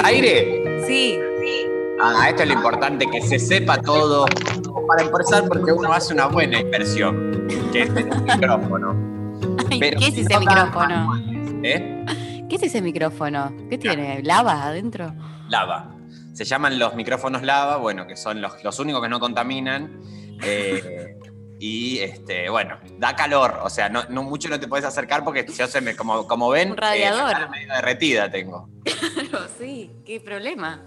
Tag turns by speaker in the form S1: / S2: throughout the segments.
S1: ¿Estamos al aire?
S2: Sí.
S1: Ah, esto es lo importante, que se sepa todo. Para empezar, porque uno hace una buena inversión, que es el micrófono.
S2: Ay,
S1: Pero
S2: ¿Qué es ese
S1: no
S2: micrófono?
S1: ¿Eh?
S2: ¿Qué es ese micrófono? ¿Qué tiene? ¿Lava adentro?
S1: Lava. Se llaman los micrófonos lava, bueno, que son los, los únicos que no contaminan. eh, y este, bueno, da calor. O sea, no, no mucho no te puedes acercar porque yo se me, como, como ven,
S2: Un radiador.
S1: eh, la cara medio derretida tengo.
S2: Claro, sí. ¿Qué problema?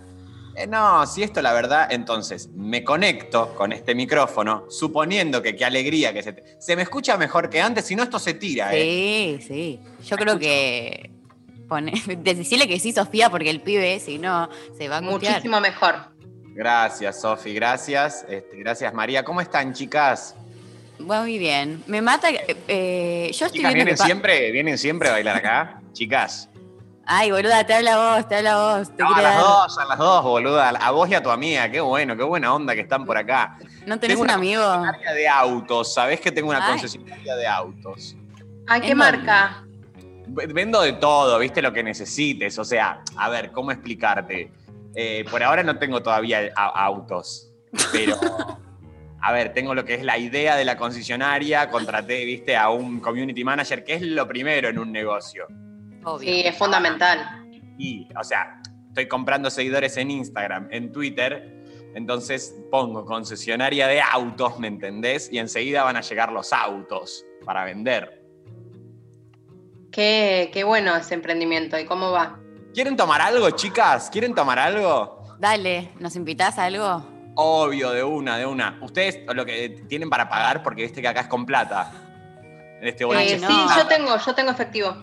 S1: Eh, no, si esto la verdad, entonces me conecto con este micrófono, suponiendo que qué alegría que se, te- se me escucha mejor que antes, si no esto se tira. ¿eh?
S2: Sí, sí. Yo creo que. Pone... Decirle que sí, Sofía, porque el pibe, si no, se va a.
S3: Muchísimo mejor.
S1: Gracias, Sofi, gracias. Este, gracias, María. ¿Cómo están, chicas?
S2: Va muy bien. Me mata. eh, yo estoy
S1: Chicas,
S2: viendo
S1: ¿vienen
S2: que
S1: siempre, ¿vienen siempre a bailar acá? Chicas.
S2: Ay, boluda, te habla vos, te habla vos. Te
S1: No, a las
S2: dar-
S1: dos, a las dos, boluda. A vos y a tu amiga. Qué bueno, qué buena onda que están por acá.
S2: ¿No tenés
S1: Tengo
S2: un
S1: una
S2: amigo?
S1: Concesionaria de autos. ¿Sabés que tengo una
S2: Ay.
S1: concesionaria de autos?
S3: ¿A qué
S2: ¿En
S3: marca?
S1: Vendo de todo, viste lo que necesites. O sea, a ver, ¿cómo explicarte? Eh, por ahora no tengo todavía a- autos, pero a ver, tengo lo que es la idea de la concesionaria. Contraté, viste, a un community manager, que es lo primero en un negocio.
S2: Obvio.
S3: Sí, es fundamental.
S1: Y, o sea, estoy comprando seguidores en Instagram, en Twitter. Entonces pongo concesionaria de autos, ¿me entendés? Y enseguida van a llegar los autos para vender.
S3: Qué, qué bueno ese emprendimiento. ¿Y cómo va?
S1: ¿Quieren tomar algo, chicas? ¿Quieren tomar algo?
S2: Dale, ¿nos invitás a algo?
S1: Obvio, de una, de una. Ustedes lo que tienen para pagar, porque viste que acá es con plata. En este boliche
S3: Eh,
S2: no.
S3: sí, yo tengo, yo tengo efectivo.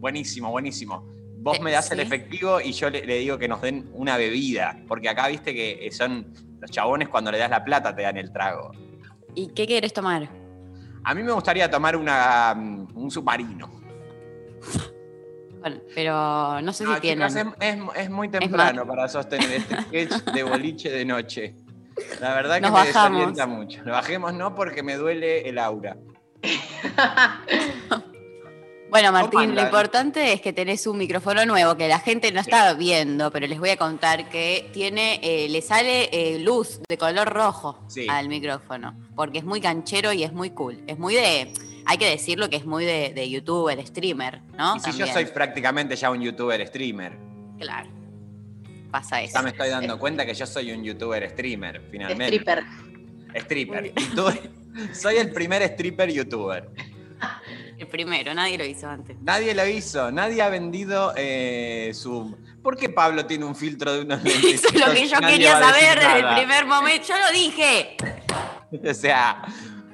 S1: Buenísimo, buenísimo. Vos
S2: Eh,
S1: me das el efectivo y yo le, le digo que nos den una bebida. Porque acá viste que son los chabones cuando le das la plata te dan el trago.
S2: ¿Y qué querés tomar?
S1: A mí me gustaría tomar una, mm, un submarino.
S2: Bueno, pero no sé si
S1: Ah,
S2: tienen.
S1: chicas, es, es- es muy temprano para sostener este sketch de boliche de noche. La verdad que
S2: Nos
S1: me
S2: bajamos.
S1: desalienta mucho. Lo bajemos no porque me duele el aura.
S2: Bueno, Martín, lo importante es que tenés un micrófono nuevo que la gente no está viendo, pero les voy a contar que tiene, eh, le sale eh, luz de color rojo
S1: Sí.
S2: al micrófono, porque es muy canchero y es muy cool. Es muy de, hay que decirlo que es muy de, de youtuber, streamer, ¿no?
S1: y si yo soy prácticamente ya un youtuber streamer.
S2: Claro. Pasa eso.
S1: Ya me estoy dando cuenta que yo soy un youtuber streamer, finalmente.
S3: Stripper.
S1: Stripper. Youtuber. soy el primer stripper youtuber.
S2: El primero, nadie lo hizo antes.
S1: Nadie lo hizo, nadie ha vendido eh, su. ¿Por qué Pablo tiene un filtro de unos lentes?
S2: Eso es lo que yo
S1: Nadie
S2: quería saber desde el primer momento. Yo lo dije.
S1: O sea,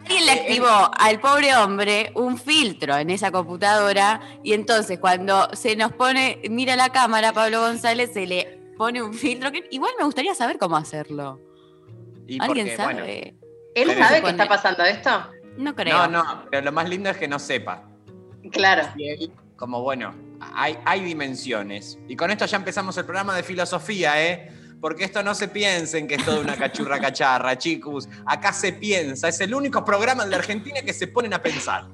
S2: Alguien le activó al pobre hombre un filtro en esa computadora y entonces cuando se nos pone, mira la cámara, Pablo González se le pone un filtro que igual me gustaría saber cómo hacerlo.
S1: y
S2: ¿Alguien
S1: porque,
S2: sabe?
S1: bueno,
S3: ¿Él sabe que está
S2: pone-
S3: pasando esto?
S2: no creo.
S1: no, no, pero lo más lindo es que no sepa.
S3: Claro.
S1: Y él, como bueno, hay, hay dimensiones. Y con esto ya empezamos el programa de filosofía, ¿eh? Porque esto no se piensen que es toda una cachurra cacharra, chicos. Acá se piensa. Es el único programa de la Argentina que se ponen a pensar.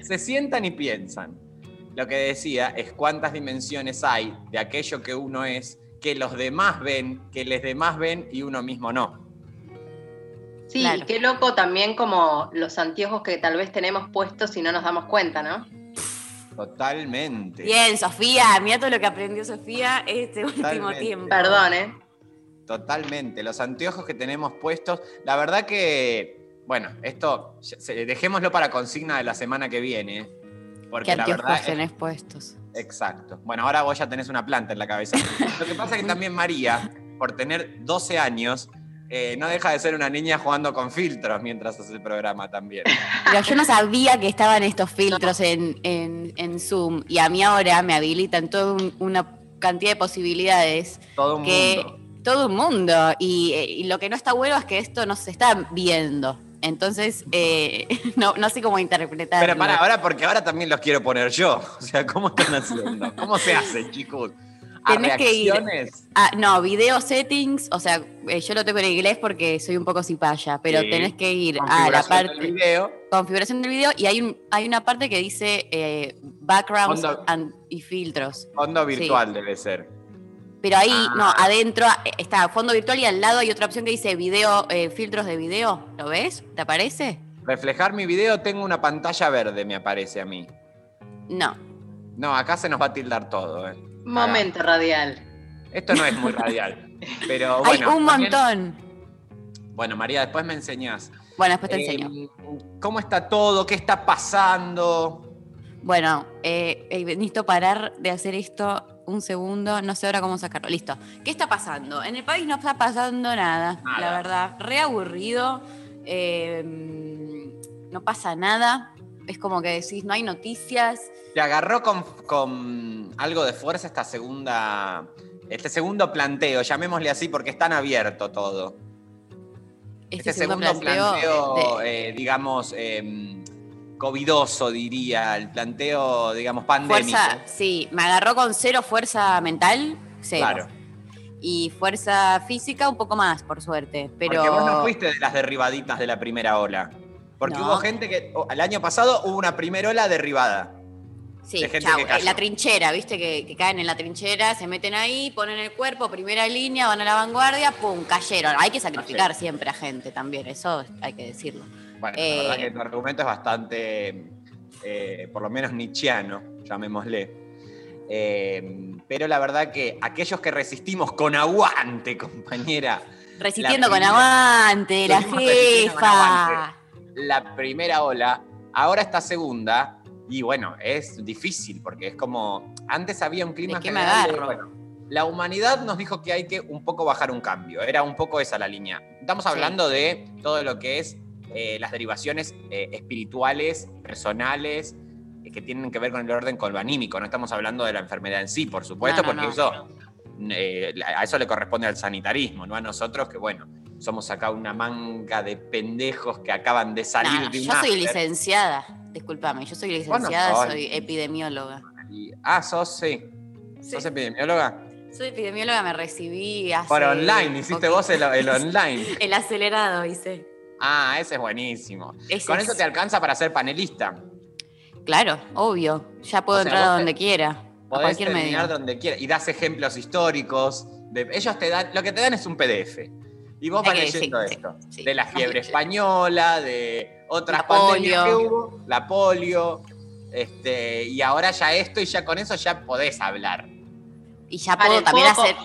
S1: Se sientan y piensan. Lo que decía es cuántas dimensiones hay de aquello que uno es, que los demás ven, que los demás ven y uno mismo no.
S3: Sí,
S2: Claro.
S3: qué loco también como los anteojos que tal vez tenemos puestos y no nos damos cuenta, ¿no?
S1: Totalmente.
S2: Bien, Sofía, mira todo lo que aprendió Sofía este último tiempo.
S3: Perdón, ¿eh?
S1: Totalmente, los anteojos que tenemos puestos, la verdad que, bueno, esto dejémoslo para consigna de la semana que viene, porque
S2: ¿Qué
S1: la verdad es-
S2: tenés puestos?
S1: exacto. Bueno, ahora vos ya tenés una planta en la cabeza. Lo que pasa es que también María, por tener 12 años, eh, no deja de ser una niña jugando con filtros mientras hace el programa también.
S2: Pero yo no sabía que estaban estos filtros en, en- en Zoom y a mí ahora me habilitan toda un- una cantidad de posibilidades
S1: Todo un
S2: que
S1: mundo.
S2: todo el mundo y, eh, y lo que no está bueno es que esto no se está viendo entonces eh, no, no sé cómo interpretarlo
S1: Pero para ahora, porque ahora también los quiero poner yo. O sea, ¿cómo están haciendo? ¿Cómo se hace, chicos? ¿A
S2: Tenés que ir-
S1: reacciones?
S2: Ah, no video settings o sea eh, yo lo tengo en inglés porque soy un poco cipaya pero
S1: Sí.
S2: tenés que ir a la
S1: Configuración
S2: parte
S1: del video.
S2: configuración del video y hay un hay una parte que dice eh, backgrounds
S1: Fondo.
S2: and- y filtros
S1: Fondo virtual debe ser.
S2: Pero ahí,
S1: Ah.
S2: no, adentro eh, está fondo virtual y al lado hay otra opción que dice video, eh, filtros de video. ¿Lo ves? ¿Te aparece?
S1: Reflejar mi video, tengo una pantalla verde, me aparece a mí.
S2: No.
S1: No, acá se nos va a tildar todo. eh.
S3: Momento radial.
S1: Esto no es muy radial. Pero bueno.
S2: hay un
S1: también-
S2: montón.
S1: Bueno, María, después me enseñás.
S2: Bueno, después te
S1: Eh,
S2: enseño.
S1: ¿Cómo está todo? ¿Qué está pasando?
S2: Bueno, eh, eh, necesito parar de hacer esto un segundo. No sé ahora cómo sacarlo. Listo. ¿Qué está pasando? En el país no está pasando nada,
S1: Nada.
S2: la verdad. Re aburrido. eh, no pasa nada. Es como que decís, no hay noticias.
S1: Te agarró con, con algo de fuerza esta segunda, este segundo planteo, llamémosle así porque es tan abierto todo.
S2: Este,
S1: Este, segundo, planteo, eh, digamos, eh, covidoso, diría, el planteo, digamos, pandémico.
S2: fuerza, sí, me agarró con cero fuerza mental, cero.
S1: Claro.
S2: Y fuerza física un poco más, por suerte. Pero
S1: Porque vos no fuiste de las derribaditas de la primera ola. Porque
S2: No.
S1: hubo gente que, el año pasado hubo una primera ola derribada.
S2: Sí,
S1: de gente
S2: chau,
S1: que cayó.
S2: en la trinchera, viste que, que caen en la trinchera, se meten ahí, ponen el cuerpo, primera línea, van a la vanguardia, pum, cayeron. Hay que sacrificar siempre a gente también, eso hay que decirlo.
S1: Bueno,
S2: Eh.
S1: la verdad que tu argumento es bastante, eh, por lo menos nietzscheano, llamémosle. Eh, pero la verdad que aquellos que resistimos con aguante, compañera,
S2: Resistiendo con aguante, la jefa.
S1: la primera ola, ahora está segunda, y bueno, es difícil porque es como, antes había un clima bueno, la humanidad nos dijo que hay que un poco bajar un cambio, era un poco esa la línea. Estamos
S2: Sí.
S1: hablando de todo lo que es eh, las derivaciones eh, espirituales, personales, eh, que tienen que ver con el orden con lo anímico, no estamos hablando de la enfermedad en sí, por supuesto,
S2: No, no,
S1: porque
S2: no.
S1: eso a eso le corresponde al sanitarismo, no a nosotros que, bueno, somos acá una manga de pendejos que acaban de salir de un
S2: yo soy licenciada, discúlpame, yo soy licenciada, soy epidemióloga.
S1: Ah, sos, sí.
S2: Sí.
S1: ¿Sos epidemióloga?
S2: Soy epidemióloga, me recibí hace...
S1: Por online, hiciste
S2: poquito.
S1: vos el, el online.
S2: El acelerado hice.
S1: Ah, ese es buenísimo.
S2: Ese
S1: Con
S2: es-
S1: eso te alcanza para ser panelista.
S2: Claro, obvio. Ya puedo
S1: O sea,
S2: entrar a
S1: te-
S2: donde quiera. A
S1: Podés
S2: cualquier
S1: terminar
S2: medio.
S1: donde quieras. Y das ejemplos históricos. de- ellos te dan, lo que te dan es un PDF. Y vos vas leyendo
S2: sí,
S1: esto.
S2: sí, sí.
S1: de la fiebre española, de otras
S2: La
S1: pandemias
S2: polio.
S1: que hubo, la polio. Este, y ahora ya esto, y ya con eso ya podés hablar.
S2: Y ya
S3: Para
S2: puedo
S3: el
S2: también
S3: poco-
S2: hacer.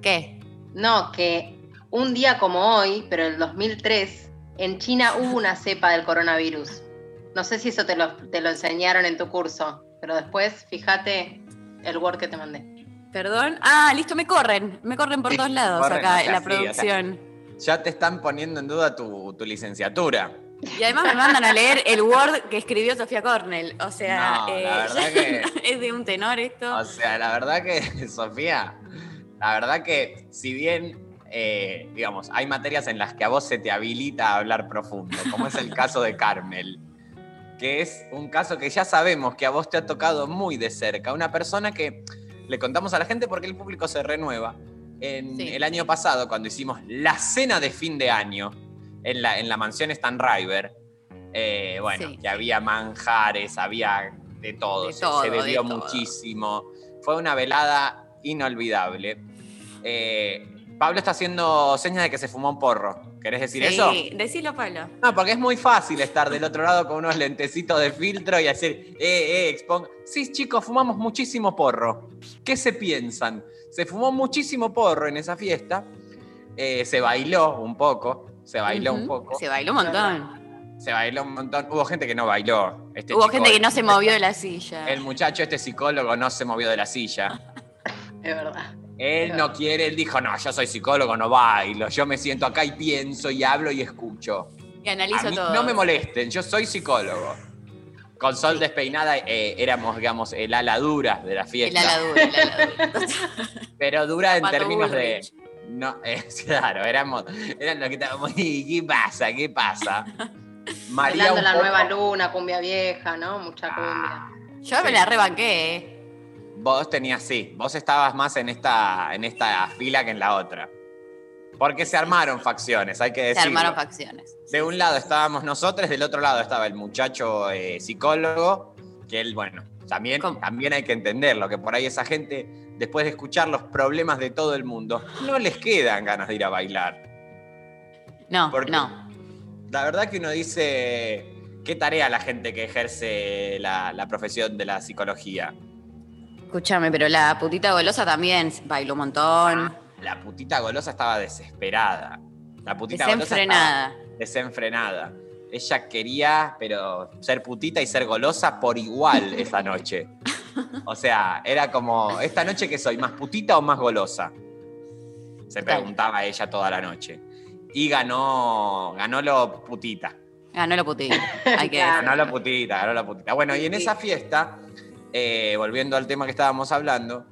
S2: ¿Qué?
S3: No, que un día como hoy, pero en el 2003, en China hubo una cepa del coronavirus. No sé si eso te lo, te lo enseñaron en tu curso, pero después fíjate el Word que te mandé.
S2: Perdón. Ah, listo, me corren. Me corren por
S1: Sí,
S2: todos lados
S1: corren,
S2: acá
S1: o sea,
S2: en la
S1: sí, o sea,
S2: producción.
S1: Ya te están poniendo en duda tu, tu licenciatura.
S2: Y además me mandan a leer el Word que escribió Sofía Cornell. O sea,
S1: No, la
S2: eh,
S1: verdad que-
S2: es de un tenor esto.
S1: O sea, la verdad que, Sofía, la verdad que si bien, eh, digamos, hay materias en las que a vos se te habilita a hablar profundo, como es el caso de Carmel, que es un caso que ya sabemos que a vos te ha tocado muy de cerca, una persona que le contamos a la gente porque el público se renueva. En
S2: Sí.
S1: el año pasado, cuando hicimos la cena de fin de año en la, en la mansión Stan River, eh, bueno,
S2: Sí.
S1: que había manjares, había de todo,
S2: De
S1: se-
S2: todo,
S1: se
S2: de
S1: bebió muchísimo. Fue una velada inolvidable. Eh, Pablo está haciendo señas de que se fumó un porro. ¿Querés decir
S2: sí,
S1: eso?
S2: decilo, Pablo.
S1: No, porque es muy fácil estar del otro lado con unos lentecitos de filtro y decir, eh, eh, exponga. Sí, chicos, fumamos muchísimo porro. ¿Qué se piensan? Se fumó muchísimo porro en esa fiesta. Eh, se bailó un poco. Se bailó un poco.
S2: Se bailó un montón.
S1: Se bailó un montón. Hubo gente que no bailó. Este
S2: Hubo
S1: chico,
S2: gente que no se movió de la silla.
S1: El muchacho, este psicólogo, no se movió de la silla.
S3: Es verdad.
S1: Él no quiere, él dijo, no, yo soy psicólogo, no bailo. Yo me siento acá y pienso y hablo y escucho.
S2: Y
S1: A
S2: analizo
S1: mí
S2: todo.
S1: no me molesten, yo soy psicólogo. Con Sol
S2: Sí.
S1: despeinada eh, éramos, digamos, el ala dura de la
S2: El
S1: fiesta.
S2: ala dura, el ala dura.
S1: Pero dura en términos de. No, eh, claro, éramos, eran los que estábamos. "¿Y ¿Qué pasa? ¿Qué pasa? María un
S3: la
S1: poco-
S3: nueva luna, cumbia vieja, ¿no? Mucha
S1: Ah,
S3: cumbia.
S2: Yo me la rebanqué, ¿eh?
S1: Vos tenías, sí, vos estabas más en esta, en esta fila que en la otra. Porque se armaron facciones, hay que
S2: Se
S1: decirlo.
S2: armaron facciones.
S1: De un lado estábamos nosotros, del otro lado estaba el muchacho eh, psicólogo, que él, bueno, también,
S2: ¿Cómo?
S1: también hay que entenderlo, que por ahí esa gente después de escuchar los problemas de todo el mundo, no les quedan ganas de ir a bailar.
S2: No,
S1: Porque
S2: no.
S1: La verdad que uno dice, ¿qué tarea la gente que ejerce la, la profesión de la psicología?
S2: Escúchame, pero la putita golosa también bailó un montón.
S1: La putita golosa estaba desesperada. La putita golosa
S2: Desenfrenada.
S1: estaba desenfrenada. Ella quería, pero ser putita y ser golosa por igual esa noche. O sea, era como, ¿esta noche qué soy? ¿Más putita o más golosa? Se preguntaba ella toda la noche. Y ganó, ganó lo putita.
S2: Ganó la putita. Hay que.
S1: Ganó la putita, ganó la putita. Bueno, y en esa fiesta, eh, volviendo al tema que estábamos hablando,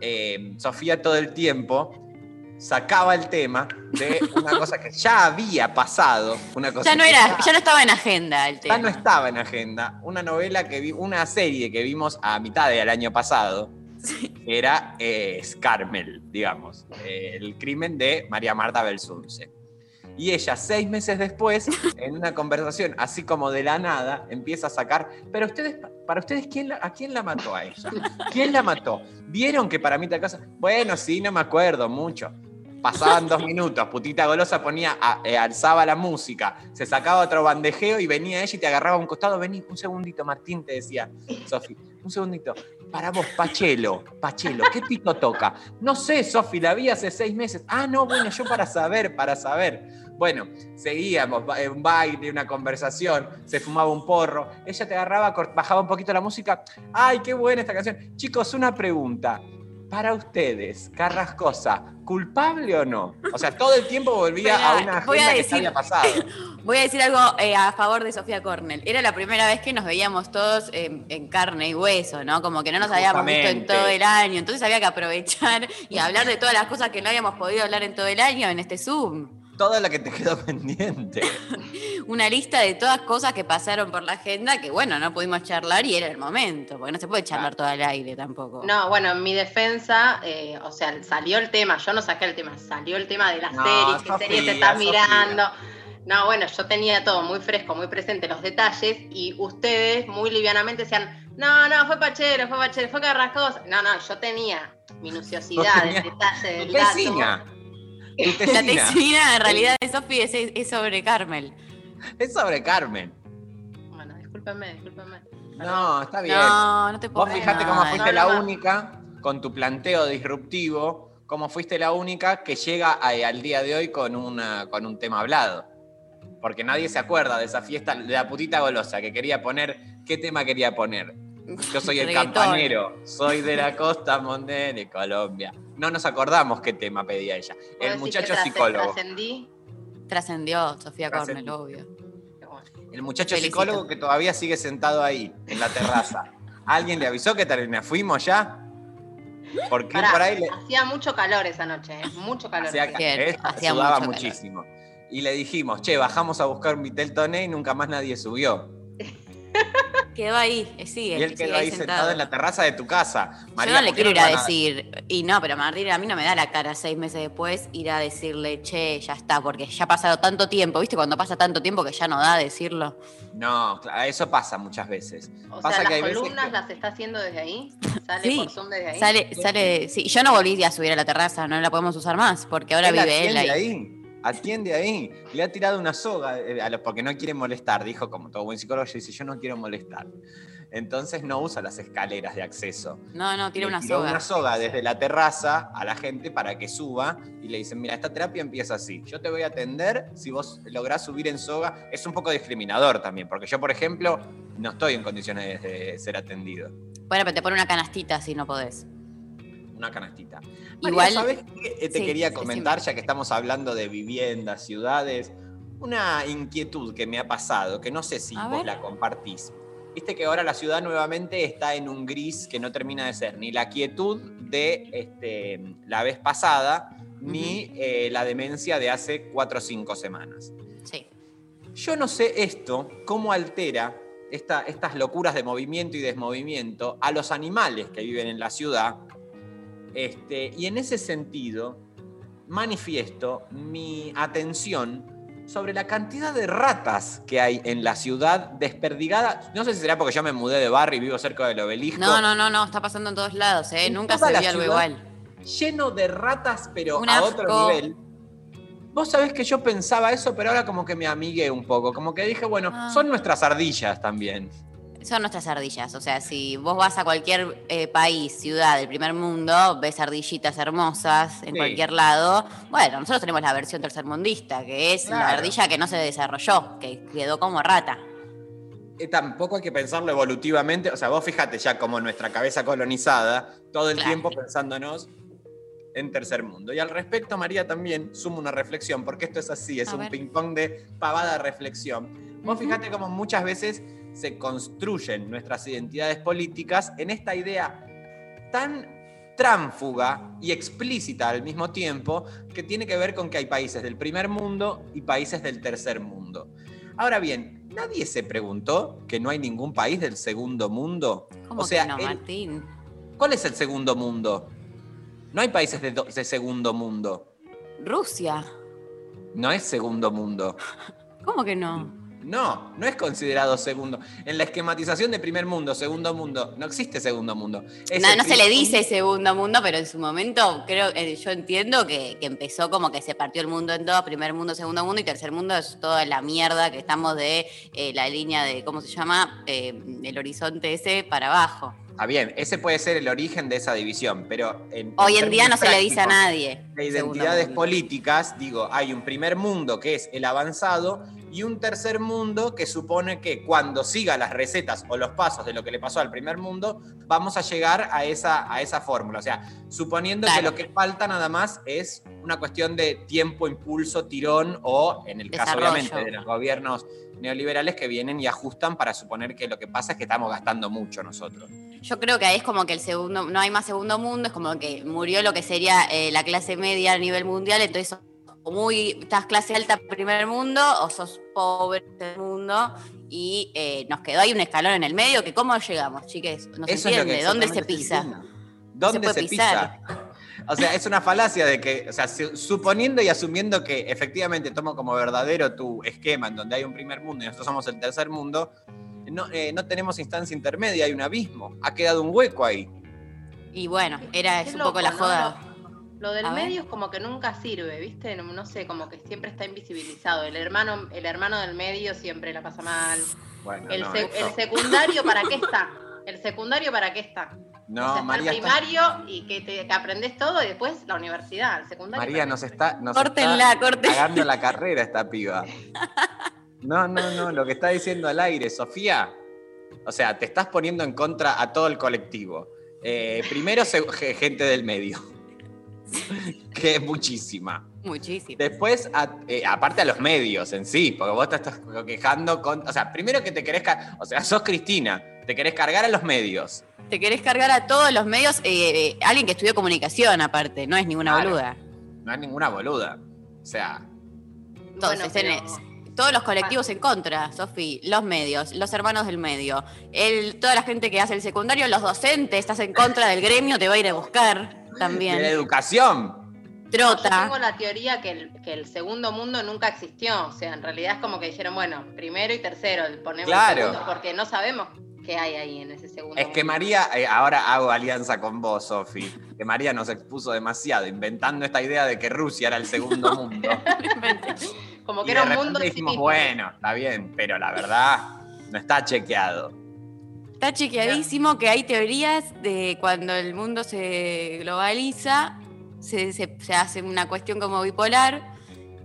S1: eh, Sofía todo el tiempo sacaba el tema de una cosa que ya había pasado, una cosa
S2: Ya no era, ya no estaba en agenda el
S1: ya
S2: tema.
S1: no estaba en agenda, una novela que vi, una serie que vimos a mitad del año pasado, era eh, Carmel, digamos, eh, el crimen de María Marta Belsunce. Y ella, seis meses después, en una conversación así como de la nada, empieza a sacar, pero ustedes, para ustedes, ¿quién la- ¿a quién la mató a ella? ¿Quién la mató? ¿Vieron que para mí tal cosa? Bueno, sí, no me acuerdo mucho. Pasaban dos minutos, putita golosa ponía, eh, alzaba la música, se sacaba otro bandejeo y venía ella y te agarraba a un costado. Vení, un segundito, Martín, te decía, Sofi, un segundito. Para vos, Pachelo, Pachelo, ¿qué pito toca? No sé, Sofi, la vi hace seis meses. Ah, no, bueno, yo para saber, para saber. Bueno, seguíamos, un baile, una conversación, se fumaba un porro. Ella te agarraba, bajaba un poquito la música. ¡Ay, qué buena esta canción! Chicos, una pregunta. Para ustedes, Carrascosa, ¿culpable o no? O sea, todo el tiempo volvía
S2: a-
S1: una
S2: a
S1: agenda que ya había pasado.
S2: Voy a decir algo eh, a favor de Sofía Cornell. Era la primera vez que nos veíamos todos en, en carne y hueso, ¿no? Como que no nos habíamos visto en todo el año. Entonces había que aprovechar y hablar de todas las cosas que no habíamos podido hablar en todo el año en este Zoom.
S1: Todo lo que te quedó pendiente.
S2: Una lista de todas cosas que pasaron por la agenda que, bueno, no pudimos charlar y era el momento, porque no se puede charlar todo al aire tampoco.
S3: No, bueno, en mi defensa, eh, o sea, salió el tema, yo no saqué el tema, salió el tema de las
S1: No,
S3: series, qué series te estás
S1: Sofía.
S3: mirando. No, bueno, yo tenía todo muy fresco, muy presente, los detalles, y ustedes muy livianamente decían, no, no, fue Pachero, fue Pachero, fue Carrascosa. No, no, yo tenía minuciosidad,
S1: Vos
S3: el
S1: tenías-
S3: detalle
S1: Tu
S3: del dato.
S2: La
S1: tesina.
S2: textina en realidad de Sofía es, es sobre Carmel.
S1: Es sobre Carmen.
S3: Bueno, discúlpenme, discúlpenme.
S1: No, está bien.
S2: No, no te puedo
S1: Vos fijate cómo fuiste
S3: No,
S1: la
S3: no,
S1: única, con tu planteo disruptivo, cómo fuiste la única que llega a- al día de hoy con, una, con un tema hablado. Porque nadie se acuerda de esa fiesta de la putita golosa que quería poner. ¿Qué tema quería poner? Yo soy el campanero, soy de la costa monte de Colombia. No nos acordamos qué tema pedía ella.
S3: ¿Puedo
S1: El muchacho psicólogo.
S3: Trascendí.
S2: Trascendió Sofía obvio.
S3: Bueno.
S1: El muchacho
S2: Felicito.
S1: psicólogo que todavía sigue sentado ahí, en la terraza. ¿Alguien le avisó que termina? ¿Fuimos ya? Porque
S3: Pará,
S1: por ahí le,
S3: Hacía mucho calor esa noche, ¿eh? mucho calor.
S1: hacía, eh,
S2: hacía
S1: sudaba
S2: mucho calor.
S1: muchísimo. Y le dijimos, che, bajamos a buscar un Vitel Toné y nunca más nadie subió.
S2: Quedó ahí, eh, sigue.
S1: y él quedó
S2: sigue
S1: ahí sentado en la terraza de tu casa.
S2: Yo
S1: María,
S2: no le
S1: ¿por qué
S2: quiero ir a decir, y no, pero Martín, a mí no me da la cara seis meses después ir a decirle, che, ya está, porque ya ha pasado tanto tiempo, ¿viste? Cuando pasa tanto tiempo que ya no da decirlo.
S1: No, eso pasa muchas veces.
S3: O
S1: Pasa
S3: sea,
S1: que hay
S3: las
S1: veces
S3: columnas
S1: que-
S3: las está haciendo desde ahí. Sale
S2: Sí,
S3: por Zoom desde ahí.
S2: Sale, sale, sí, yo no volví a subir a la terraza, no la podemos usar más, porque ahora
S1: Él
S2: vive él ahí.
S1: ahí. Atiende ahí. Le ha tirado una soga eh, a los- porque no quiere molestar. Dijo, como todo buen psicólogo, dice, yo no quiero molestar. Entonces no usa las escaleras de acceso.
S2: No, no,
S1: Le
S2: una soga.
S1: una soga desde la terraza a la gente para que suba y le dicen, mira, esta terapia empieza así. Yo te voy a atender si vos lográs subir en soga. Es un poco discriminador también, porque yo, por ejemplo, no estoy en condiciones de ser atendido.
S2: Bueno, pero te pone una canastita si no podés.
S1: Una canastita.
S2: Igual-
S1: María, ¿sabés qué eh, te
S2: Sí,
S1: quería
S2: sí,
S1: comentar, ya que estamos hablando de viviendas, ciudades? Una inquietud que me ha pasado, que no sé si
S2: A
S1: vos
S2: ver.
S1: la compartís. Viste que ahora la ciudad nuevamente está en un gris que no termina de ser ni la quietud de este, la vez pasada, ni eh, la demencia de hace cuatro o cinco semanas.
S2: Sí.
S1: Yo no sé esto, cómo altera esta- estas locuras de movimiento y desmovimiento a los animales que viven en la ciudad. Este, y en ese sentido, manifiesto mi atención sobre la cantidad de ratas que hay en la ciudad desperdigada. No sé si será porque yo me mudé de barrio y vivo cerca del obelisco.
S2: No, no, no, no, está pasando en todos lados, ¿eh? Nunca se vio algo igual.
S1: Lleno de ratas, pero
S2: Un
S1: a otro nivel. Vos sabés que yo pensaba eso, pero ahora como que me amigué un poco. Como que dije, bueno,
S2: Ah.
S1: son nuestras ardillas también.
S2: Son nuestras ardillas, o sea, si vos vas a cualquier eh, país, ciudad del primer mundo, ves ardillitas hermosas en
S1: Sí.
S2: cualquier lado. Bueno, nosotros tenemos la versión tercermundista, que es la
S1: Claro.
S2: ardilla que no se desarrolló, que quedó como rata.
S1: Eh, tampoco hay que pensarlo evolutivamente. O sea, vos fíjate ya como nuestra cabeza colonizada, todo el
S2: Claro.
S1: tiempo pensándonos en tercer mundo. Y al respecto, María, también sumo una reflexión, porque esto es así, es
S2: A
S1: un ping-pong de pavada reflexión. Vos
S2: Ujú.
S1: fíjate como muchas veces se construyen nuestras identidades políticas en esta idea tan tránfuga y explícita al mismo tiempo que tiene que ver con que hay países del primer mundo y países del tercer mundo. Ahora bien, nadie se preguntó que no hay ningún país del segundo mundo.
S2: ¿Cómo
S1: o sea,
S2: que no,
S1: el-
S2: Martín?
S1: ¿cuál es el segundo mundo? No hay países de, do- de segundo mundo.
S2: Rusia.
S1: No es segundo mundo.
S2: ¿Cómo que no?
S1: No, no es considerado segundo. En la esquematización de primer mundo, segundo mundo, no existe segundo mundo. Es
S2: No, no se le dice segundo mundo, pero en su momento creo, eh, yo entiendo que, que empezó como que se partió el mundo en dos, primer mundo, segundo mundo y tercer mundo es toda la mierda que estamos de eh, la línea de, ¿cómo se llama? Eh, el horizonte ese para abajo.
S1: Está bien, ese puede ser el origen de esa división, pero en,
S2: Hoy en día no se le dice a nadie.
S1: De identidades políticas, digo, hay un primer mundo que es el avanzado y un tercer mundo que supone que cuando siga las recetas o los pasos de lo que le pasó al primer mundo, vamos a llegar a esa, a esa fórmula. O sea, suponiendo que lo que falta nada más es una cuestión de tiempo, impulso, tirón o, en el caso obviamente de los gobiernos neoliberales que vienen y ajustan para suponer que lo que pasa es que estamos gastando mucho nosotros.
S2: Yo creo que ahí es como que el segundo, no hay más segundo mundo, es como que murió lo que sería eh, la clase media a nivel mundial, entonces o muy, estás clase alta primer mundo o sos pobre tercer mundo y eh, nos quedó ahí un escalón en el medio que cómo llegamos, chiques, no se
S1: es
S2: entiende, ¿dónde se pisa?
S1: ¿Dónde
S2: puede
S1: se,
S2: pisar.
S1: pisa? O sea, es una falacia de que, o sea, su- suponiendo y asumiendo que efectivamente tomo como verdadero tu esquema en donde hay un primer mundo y nosotros somos el tercer mundo, no, eh, no tenemos instancia intermedia, hay un abismo. Ha quedado un hueco ahí.
S2: Y bueno, era es un
S3: loco,
S2: poco la
S3: ¿no?
S2: joda.
S3: Lo, del
S2: A ver.
S3: medio es como que nunca sirve, ¿viste? No, no sé, como que siempre está invisibilizado. El hermano, el hermano del medio siempre la pasa mal.
S1: Bueno,
S3: El,
S1: no,
S3: sec-
S1: esto-
S3: el secundario, ¿para qué está? El secundario, ¿para qué está?
S1: no,
S3: o sea,
S1: María,
S3: el
S1: está-
S3: primario y que, te, que aprendes todo y después la universidad. El secundario.
S1: María
S3: ¿para
S1: nos está, nos
S2: Córtenla,
S1: está
S2: córtenla.
S1: la carrera esta piba. No, no, no, lo que está diciendo al aire, Sofía. O sea, te estás poniendo en contra a todo el colectivo. Eh, primero, gente del medio, que es muchísima.
S2: Muchísimo.
S1: Después, a- eh, aparte a los medios en sí, porque vos te estás quejando con. O sea, primero que te querés. O sea, sos Cristina, te querés cargar a los medios.
S2: Te querés cargar a todos los medios, eh, eh, alguien que estudió comunicación aparte, no es ninguna
S1: Claro.
S2: boluda.
S1: No es ninguna boluda. O sea,
S2: Entonces
S3: Bueno, pero-
S2: tenés todos los colectivos en contra, Sofi, los medios, los hermanos del medio, el, toda la gente que hace el secundario, los docentes, estás en contra del gremio, te va a ir a buscar
S1: de la
S2: también.
S1: educación.
S3: Yo
S2: Trota.
S3: tengo la teoría que el, que el segundo mundo nunca existió. O sea, en realidad es como que dijeron, bueno, primero y tercero, ponemos el
S1: Claro.
S3: segundo, porque no sabemos qué hay ahí en ese segundo
S1: Es que
S3: mundo.
S1: María, eh, ahora hago alianza con vos, Sofi, que María nos expuso demasiado, inventando esta idea de que Rusia era el segundo mundo.
S3: Como que era un mundo
S1: dijimos, bueno, está bien, pero la verdad no está chequeado.
S2: Está chequeadísimo que hay teorías de cuando el mundo se globaliza, se, se- se hace una cuestión como bipolar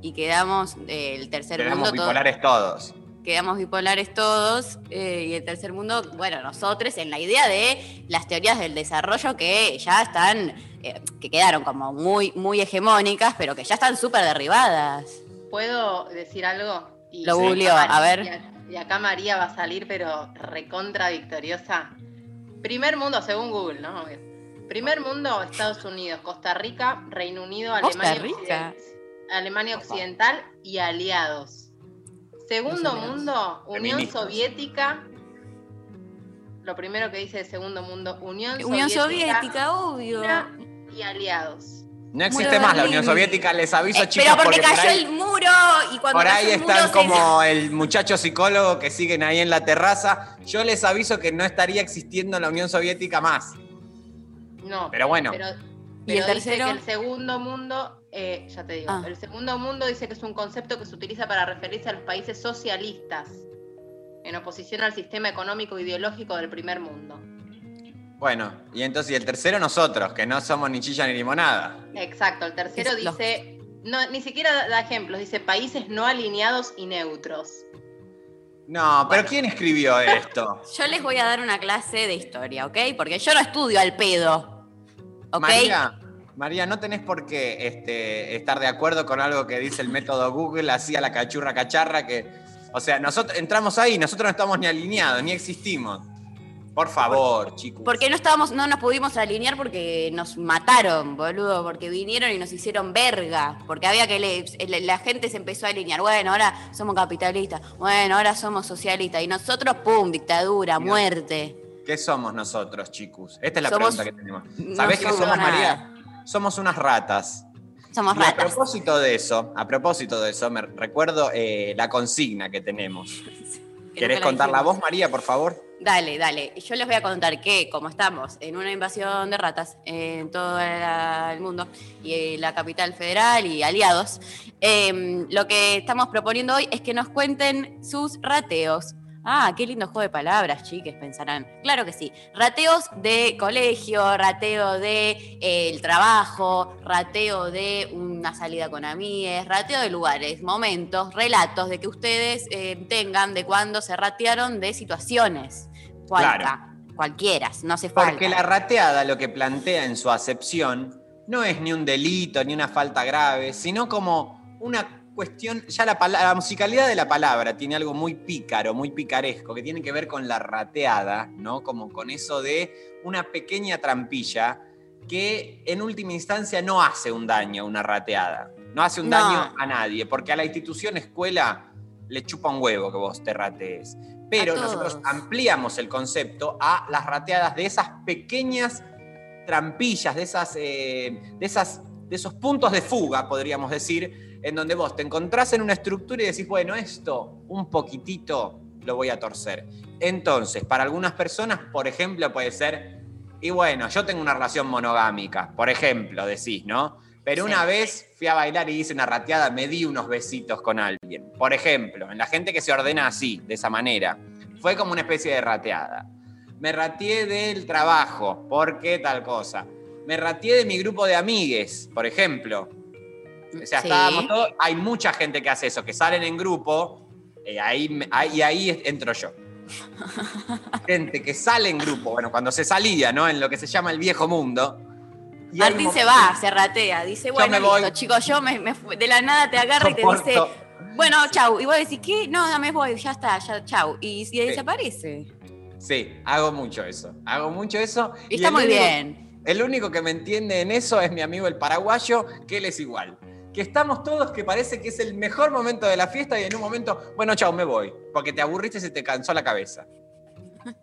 S2: y quedamos eh, el tercer mundo todo-
S1: bipolares todos.
S2: quedamos bipolares todos eh, y el tercer mundo, bueno, nosotros en la idea de las teorías del desarrollo que ya están, eh, que quedaron como muy, muy hegemónicas, pero que ya están súper derribadas.
S3: ¿Puedo decir algo? Y,
S2: Lo
S1: Sí.
S2: googleó, a ver.
S3: Y, acá María va a salir, pero recontra victoriosa. Primer mundo, según Google, ¿no? Primer mundo, Estados Unidos, Costa Rica, Reino Unido,
S2: Costa
S3: Alemania,
S2: Rica.
S3: Occident- Alemania Occidental y aliados. Segundo
S2: Los
S3: mundo, Unión
S1: Feministas.
S3: Soviética. Lo primero que dice de segundo mundo, Unión,
S2: Unión
S3: Soviética,
S2: Soviética, obvio.
S3: Y aliados.
S1: No existe más la
S2: Berlín.
S1: Unión Soviética, les aviso,
S2: Eh,
S1: chicos.
S2: pero porque,
S1: por
S2: cayó
S1: ahí-
S2: el muro y cuando
S1: Por ahí
S2: cayó el muro
S1: están
S2: se-
S1: como el muchacho psicólogo que siguen ahí en la terraza. Yo les aviso que no estaría existiendo la Unión Soviética más.
S3: No.
S1: Pero bueno.
S3: Pero,
S2: ¿Y el
S3: dice que el segundo mundo, eh, ya te digo,
S2: Ah.
S3: el segundo mundo dice que es un concepto que se utiliza para referirse a los países socialistas, en oposición al sistema económico e ideológico del primer mundo.
S1: Bueno, y entonces, y el tercero nosotros, que no somos ni chilla ni limonada.
S3: Exacto, el tercero
S2: Es los-
S3: dice, no, ni siquiera da- ejemplos, dice países no alineados y neutros.
S1: No, pero ¿quién escribió esto?
S2: Yo les voy a dar una clase de historia, ¿ok? Porque yo no estudio al pedo. ¿Ok?
S1: María, María, no tenés por qué este, estar de acuerdo con algo que dice el método Google, así a la cachurra cacharra, que, o sea, nosotros entramos ahí, nosotros no estamos ni alineados, ni existimos. Por favor, chicos.
S2: Porque no estábamos, no nos pudimos alinear porque nos mataron, boludo, porque vinieron y nos hicieron verga, porque había que le- la gente se empezó a alinear. Bueno, ahora somos capitalistas, bueno, ahora somos socialistas y nosotros pum, dictadura, muerte.
S1: ¿Qué somos nosotros, chicos? Esta es la
S2: Somos-
S1: pregunta que tenemos.
S2: no
S1: ¿Sabés qué
S2: somos nada.
S1: María? Somos unas ratas.
S2: Somos
S1: Y a
S2: ratas.
S1: propósito de eso, a propósito de eso, me recuerdo eh, la consigna que tenemos.
S2: Que
S1: ¿Querés contarla vos, María, por favor?
S2: Dale, dale. Yo les voy a contar que, como estamos en una invasión de ratas en todo el mundo y en la capital federal y aliados, eh, lo que estamos proponiendo hoy es que nos cuenten sus rateos. Ah, qué lindo juego de palabras, chiques, pensarán. Claro que sí. Rateos de colegio, rateo de eh, el trabajo, rateo de una salida con amigues, rateo de lugares, momentos, relatos de que ustedes eh, tengan de cuando se ratearon de situaciones. Cualca, cualquiera, no hace falta.
S1: Porque la rateada lo que plantea en su acepción no es ni un delito ni una falta grave, sino como una cuestión, ya la, la musicalidad de la palabra tiene algo muy pícaro, muy picaresco, que tiene que ver con la rateada, ¿no? Como con eso de una pequeña trampilla que en última instancia no hace un daño, una rateada. No hace un
S2: No.
S1: daño a nadie, porque a la institución escuela le chupa un huevo que vos te ratees. Pero
S2: A
S1: nosotros ampliamos el concepto a las rateadas de esas pequeñas trampillas, de, esas, eh, de, esas, de esos puntos de fuga, podríamos decir, en donde vos te encontrás en una estructura y decís, bueno, esto un poquitito lo voy a torcer. Entonces, para algunas personas, por ejemplo, puede ser, y bueno, yo tengo una relación monogámica, por ejemplo, decís, ¿no? Pero
S2: Sí.
S1: una vez fui a bailar y hice una rateada, me di unos besitos con alguien. Por ejemplo, en la gente que se ordena así, de esa manera. Fue como una especie de rateada. Me rateé del trabajo, porque tal cosa. Me rateé de mi grupo de amigues, por ejemplo. O sea,
S2: Sí.
S1: estábamos todos. Hay mucha gente que hace eso, que salen en grupo, eh, ahí, me- ahí- y ahí entro yo. gente que sale en grupo, bueno, cuando se salía, ¿no? En lo que se llama el viejo mundo. Y
S2: Martín se va, se ratea, dice, bueno, listo, chicos, yo me, me de la nada te agarra y te dice, bueno, chau. Y vos decís, ¿qué? No, no me voy, ya está, ya, chau. Y, y desaparece.
S1: Sí, hago mucho eso. Hago mucho eso.
S2: Y está muy
S1: único-
S2: bien.
S1: El único que me entiende en eso es mi amigo el paraguayo, que él es igual. Que estamos todos que parece que es el mejor momento de la fiesta y en un momento, bueno, chao, me voy. Porque te aburriste y se te cansó la cabeza.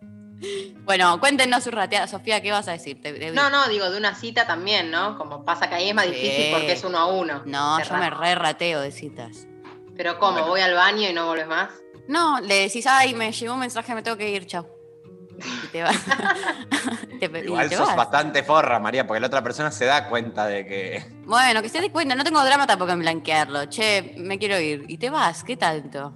S2: Bueno, cuéntenos su rateada. Sofía, ¿qué vas a decir? Te- te-
S3: No, no, digo, de una cita también, ¿no? Como pasa que ahí es más
S2: Sí.
S3: difícil porque es uno a uno.
S2: No, yo me re rateo de citas.
S3: Pero ¿cómo?
S1: Bueno.
S3: ¿Voy al baño y no vuelves más?
S2: No, le decís, ay, me llegó un mensaje, me tengo que ir, chau. Y te vas. Te- y
S1: Igual
S2: te
S1: sos
S2: vas.
S1: bastante forra, María, porque la otra persona se da cuenta de que.
S2: Bueno, que se dé cuenta, no tengo drama tampoco en blanquearlo. Che, me quiero ir. Y te vas, ¿qué tanto?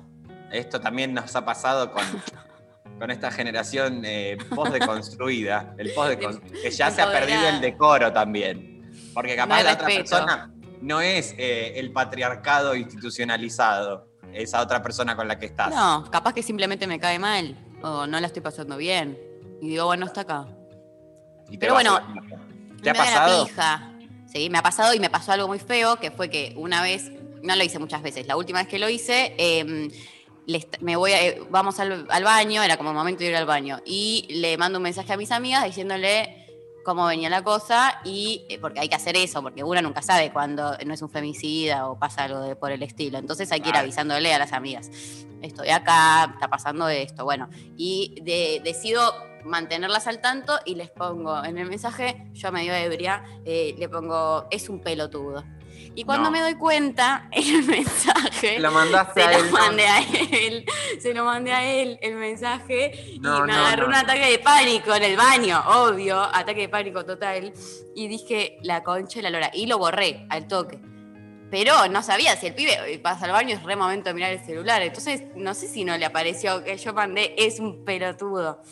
S1: Esto también nos ha pasado con, con esta generación eh, post-deconstruida, el post que ya se ha perdido el decoro también. Porque capaz la otra persona no es eh, el patriarcado institucionalizado, esa otra persona con la que estás.
S2: No, capaz que simplemente me cae mal. O no la estoy pasando bien. Y digo, bueno, está acá.
S1: Y te
S2: Pero
S1: a
S2: bueno,
S1: mierda. ¿te ha
S2: Me da la
S1: pasado?
S2: pija. Sí, me ha pasado y me pasó algo muy feo, que fue que una vez, no lo hice muchas veces, la última vez que lo hice, eh, est- me voy a- eh, vamos al, al baño, era como momento de ir al baño, y le mando un mensaje a mis amigas diciéndole cómo venía la cosa, y eh, porque hay que hacer eso, porque uno nunca sabe cuando no es un femicida o pasa algo de, por el estilo, entonces hay que ir avisándole a las amigas. Estoy acá, está pasando esto, bueno, y de- decido mantenerlas al tanto y les pongo en el mensaje, yo medio ebria, eh, le pongo, es un pelotudo. Y cuando
S1: No.
S2: me doy cuenta, en el mensaje,
S1: Lo mandaste
S2: se
S1: a
S2: lo
S1: él.
S2: mandé a él, se lo mandé a él el mensaje
S1: No,
S2: y me
S1: no,
S2: agarró un ataque de pánico en el baño, obvio, ataque de pánico total. Y dije, la concha de la lora. Y lo borré al toque. Pero no sabía si el pibe pasa al baño es re momento de mirar el celular. Entonces, no sé si no le apareció que yo mandé, es un pelotudo.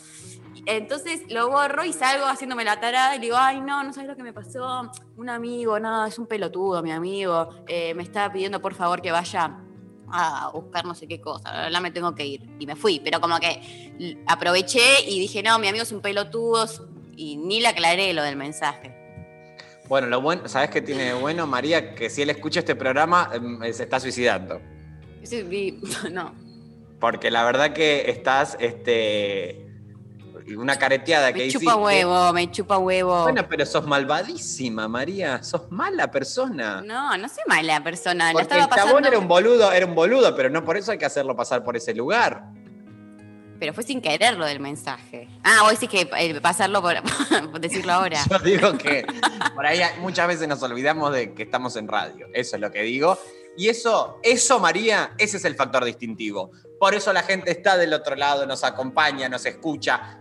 S2: Entonces lo borro y salgo haciéndome la tarada y le digo, ay, no, no sabes lo que me pasó. Un amigo, no, es un pelotudo, mi amigo. eh, me estaba pidiendo por favor que vaya a buscar no sé qué cosa. La verdad me tengo que ir. Y me fui. Pero como que aproveché y dije, no, mi amigo es un pelotudo. Y ni le aclaré lo del mensaje.
S1: Bueno, lo bueno, ¿sabes qué tiene de bueno, María? Que si él escucha este programa, em, se está suicidando.
S2: Vi- no.
S1: Porque la verdad que estás, este. Una careteada que
S2: Me
S1: hiciste.
S2: chupa huevo, me chupa huevo.
S1: Bueno, pero sos malvadísima, María. Sos mala persona.
S2: No, no soy mala persona.
S1: Porque
S2: estaba
S1: el chabón
S2: pasando.
S1: era un boludo, era un boludo, pero no por eso hay que hacerlo pasar por ese lugar.
S2: Pero fue sin querer lo del mensaje. Ah, vos decís que eh, pasarlo por, por decirlo ahora.
S1: Yo digo que por ahí muchas veces nos olvidamos de que estamos en radio. Eso es lo que digo. Y eso, eso, María, ese es el factor distintivo. Por eso la gente está del otro lado, nos acompaña, nos escucha,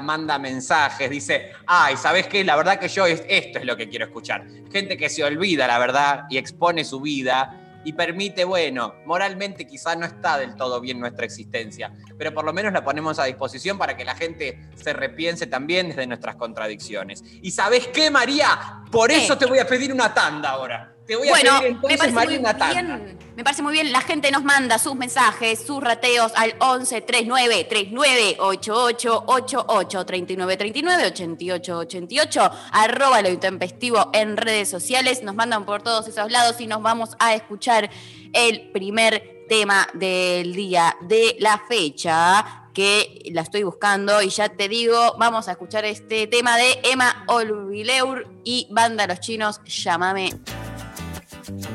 S1: manda mensajes, dice, ay, ¿sabes qué? La verdad que yo es, esto es lo que quiero escuchar. Gente que se olvida, la verdad, y expone su vida y permite, bueno, moralmente quizás no está del todo bien nuestra existencia, pero por lo menos la ponemos a disposición para que la gente se repiense también desde nuestras contradicciones. ¿Y sabes qué, María? Por eso te voy a pedir una tanda ahora. Te voy a
S2: Bueno,
S1: pedir
S2: me parece, muy bien, me parece muy bien. La gente nos manda sus mensajes, sus rateos al 11 39 39 88 88 39 39 88 88 arroba lo intempestivo en redes sociales. Nos mandan por todos esos lados y nos vamos a escuchar el primer tema del día de la fecha que la estoy buscando y ya te digo, vamos a escuchar este tema de Emma Olvileur y Banda Los Chinos, llámame.
S4: Yeah.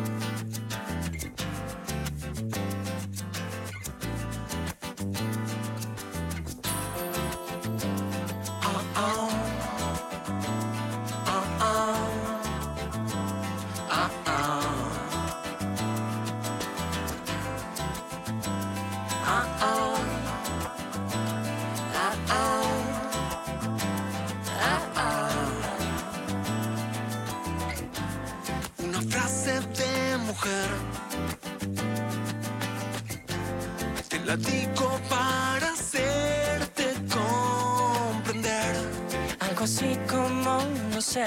S4: Sé.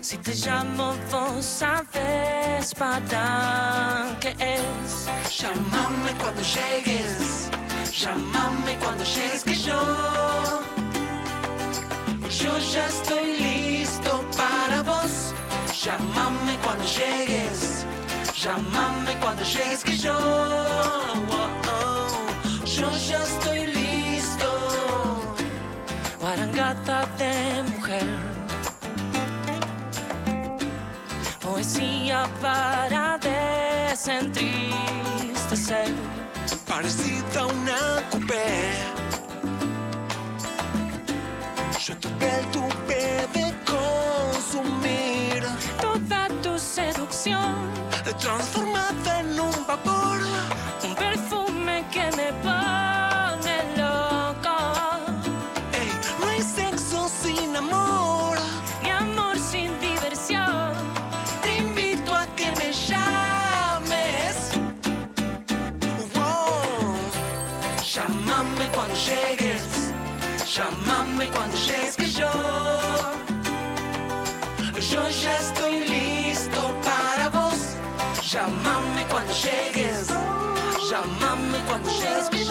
S4: Si te llamo, vos sabes para qué es.
S5: Llámame cuando llegues. Llámame cuando llegues que yo. Yo ya estoy listo para vos. Llámame cuando llegues. Llámame cuando llegues que yo. Oh, oh. Yo ya estoy listo.
S4: Guarangata de mujer. Poesía para desentristecer.
S5: parecida a una coupé. Yo tuve, tuve de consumir,
S4: Toda tu seducción.
S5: Llámame cuando llegues. Llámame cuando llegues que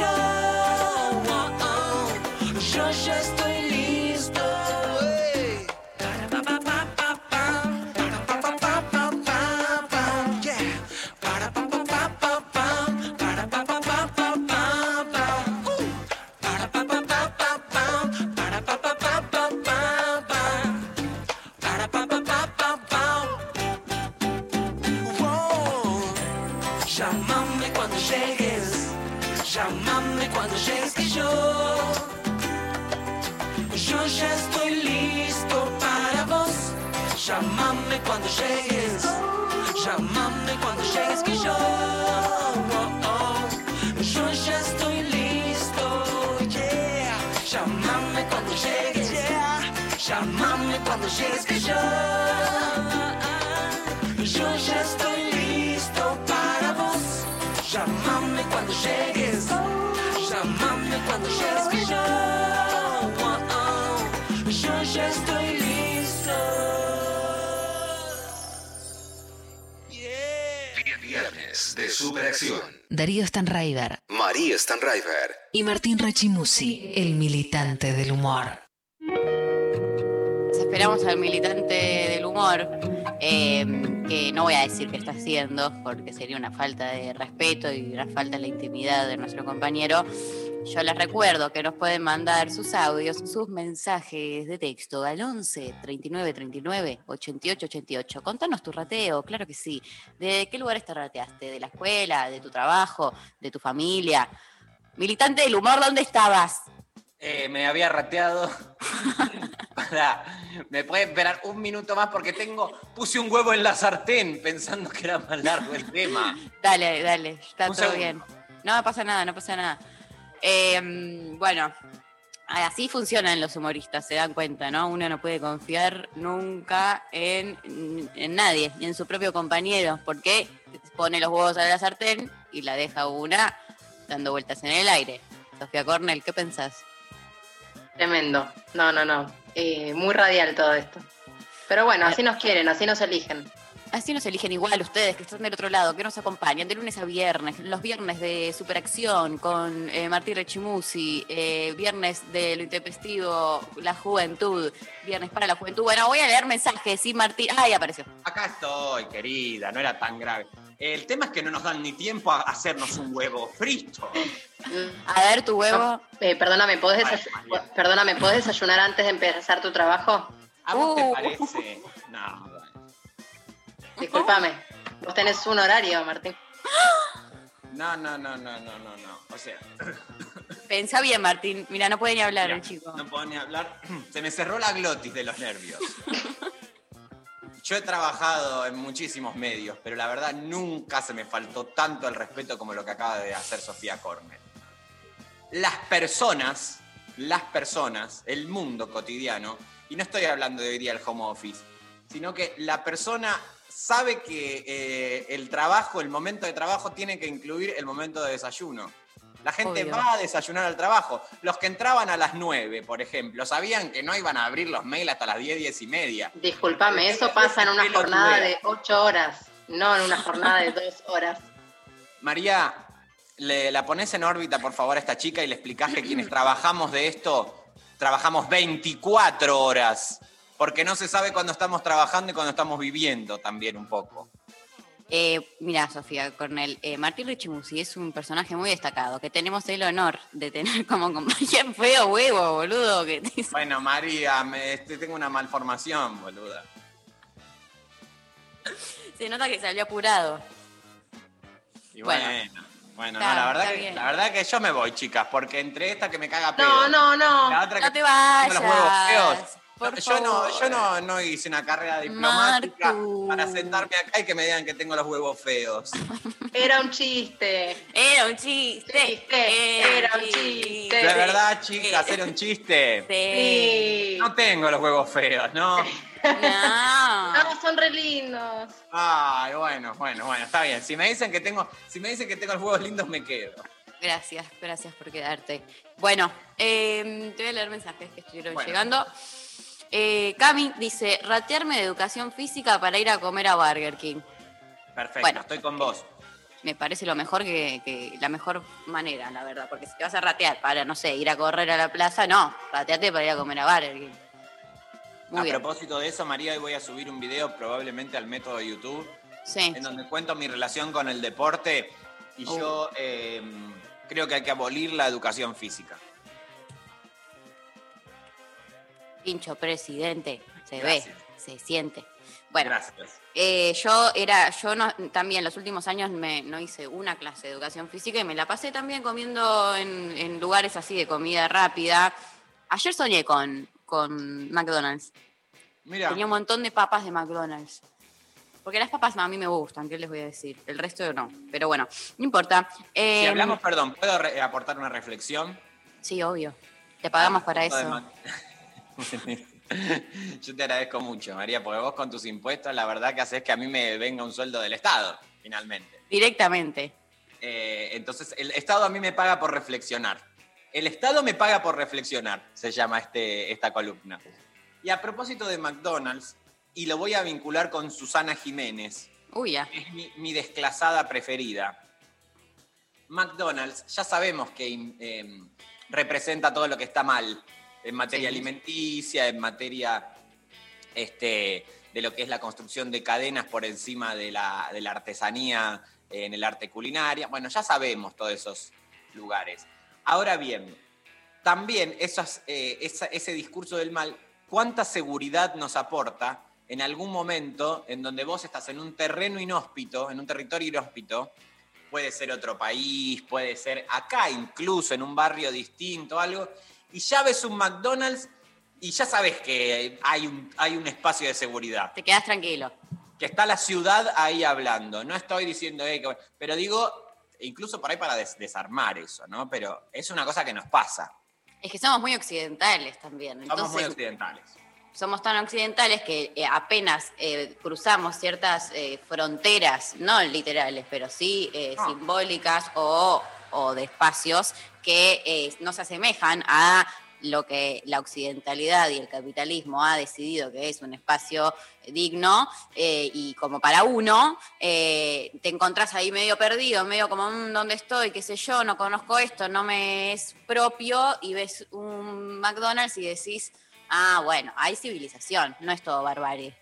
S6: y Martín Rachimusi, el militante del humor.
S2: Esperamos al militante del humor, eh, que no voy a decir qué está haciendo, porque sería una falta de respeto y una falta de la intimidad de nuestro compañero. Yo les recuerdo que nos pueden mandar sus audios, sus mensajes de texto al 11 39 39 88 88. Contanos tu rateo, claro que sí. ¿De qué lugares te rateaste? ¿De la escuela? ¿De tu trabajo? ¿De tu familia? Militante del humor, ¿dónde estabas?
S1: Eh, me había rateado. Pará, me puede esperar un minuto más porque tengo. Puse un huevo en la sartén pensando que era más largo el tema.
S2: Dale, dale, está
S1: Un
S2: todo
S1: segundo.
S2: bien. No pasa nada, no pasa nada. Eh, bueno, así funcionan los humoristas, se dan cuenta, ¿no? Uno no puede confiar nunca en, en nadie, ni en su propio compañero, porque pone los huevos a la sartén y la deja una dando vueltas en el aire. Sofía Cornell, ¿qué pensás?
S3: Tremendo. No, no, no. Eh, muy radial todo esto. Pero bueno, así nos quieren, así nos eligen.
S2: Así nos eligen igual ustedes que están del otro lado, que nos acompañan de lunes a viernes, los viernes de Superacción con eh, Martín Rechimusi, eh, viernes de lo intempestivo, la juventud, viernes para la juventud. Bueno, voy a leer mensajes, sí, Martín. Ay, apareció.
S1: Acá estoy, querida, no era tan grave. El tema es que no nos dan ni tiempo a hacernos un huevo frito.
S2: A ver tu huevo.
S3: Eh, perdóname, ¿podés, desayu-
S1: María.
S3: perdóname, ¿podés desayunar antes de empezar tu trabajo?
S1: ¿A vos te
S2: Uh.
S1: parece? No, bueno.
S3: Disculpame. Vos tenés un horario, Martín.
S1: no, no, no, no, no, no, no. O sea,
S2: Pensá bien, Martín. Mira, no puede ni hablar
S1: mira,
S2: el chico.
S1: no puedo ni hablar. Se me cerró la glotis de los nervios. Yo he trabajado en muchísimos medios, pero la verdad nunca se me faltó tanto el respeto como lo que acaba de hacer Sofía Cornell. Las personas, las personas, el mundo cotidiano, y no estoy hablando de hoy día del home office, sino que la persona sabe que eh, el trabajo, el momento de trabajo tiene que incluir el momento de desayuno. La gente
S2: Obvio.
S1: va a desayunar al trabajo. Los que entraban a las 9, por ejemplo, sabían que no iban a abrir los mails hasta las 10, 10 y media.
S3: Disculpame, eso pasa en una jornada de ocho horas, no en una jornada de dos horas.
S1: María, le, la pones en órbita, por favor, a esta chica y le explicás que quienes trabajamos de esto, trabajamos 24 horas. Porque no se sabe cuándo estamos trabajando y cuándo estamos viviendo también un poco.
S2: Eh, mira, Sofía Cornell, eh, Martín Richimusi es un personaje muy destacado, que tenemos el honor de tener como compañero feo huevo, boludo, que te
S1: Bueno, María, me, este, tengo una malformación, boluda.
S2: se nota que salió apurado.
S1: Y
S2: Bueno.
S1: bueno, bueno,
S2: Está-
S1: no, la, verdad que, la verdad que yo me voy, chicas, porque entre esta que me caga pedo.
S3: No, no, no.
S1: La otra
S2: No
S1: que
S2: te
S1: tengo
S2: vayas.
S1: los huevos feos.
S2: Por
S1: yo no,
S2: favor.
S1: yo no, no hice una carrera diplomática para sentarme acá y que me digan que tengo los huevos feos.
S3: Era un chiste.
S2: Era un chiste.
S3: Chiste, era un chiste.
S1: De verdad, chicas, era un chiste.
S2: Sí.
S3: Sí.
S1: No tengo los huevos feos, ¿no?
S2: No.
S3: No, son re lindos.
S1: Ay, bueno, bueno, bueno, está bien. Si me dicen que tengo, si me dicen que tengo los huevos lindos, me quedo.
S2: Gracias, gracias por quedarte. Bueno, eh, te voy a leer mensajes que estuvieron
S1: Bueno.
S2: llegando. Eh, Cami dice, ratearme de educación física para ir a comer a Burger King.
S1: Perfecto,
S2: Bueno.
S1: estoy con vos.
S2: Me parece lo mejor que, que- la mejor manera, la verdad, porque si te vas a ratear para, no sé, ir a correr a la plaza, no, rateate para ir a comer a Burger King. Muy
S1: a
S2: bien.
S1: propósito de eso, María, hoy voy a subir un video probablemente al método de YouTube
S2: Sí.
S1: en donde cuento mi relación con el deporte y
S2: Oh.
S1: yo eh, creo que hay que abolir la educación física.
S2: Pincho presidente. Se
S1: Gracias.
S2: ve, se siente. Bueno, eh, yo era, yo no, también los últimos años me, no hice una clase de educación física y me la pasé también comiendo en, en lugares así de comida rápida. Ayer soñé con, con McDonald's.
S1: Mira,
S2: Tenía un montón de papas de McDonald's. Porque las papas a mí me gustan, ¿qué les voy a decir? El resto no. Pero bueno, no importa.
S1: si hablamos, perdón, ¿puedo aportar una reflexión?
S2: Sí, obvio. Te pagamos
S1: Ah,
S2: para eso.
S1: Yo te agradezco mucho, María, porque vos con tus impuestos, la verdad que haces que a mí me venga un sueldo del Estado, finalmente.
S2: Directamente.
S1: Eh, entonces, el Estado a mí me paga por reflexionar. El Estado me paga por reflexionar, se llama este, esta columna. Y a propósito de McDonald's, y lo voy a vincular con Susana Jiménez,
S2: Uy, ya.
S1: es mi, mi desclasada preferida. McDonald's, ya sabemos que eh, representa todo lo que está mal en materia
S2: Sí.
S1: alimenticia, en materia este, de lo que es la construcción de cadenas por encima de la, de la artesanía eh, en el arte culinaria. Bueno, ya sabemos todos esos lugares. Ahora bien, también eh, esa- ese discurso del mal, ¿cuánta seguridad nos aporta en algún momento en donde vos estás en un terreno inhóspito, en un territorio inhóspito? Puede ser otro país, puede ser acá incluso, en un barrio distinto, algo, y ya ves un McDonald's y ya sabes que hay un, hay un espacio de seguridad
S2: Te quedas tranquilo.
S1: que está la ciudad ahí hablando. No estoy diciendo, eh, que- pero digo, incluso por ahí para des- desarmar eso, ¿no? Pero es una cosa que nos pasa.
S2: Es que somos muy occidentales también.
S1: Somos muy
S2: Entonces,
S1: occidentales.
S2: somos tan occidentales que eh, apenas eh, cruzamos ciertas eh, fronteras, no literales, pero sí eh,
S1: No.
S2: simbólicas o, o de espacios que eh, no se asemejan a lo que la occidentalidad y el capitalismo ha decidido que es un espacio digno eh, y como para uno, eh, te encontrás ahí medio perdido, medio como, "Mm, ¿dónde estoy? ¿Qué sé yo? No conozco esto, no me es propio y ves un McDonald's y decís, ah, bueno, hay civilización, no es todo barbarie.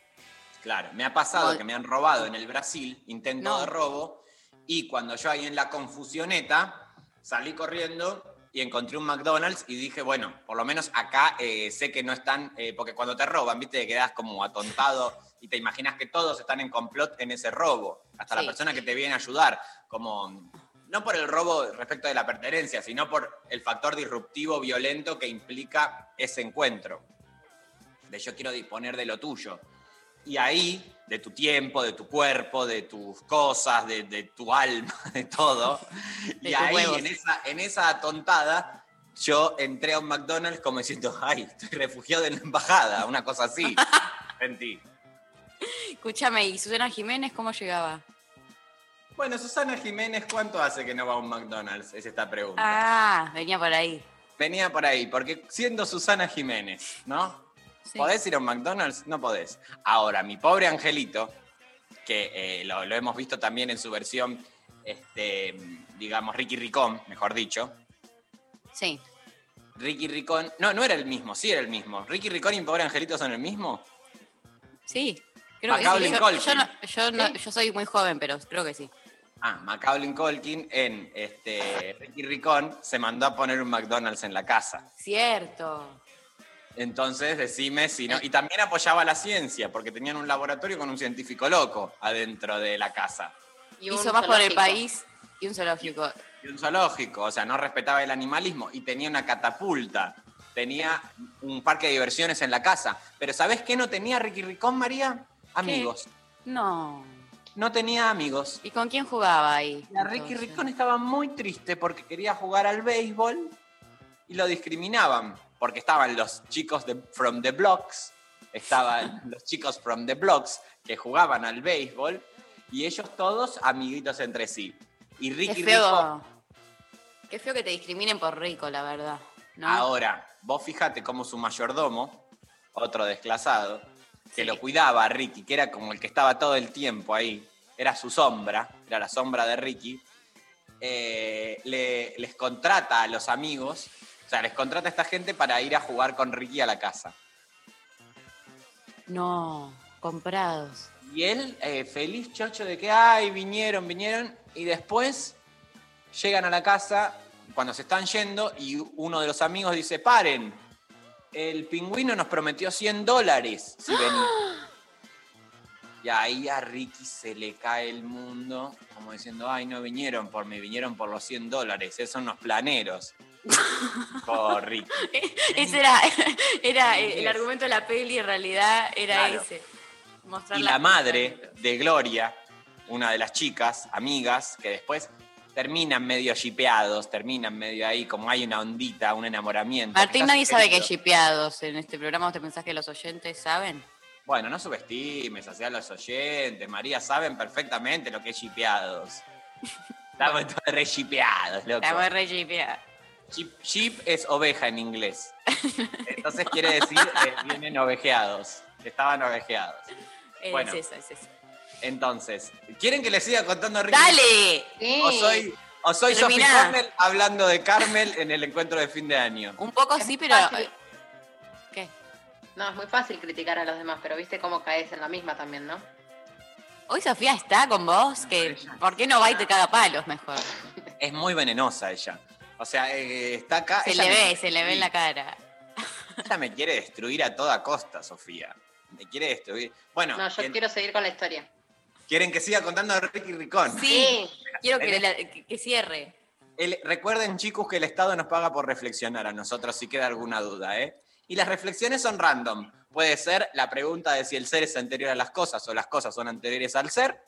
S1: Claro, me ha pasado que me han robado en el Brasil, intento
S2: No.
S1: de robo, y cuando yo ahí en la confusioneta salí corriendo y encontré un McDonald's y dije, bueno, por lo menos acá eh, sé que no están, eh, porque cuando te roban, viste, te quedas como atontado y te imaginas que todos están en complot en ese robo, hasta la persona que te viene a ayudar, como no por el robo respecto de la pertenencia, sino por el factor disruptivo violento que implica ese encuentro, de yo quiero disponer de lo tuyo. Y ahí, de tu tiempo, de tu cuerpo, de tus cosas, de, de tu alma, de todo.
S2: De
S1: y ahí,
S2: huevos.
S1: en esa, en esa tontada, yo entré a un McDonald's como diciendo, ay, estoy refugiado en la embajada, una cosa así. Sentí.
S2: Escúchame, ¿y Susana Jiménez cómo llegaba?
S1: Bueno, Susana Jiménez, ¿cuánto hace que no va a un McDonald's? Es esta pregunta.
S2: Ah, venía por ahí.
S1: Venía por ahí, porque siendo Susana Jiménez, ¿no?
S2: Sí.
S1: ¿Podés ir a un McDonald's? No podés. Ahora, mi pobre angelito, que eh, lo, lo hemos visto también en su versión, este, digamos, Ricky Ricón, mejor dicho.
S2: Sí.
S1: Ricky Ricón, no, no era el mismo, sí era el mismo. Ricky Ricón y mi pobre angelito son el mismo.
S2: Sí. Creo que
S1: Macaulay
S2: sí. Yo,
S1: Culkin.
S2: yo no- yo no- yo soy muy joven, pero creo que sí.
S1: Ah, Macaulay Culkin en este, Ricky Ricón se mandó a poner un McDonald's en la casa.
S2: Cierto.
S1: Entonces, decime si no. Y también apoyaba la ciencia, porque tenían un laboratorio con un científico loco adentro de la casa.
S3: Y un
S2: Hizo más por el país y un zoológico.
S1: Y un zoológico, o sea, no respetaba el animalismo y tenía una catapulta. Tenía un parque de diversiones en la casa. Pero ¿sabés qué no tenía Ricky Ricón, María? Amigos.
S2: No.
S1: No tenía amigos.
S2: ¿Y con quién jugaba ahí?
S1: La Ricky? Ricón estaba muy triste porque quería jugar al béisbol y lo discriminaban. Porque estaban los chicos de From the Blocks, estaban los chicos From the Blocks que jugaban al béisbol y ellos todos amiguitos entre sí. Y
S2: Qué
S1: Ricky Ricón,
S2: feo. Qué feo que te discriminen por rico, la verdad. ¿no?
S1: ahora, vos fíjate cómo su mayordomo, otro desclasado, que
S2: Sí.
S1: lo cuidaba a Ricky, que era como el que estaba todo el tiempo ahí, era su sombra, era la sombra de Ricky, eh, le- les contrata a los amigos, o sea, les contrata a esta gente para ir a jugar con Ricky a la casa.
S2: No, comprados.
S1: Y él, eh, feliz chocho de que, ay, vinieron, vinieron, y después llegan a la casa cuando se están yendo y uno de los amigos dice, paren, el pingüino nos prometió 100 dólares si venía. Y ahí a Ricky se le cae el mundo, como diciendo, ay, no vinieron por mí, vinieron por los 100 dólares, esos son los planeros. Por Ricky.
S2: Ese era, era el argumento de la peli, en realidad era
S1: Claro.
S2: ese. Mostrar
S1: Y la madre de Gloria, una de las chicas, amigas, que después terminan medio shipeados, terminan medio ahí, como hay una ondita, un enamoramiento.
S2: Martín, nadie sabe que
S1: sugerido.
S2: shipeados en este programa. ¿Vos te pensás que los oyentes saben?
S1: Bueno, no subestimes hacia los oyentes. María, saben perfectamente lo que es shipeados. Estamos todos re shipeados, loco.
S2: Estamos re shipeados.
S1: Sheep, sheep es oveja en inglés. Entonces quiere decir eh, vienen ovejeados. Estaban ovejeados.
S2: Es
S1: Bueno.
S2: eso, es eso.
S1: Entonces, ¿quieren que les siga contando Ricky?
S2: ¡Dale!
S3: Sí.
S1: O soy, o soy Sophie. Cornell hablando de Carmel en el encuentro de fin de año.
S2: Un poco
S3: Es
S2: sí, pero.
S3: fácil.
S2: ¿Qué?
S3: No, es muy fácil criticar a los demás, pero viste cómo caes en la misma también, ¿no?
S2: Hoy Sofía está con vos, que ¿por qué no va y te caga palos mejor?
S1: Es muy venenosa ella. O sea, eh, está acá.
S2: Se le ve, se le ve en la cara.
S1: Ella me quiere destruir a toda costa, Sofía. Me quiere destruir. Bueno,
S3: No, yo
S1: ¿quieren-
S3: quiero seguir con la historia.
S1: ¿quieren que siga contando de Ricky Ricón?
S2: Sí, quiero que, la- que- que cierre.
S1: El- recuerden, chicos, que el Estado nos paga por reflexionar a nosotros, si queda alguna duda, ¿eh? Y las reflexiones son random. Puede ser la pregunta de si el ser es anterior a las cosas o las cosas son anteriores al ser,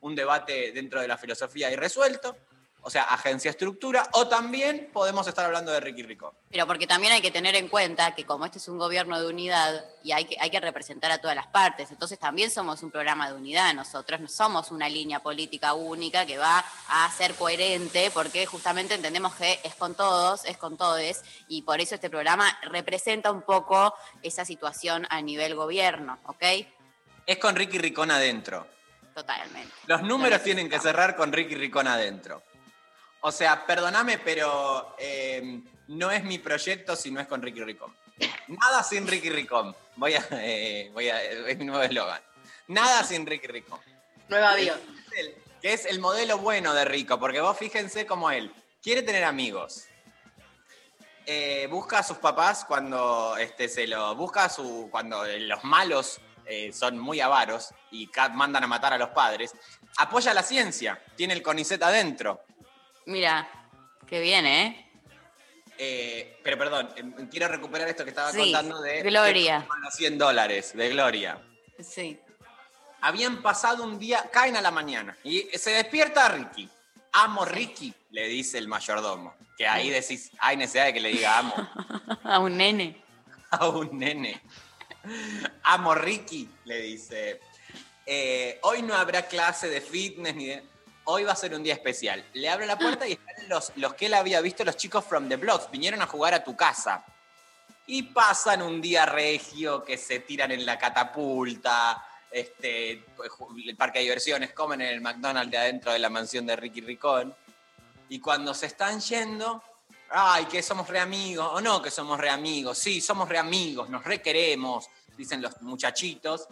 S1: un debate dentro de la filosofía irresuelto, o sea, agencia estructura, o también podemos estar hablando de Ricky Rico.
S2: Pero porque también hay que tener en cuenta que como este es un gobierno de unidad y hay que, hay que representar a todas las partes, entonces también somos un programa de unidad, nosotros no somos una línea política única que va a ser coherente porque justamente entendemos que es con todos, es con todes y por eso este programa representa un poco esa situación a nivel gobierno, ¿ok?
S1: Es con Ricky Ricón adentro.
S2: Totalmente.
S1: Los números tienen que cerrar con Ricky Ricón adentro. O sea, perdóname, pero eh, no es mi proyecto si no es con Ricky Ricón. Nada sin Ricky Ricón. Voy a, eh, voy a, es mi nuevo eslogan. Nada sin Ricky Ricón.
S3: Nueva bio.
S1: Que es el modelo bueno de Rico, porque vos fíjense cómo él quiere tener amigos. Eh, busca a sus papás cuando este, se lo. Busca a su. cuando los malos eh, son muy avaros y mandan a matar a los padres. Apoya la ciencia. Tiene el CONICET adentro.
S2: Mira, qué bien, ¿eh?
S1: Eh, pero perdón, eh, quiero recuperar esto que estaba
S2: Sí,
S1: contando de.
S2: Gloria.
S1: de los 100 dólares de Gloria.
S2: Sí.
S1: Habían pasado un día, caen a la mañana y se despierta Ricky. Amo Ricky, le dice el mayordomo. Que ahí decís, hay necesidad de que le diga amo
S2: A un nene.
S1: a un nene. Amo Ricky, le dice. "Eh, hoy no habrá clase de fitness ni de. Hoy va a ser un día especial. Le abre la puerta y están los, los que él había visto, los chicos from the blocks. Vinieron a jugar a tu casa. Y pasan un día regio que se tiran en la catapulta, este, el parque de diversiones, comen en el McDonald's de adentro de la mansión de Ricky Ricón. Y cuando se están yendo, ay, que somos re amigos, o no que somos re amigos, sí, somos re amigos, nos requeremos, dicen los muchachitos.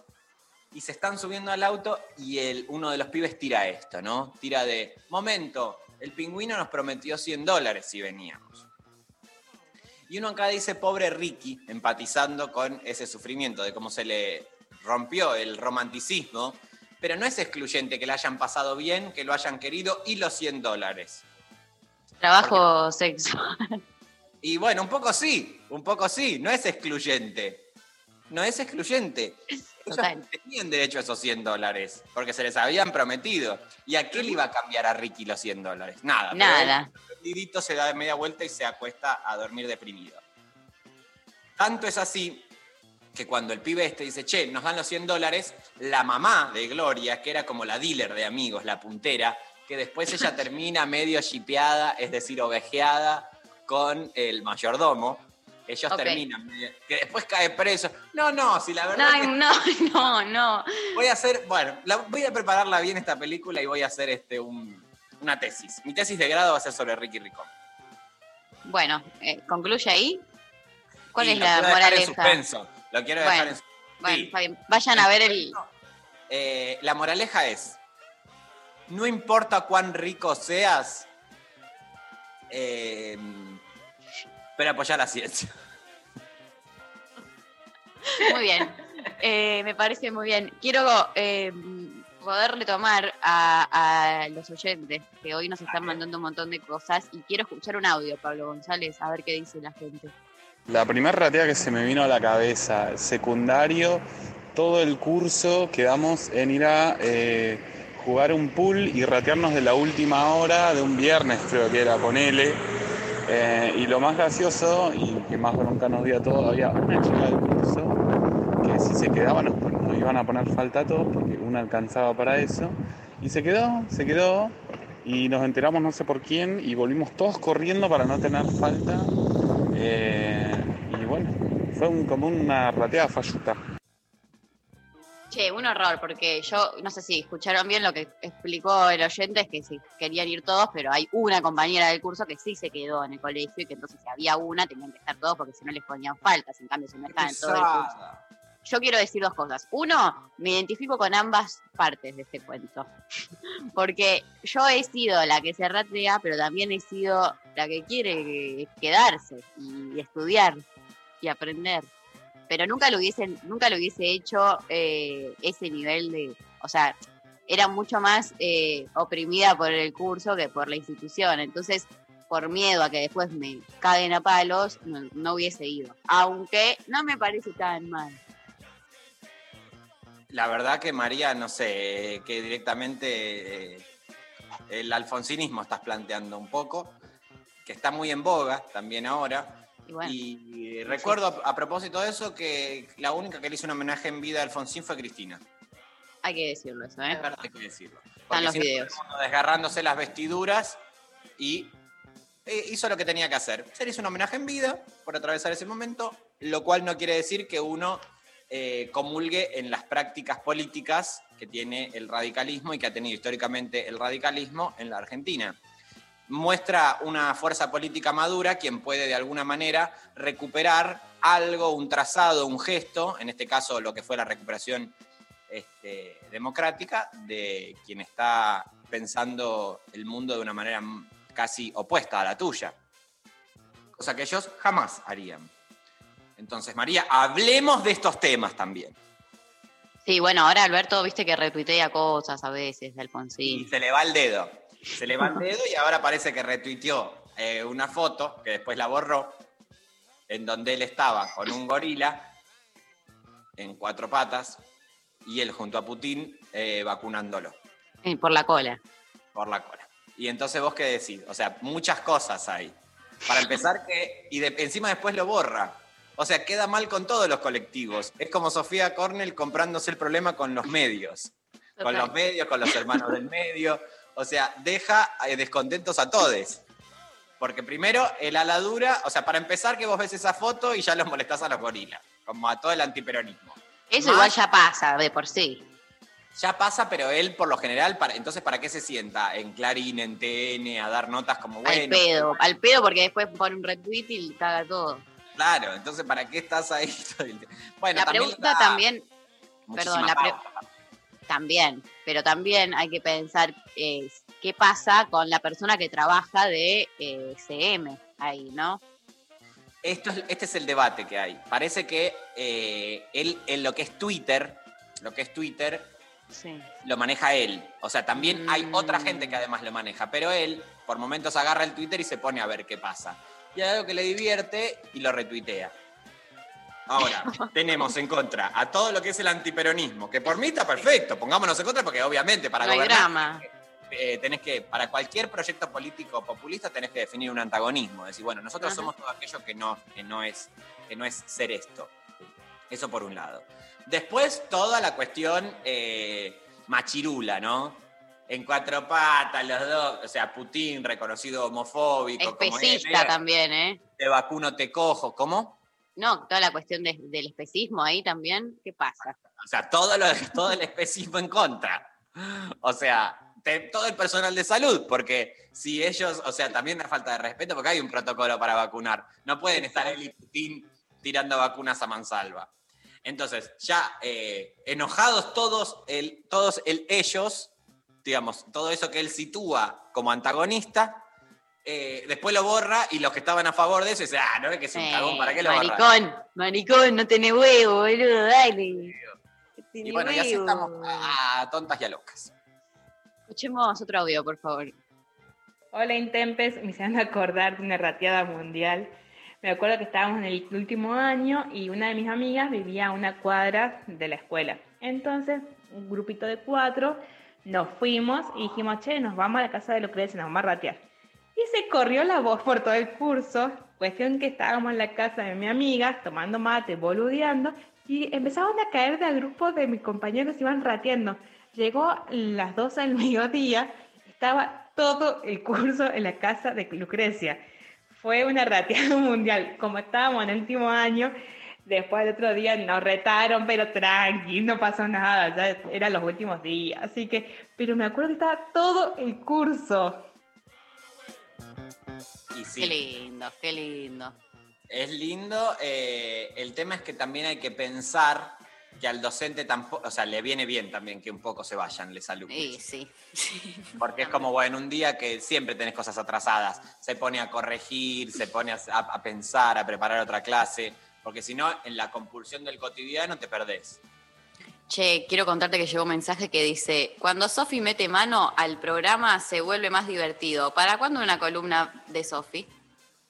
S1: Y se están subiendo al auto y el, uno de los pibes tira esto, ¿no? Tira de, momento, el pingüino nos prometió 100 dólares si veníamos. Y uno acá dice, pobre Ricky, empatizando con ese sufrimiento de cómo se le rompió el romanticismo, pero no es excluyente que le hayan pasado bien, que lo hayan querido y los 100 dólares.
S2: Trabajo sexual.
S1: Y bueno, un poco sí, un poco sí, no es excluyente. No es excluyente. Ellos
S2: Total.
S1: tenían derecho a esos 100 dólares, porque se les habían prometido. ¿Y a qué le iba a cambiar a Ricky los 100 dólares? Nada.
S2: Nada.
S1: él, prendidito, se da de media vuelta y se acuesta a dormir deprimido. Tanto es así que cuando el pibe este dice, che, nos dan los 100 dólares, la mamá de Gloria, que era como la dealer de amigos, la puntera, que después ella termina medio shipeada, es decir, ovejeada con el mayordomo. Ellos terminan, que después cae preso. No, no, si la verdad
S2: No,
S1: que
S2: no, no, no.
S1: voy a hacer, bueno, la- voy a prepararla bien esta película y voy a hacer este un- una tesis. Mi tesis de grado va a ser sobre Ricky Ricón.
S2: Bueno, eh, concluye ahí. ¿Cuál
S1: Y
S2: es la
S1: dejar
S2: moraleja?
S1: suspenso. Lo quiero dejar
S2: Bueno,
S1: en
S2: Bueno,
S1: sí.
S2: está bien. Vayan a ver el.
S1: Eh, la moraleja es, no importa cuán rico seas, eh, pero apoyar la ciencia.
S2: Muy bien. Eh, me parece muy bien. Quiero eh, poder retomar a, a los oyentes que hoy nos están mandando un montón de cosas y quiero escuchar un audio, Pablo González, a ver qué dice la gente.
S7: La primera ratea que se me vino a la cabeza, secundario, todo el curso quedamos en ir a eh, jugar un pool y ratearnos de la última hora de un viernes, creo que era, ponele. Eh, y lo más gracioso y que más bronca nos dio a todos, había una chica del curso que si se quedaba nos, iban a poner falta a todos porque una alcanzaba para eso. Y se quedó, se quedó y nos enteramos no sé por quién y volvimos todos corriendo para no tener falta. Eh, y bueno, fue como una rateada falluta.
S2: Che, un horror, porque yo no sé si escucharon bien lo que explicó el oyente, es que sí, querían ir todos, pero hay una compañera del curso que sí se quedó en el colegio y que entonces si había una tenían que estar todos porque si no les ponían faltas, en cambio si no estaban en todo el curso. Yo quiero decir dos cosas. Uno, me identifico con ambas partes de este cuento. Porque yo he sido la que se ratea, pero también he sido la que quiere quedarse y estudiar y aprender. Pero nunca lo hubiesen, nunca lo hubiese hecho eh, ese nivel de. O sea, era mucho más eh, oprimida por el curso que por la institución. Entonces, por miedo a que después me caguen a palos, no, no hubiese ido. Aunque no me parece tan mal.
S1: La verdad que María, no sé, que directamente eh, el alfonsinismo estás planteando un poco, que está muy en boga también ahora.
S2: Y bueno,
S1: Y recuerdo a, a propósito de eso que la única que le hizo un homenaje en vida a Alfonsín fue Cristina.
S2: hay que decirlo eso, ¿eh?
S1: Es verdad, hay que decirlo.
S2: Están los videos.
S1: desgarrándose las vestiduras y eh, hizo lo que tenía que hacer. Se le hizo un homenaje en vida por atravesar ese momento, lo cual no quiere decir que uno eh, comulgue en las prácticas políticas que tiene el radicalismo y que ha tenido históricamente el radicalismo en la Argentina. Muestra una fuerza política madura quien puede de alguna manera recuperar algo, un trazado, un gesto, en este caso lo que fue la recuperación este, democrática de quien está pensando el mundo de una manera casi opuesta a la tuya. Cosa que ellos jamás harían. Entonces, María, hablemos de estos temas también.
S2: Sí, bueno, ahora Alberto, viste que retuitea cosas a veces de
S1: Y
S2: Alfonsín.
S1: se le va el dedo. Se le va el dedo y ahora parece que retuiteó eh, una foto, que después la borró, en donde él estaba con un gorila en cuatro patas y él junto a Putin eh, vacunándolo.
S2: Eh, Por la cola.
S1: por la cola. Y entonces vos qué decís, o sea, muchas cosas hay. Para empezar que, y de- encima después lo borra. O sea, queda mal con todos los colectivos. Es como Sofía Cornell comprándose el problema con los medios. Con los medios, con los hermanos del medio. O sea, deja eh, descontentos a todos. Porque primero, el ala dura, o sea, para empezar que vos ves esa foto y ya los molestás a los gorilas. Como a todo el antiperonismo.
S2: Eso
S1: Más-
S2: igual ya pasa de por sí.
S1: Ya pasa, pero él por lo general, para, entonces, ¿para qué se sienta? En Clarín, en TN, a dar notas como bueno.
S2: al pedo. Al pedo porque después pone un retweet y caga todo.
S1: Claro, entonces, ¿para qué estás ahí? Bueno,
S2: la
S1: también
S2: pregunta también, perdón, la pre-
S1: pauta.
S2: También, pero también hay que pensar eh, qué pasa con la persona que trabaja de eh, CM ahí, ¿no?
S1: Esto es- este es el debate que hay. Parece que eh, él, en lo que es Twitter, lo que es Twitter,
S2: Sí.
S1: lo maneja él. O sea, también hay
S2: Mm.
S1: otra gente que además lo maneja, pero él por momentos agarra el Twitter y se pone a ver qué pasa. Y hay algo que le divierte y lo retuitea. Ahora, tenemos en contra a todo lo que es el antiperonismo, que por mí está perfecto, pongámonos en contra porque obviamente para
S2: no
S1: gobernar
S2: drama.
S1: eh, tenés que, para cualquier proyecto político populista tenés que definir un antagonismo, decir, bueno, nosotros
S2: Ajá.
S1: somos todo aquello que no, que no es, que no es ser esto. Eso por un lado. Después, toda la cuestión eh, machirula, ¿no? En cuatro patas, los dos, o sea, Putin, reconocido homofóbico, como es,
S2: Especista
S1: medio,
S2: también, ¿eh?
S1: te vacuno, te cojo, ¿cómo?
S2: No, toda la cuestión de- del especismo ahí también, ¿qué pasa?
S1: O sea, todo, lo, todo el especismo en contra. O sea, te- todo el personal de salud, porque si ellos, o sea, también da falta de respeto porque hay un protocolo para vacunar. No pueden estar él y Putin tirando vacunas a mansalva. Entonces, ya eh, enojados todos, el, todos el, ellos, digamos, todo eso que él sitúa como antagonista, eh, después lo borra y los que estaban a favor de eso dicen, ah, no es que es un
S2: Sí,
S1: cagón, ¿para qué lo borra?
S2: Maricón, maricón, no tenés huevo, boludo, dale.
S1: Y
S2: Tiene
S1: bueno, y así
S2: huevo.
S1: estamos a, a tontas y a locas.
S2: Escuchemos otro audio, por favor.
S8: Hola Intempes, me hicieron acordar de una rateada mundial. Me acuerdo que estábamos en el último año y una de mis amigas vivía a una cuadra de la escuela. Entonces, un grupito de cuatro, nos fuimos y dijimos, che, nos vamos a la casa de Lucrecia, nos vamos a ratear. Y se corrió la voz por todo el curso, cuestión que estábamos en la casa de mi amiga, tomando mate, boludeando, y empezaban a caer de a grupos de mis compañeros iban rateando. Llegó las 12 del mediodía, estaba todo el curso en la casa de Lucrecia. Fue una rateada mundial. Como estábamos en el último año, después del otro día nos retaron, pero tranqui, no pasó nada, ya eran los últimos días. Así que, pero me acuerdo que estaba todo el curso.
S1: Y sí.
S2: Qué lindo, qué lindo.
S1: Es lindo. eh, el tema es que también hay que pensar que al docente tampoco, o sea, le viene bien también que un poco se vayan les alumnos.
S2: Sí, sí.
S1: Porque es como, bueno, un día que siempre tenés cosas atrasadas, se pone a corregir, se pone a, a pensar, a preparar otra clase, porque si no, en la compulsión del cotidiano te perdés.
S2: Che, quiero contarte que llegó un mensaje que dice, cuando Sofi mete mano al programa se vuelve más divertido. ¿Para cuándo una columna de Sofi?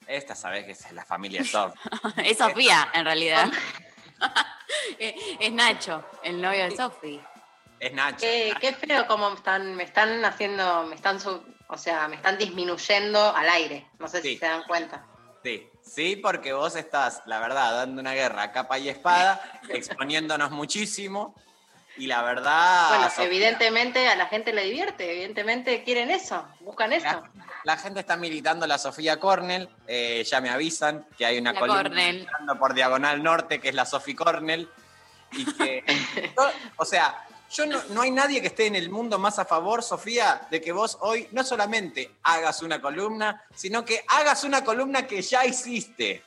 S1: Esta sabés que es la familia de Sof.
S2: es Sofía, en realidad. Es Nacho, el novio de Sofi.
S1: Es Nacho.
S3: Qué, qué feo como están, me están haciendo, me están sub- o sea, me están disminuyendo al aire. No sé
S1: Sí.
S3: si se dan cuenta.
S1: Sí, sí, porque vos estás, la verdad, dando una guerra a capa y espada, exponiéndonos muchísimo. Y la verdad.
S3: bueno,
S1: Sofía,
S3: evidentemente a la gente le divierte, evidentemente quieren eso, buscan eso.
S1: La, la gente está militando la Sofía Cornell. eh, ya me avisan que hay una
S2: La
S1: columna
S2: Cornell.
S1: por Diagonal Norte, que es la Sofi Cornell. Y que. o sea, yo no, no hay nadie que esté en el mundo más a favor, Sofía, de que vos hoy no solamente hagas una columna, sino que hagas una columna que ya hiciste.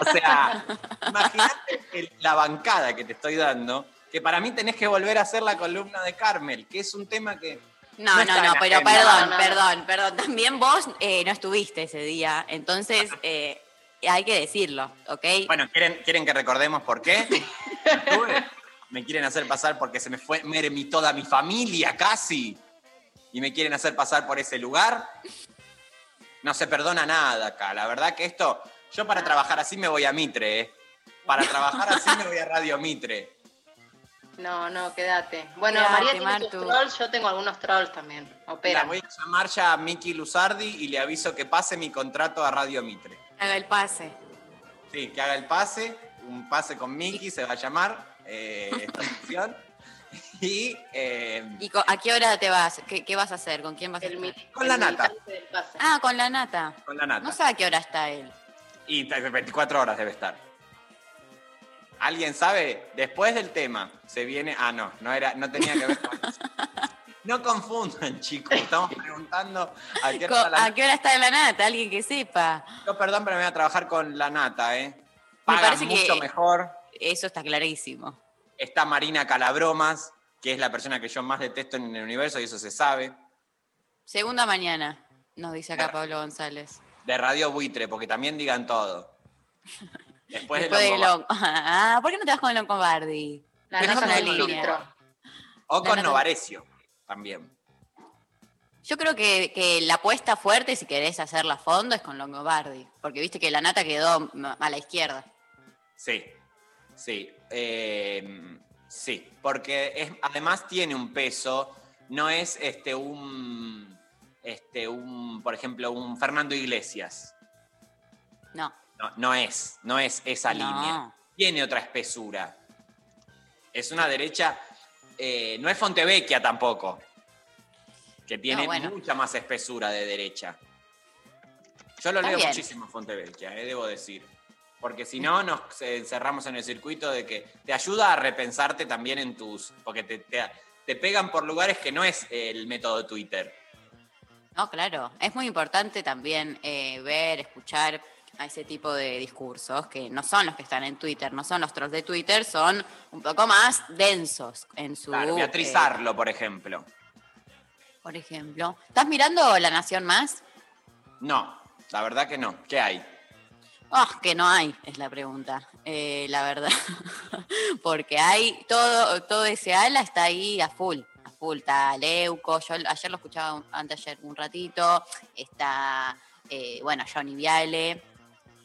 S1: O sea, imagínate la bancada que te estoy dando, que para mí tenés que volver a hacer la columna de Carmel, que es un tema que.
S2: No,
S1: No
S2: no, no, pero
S1: agenda.
S2: perdón,
S3: No, no, no.
S2: perdón, perdón. También vos eh, no estuviste ese día, entonces eh, hay que decirlo, ¿ok?
S1: Bueno, ¿quieren, ¿quieren que recordemos por qué? Estuve. Me quieren hacer pasar porque se me fue Mermi toda mi familia casi. Y me quieren hacer pasar por ese lugar. No se perdona nada acá. La verdad que esto, yo para trabajar así me voy a Mitre, ¿eh? Para trabajar así me voy a Radio Mitre.
S3: No, no, quédate. Bueno,
S2: Quédate,
S3: María tiene sus trolls, yo tengo algunos trolls también.
S1: La
S3: Operan.
S1: voy a llamar ya a Miki Luzardi y le aviso que pase mi contrato a Radio Mitre.
S2: Haga el pase.
S1: Sí, que haga el pase, un pase con Miki se va a llamar eh, esta sección. Y eh,
S2: ¿Y a qué hora te vas? ¿Qué, qué vas a hacer? ¿Con quién vas a estar?
S1: Con la nata.
S2: Ah, con la nata.
S1: con la nata.
S2: No sé a qué hora está él.
S1: Y 24 horas debe estar. ¿Alguien sabe? Después del tema se viene. Ah, no, no era, no tenía que ver con eso. No confundan, chicos. Estamos preguntando a qué hora
S2: Co-
S1: está la
S2: ¿A qué hora está la nata? Alguien que sepa.
S1: Yo, perdón, pero me voy a trabajar con la nata, ¿eh?
S2: Parece
S1: mucho
S2: que-
S1: mejor.
S2: Eso está clarísimo.
S1: Está Marina Calabromas, que es la persona que yo más detesto en el universo y eso se sabe.
S2: Segunda mañana, nos dice acá
S1: Claro.
S2: Pablo González.
S1: De Radio Buitre, porque también digan todo. Después,
S2: Después
S1: de
S2: de
S1: Longobardi.
S2: Lon- Ah, ¿por qué no te vas con Longobardi?
S3: La
S2: Tenés
S3: nata
S2: una
S3: es un
S2: línea.
S3: filtro.
S1: O
S2: La
S1: con Novarecio, también.
S2: Yo creo que, que la apuesta fuerte, si querés hacerla a fondo, es con Longobardi. Porque viste que la nata quedó a la izquierda.
S1: Sí, sí. eh, sí, porque es, además tiene un peso, no es este un, este un, por ejemplo, un Fernando Iglesias.
S2: No.
S1: No, no es, no es esa
S2: No.
S1: línea. Tiene otra espesura. Es una derecha, eh, no es Fontevecchia tampoco, que tiene
S2: bueno.
S1: mucha más espesura de derecha. Yo lo
S2: Está
S1: leo
S2: bien.
S1: muchísimo Fontevecchia, eh, debo decir. Porque si no, nos encerramos en el circuito de que te ayuda a repensarte también en tus. Porque te, te- te pegan por lugares que no es el método Twitter.
S2: No, claro. Es muy importante también eh, ver, escuchar a ese tipo de discursos que no son los que están en Twitter, no son los trolls de Twitter, son un poco más densos en su.
S1: Claro, Beatriz
S2: eh,
S1: por ejemplo.
S2: por ejemplo. ¿Estás mirando La Nación Más?
S1: No, la verdad que no. ¿Qué hay?
S2: Ah, que no hay, es la pregunta. Eh, la verdad. Porque hay todo, todo ese ala está ahí a full. A full. Está Leuco, yo ayer lo escuchaba antes ayer un ratito. Está, eh, bueno, Johnny Viale.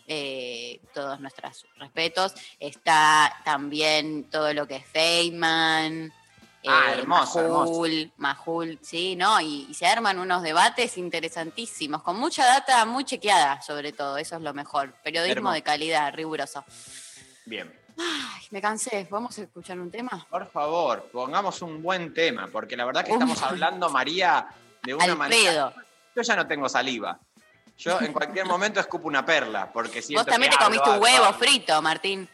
S2: eh, todos nuestros respetos. Está también todo lo que es Feynman.
S1: Ah, hermoso, hermoso.
S2: Majul, Majul, sí, ¿no? Y, y se arman unos debates interesantísimos, con mucha data muy chequeada, sobre todo, eso es lo mejor. Periodismo
S1: Hermoso.
S2: de calidad, riguroso.
S1: Bien.
S2: Ay, me cansé, ¿vamos a escuchar un tema?
S1: Por favor, pongamos un buen tema, porque la verdad que estamos hablando, María, de una
S2: Al
S1: manera. Yo ya no tengo saliva. Yo en cualquier momento escupo una perla, porque siento
S2: Vos también te comiste un huevo frito, Martín.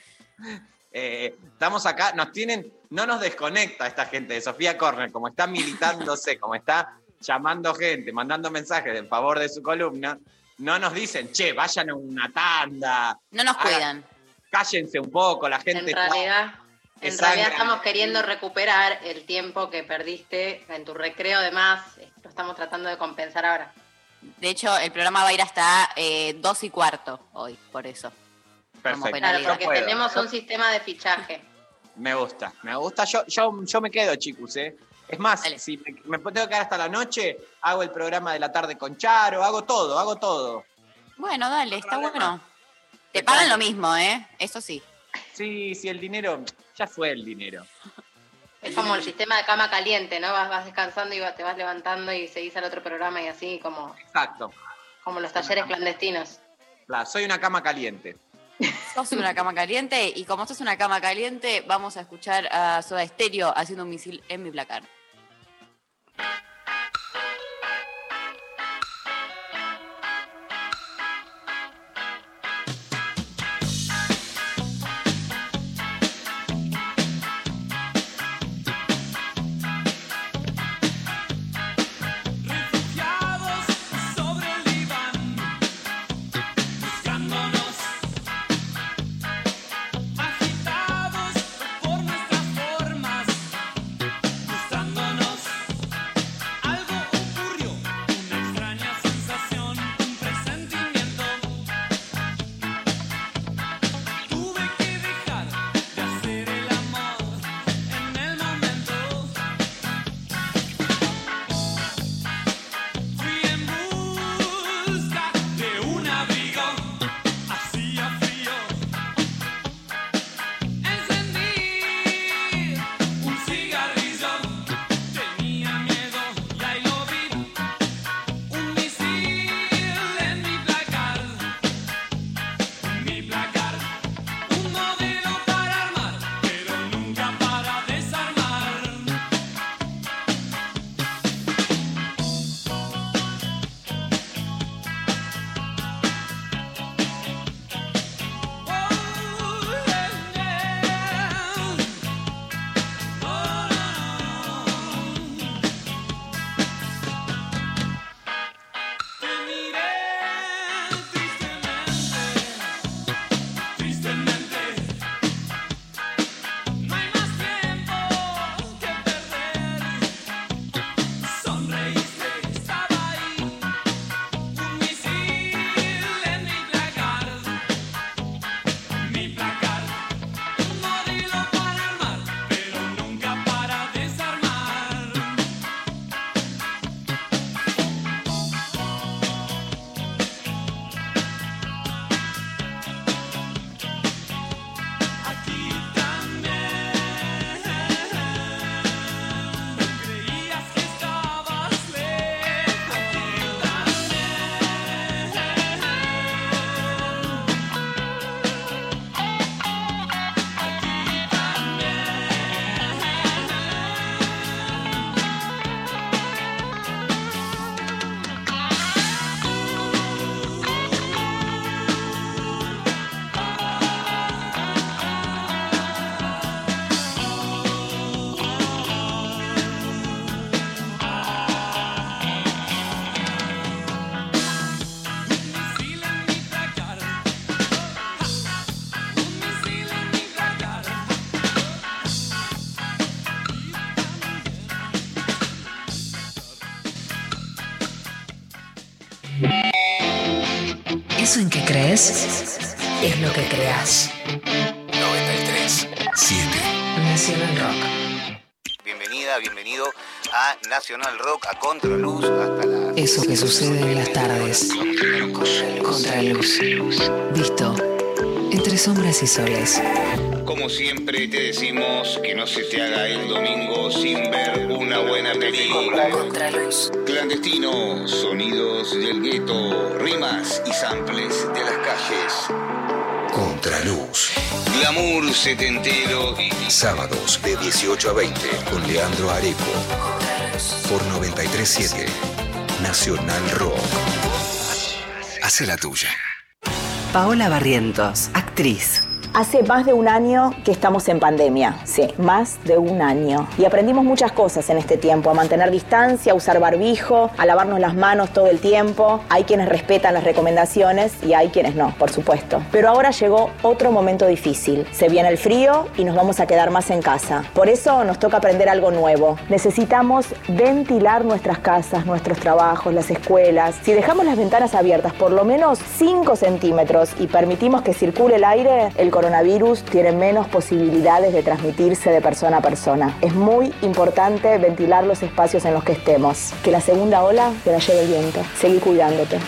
S1: Eh, estamos acá, nos tienen, no nos desconecta esta gente de Sofía Corner, como está militándose, como está llamando gente, mandando mensajes en favor de su columna, no nos dicen, che, vayan a una tanda,
S2: No nos cuidan.
S1: cállense un poco, la gente
S3: En
S1: está-
S3: realidad, en realidad estamos queriendo recuperar el tiempo que perdiste en tu recreo de más. Lo estamos tratando de compensar ahora.
S2: De hecho, el programa va a ir hasta eh, dos y cuarto hoy, por eso.
S1: Perfecto.
S3: Claro, porque
S1: puedo.
S3: tenemos un sistema de fichaje.
S1: Me gusta, me gusta. Yo, yo, yo me quedo, chicos, ¿eh? Es más,
S2: Dale.
S1: si me, me tengo que quedar hasta la noche, hago el programa de la tarde con Charo, hago todo, hago todo.
S2: Bueno, dale, está
S1: problema.
S2: bueno. Te pagan lo mismo, ¿eh? Eso sí.
S1: Sí, sí, el dinero, ya fue el dinero.
S3: Es como el sistema de cama caliente, ¿no? Vas, vas descansando y te vas levantando y seguís al otro programa y así como,
S1: Exacto.
S3: como los talleres clandestinos.
S1: La- soy una cama caliente.
S2: Sos una cama caliente y como sos una cama caliente, vamos a escuchar a Soda Stereo haciendo un misil en mi placar.
S6: es lo que creas.
S9: 93 7
S6: Nacional Rock.
S10: Bienvenida, bienvenido a Nacional Rock a Contraluz hasta la
S6: Eso que sucede en las tardes. Contraluz. Contraluz. Visto entre sombras y soles.
S10: Como siempre te decimos que no se te haga el domingo sin ver una buena película.
S6: Contraluz.
S10: Clandestino, sonidos del gueto, rimas y samples de las calles.
S9: Contraluz.
S10: Glamour setentero y
S9: Sábados de 18 a 20 con Leandro Areco. Por 937 Nacional Rock. Hace la tuya.
S11: Paola Barrientos, actriz.
S12: Hace más de un año que estamos en pandemia, sí, más de un año. Y aprendimos muchas cosas en este tiempo, a mantener distancia, a usar barbijo, a lavarnos las manos todo el tiempo. Hay quienes respetan las recomendaciones y hay quienes no, por supuesto. Pero ahora llegó otro momento difícil. Se viene el frío y nos vamos a quedar más en casa. Por eso nos toca aprender algo nuevo. Necesitamos ventilar nuestras casas, nuestros trabajos, las escuelas. Si dejamos las ventanas abiertas por lo menos 5 centímetros y permitimos que circule el aire, el coronavirus tiene menos posibilidades de transmitirse de persona a persona. Es muy importante ventilar los espacios en los que estemos. Que la segunda ola te la lleve el viento. Seguí cuidándote.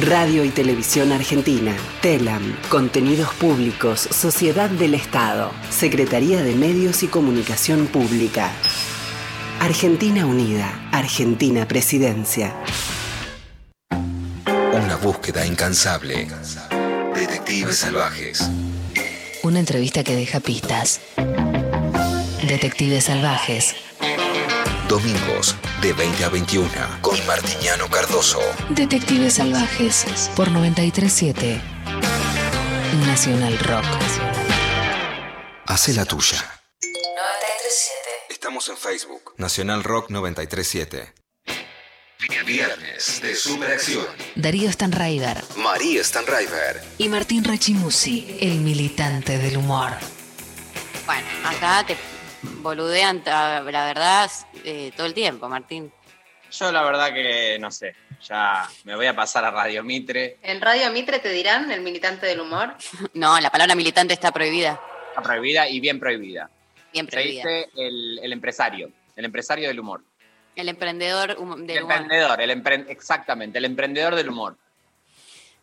S11: Radio y Televisión Argentina. TELAM. Contenidos Públicos. Sociedad del Estado. Secretaría de Medios y Comunicación Pública. Argentina Unida. Argentina Presidencia.
S9: Una búsqueda incansable. Detectives salvajes.
S6: Una entrevista que deja pistas. Detectives salvajes.
S9: Domingos de 20 a 21 con Martiñano Cardoso.
S6: Detectives salvajes. Por 937 Nacional Rock.
S9: Hace la tuya.
S6: 937
S9: Estamos en Facebook. Nacional Rock 937. Viernes de Superacción.
S6: Darío Stanraiver
S9: María Stanraiver.
S6: y Martín Rachimusi, el militante del humor.
S2: Bueno, acá te boludean, la verdad, eh, todo el tiempo, Martín.
S1: Yo la verdad que no sé. Ya me voy a pasar a Radio Mitre.
S3: En Radio Mitre te dirán el militante del humor.
S2: No, la palabra militante está prohibida.
S1: Está prohibida y bien prohibida.
S2: Bien
S1: Se
S2: prohibida.
S1: dice el, el empresario. El empresario del humor.
S2: El emprendedor
S1: El
S2: del humor.
S1: emprendedor, el empre- exactamente, el emprendedor del humor.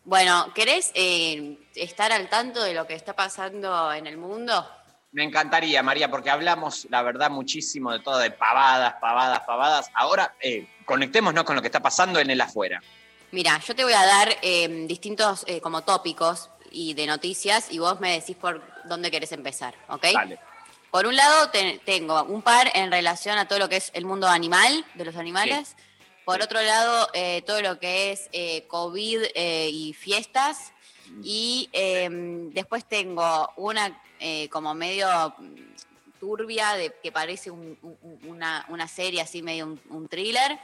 S2: Bueno, ¿querés eh, estar al tanto de lo que está pasando en el mundo?
S1: Me encantaría, María, porque hablamos, la verdad, muchísimo de todo, de pavadas, pavadas, pavadas. Ahora, eh, conectémonos con lo que está pasando en el afuera.
S2: Mira, yo te voy a dar eh, distintos eh, como tópicos y de noticias y vos me decís por dónde querés empezar, ¿ok?
S1: Dale.
S2: Por un lado te- tengo un par en relación a todo lo que es el mundo animal, de los animales. Por otro lado, eh, todo lo que es eh, COVID eh, y fiestas. Y eh, después tengo una eh, como medio mm, turbia, de, que parece un- un- una, una serie así, medio un, un thriller.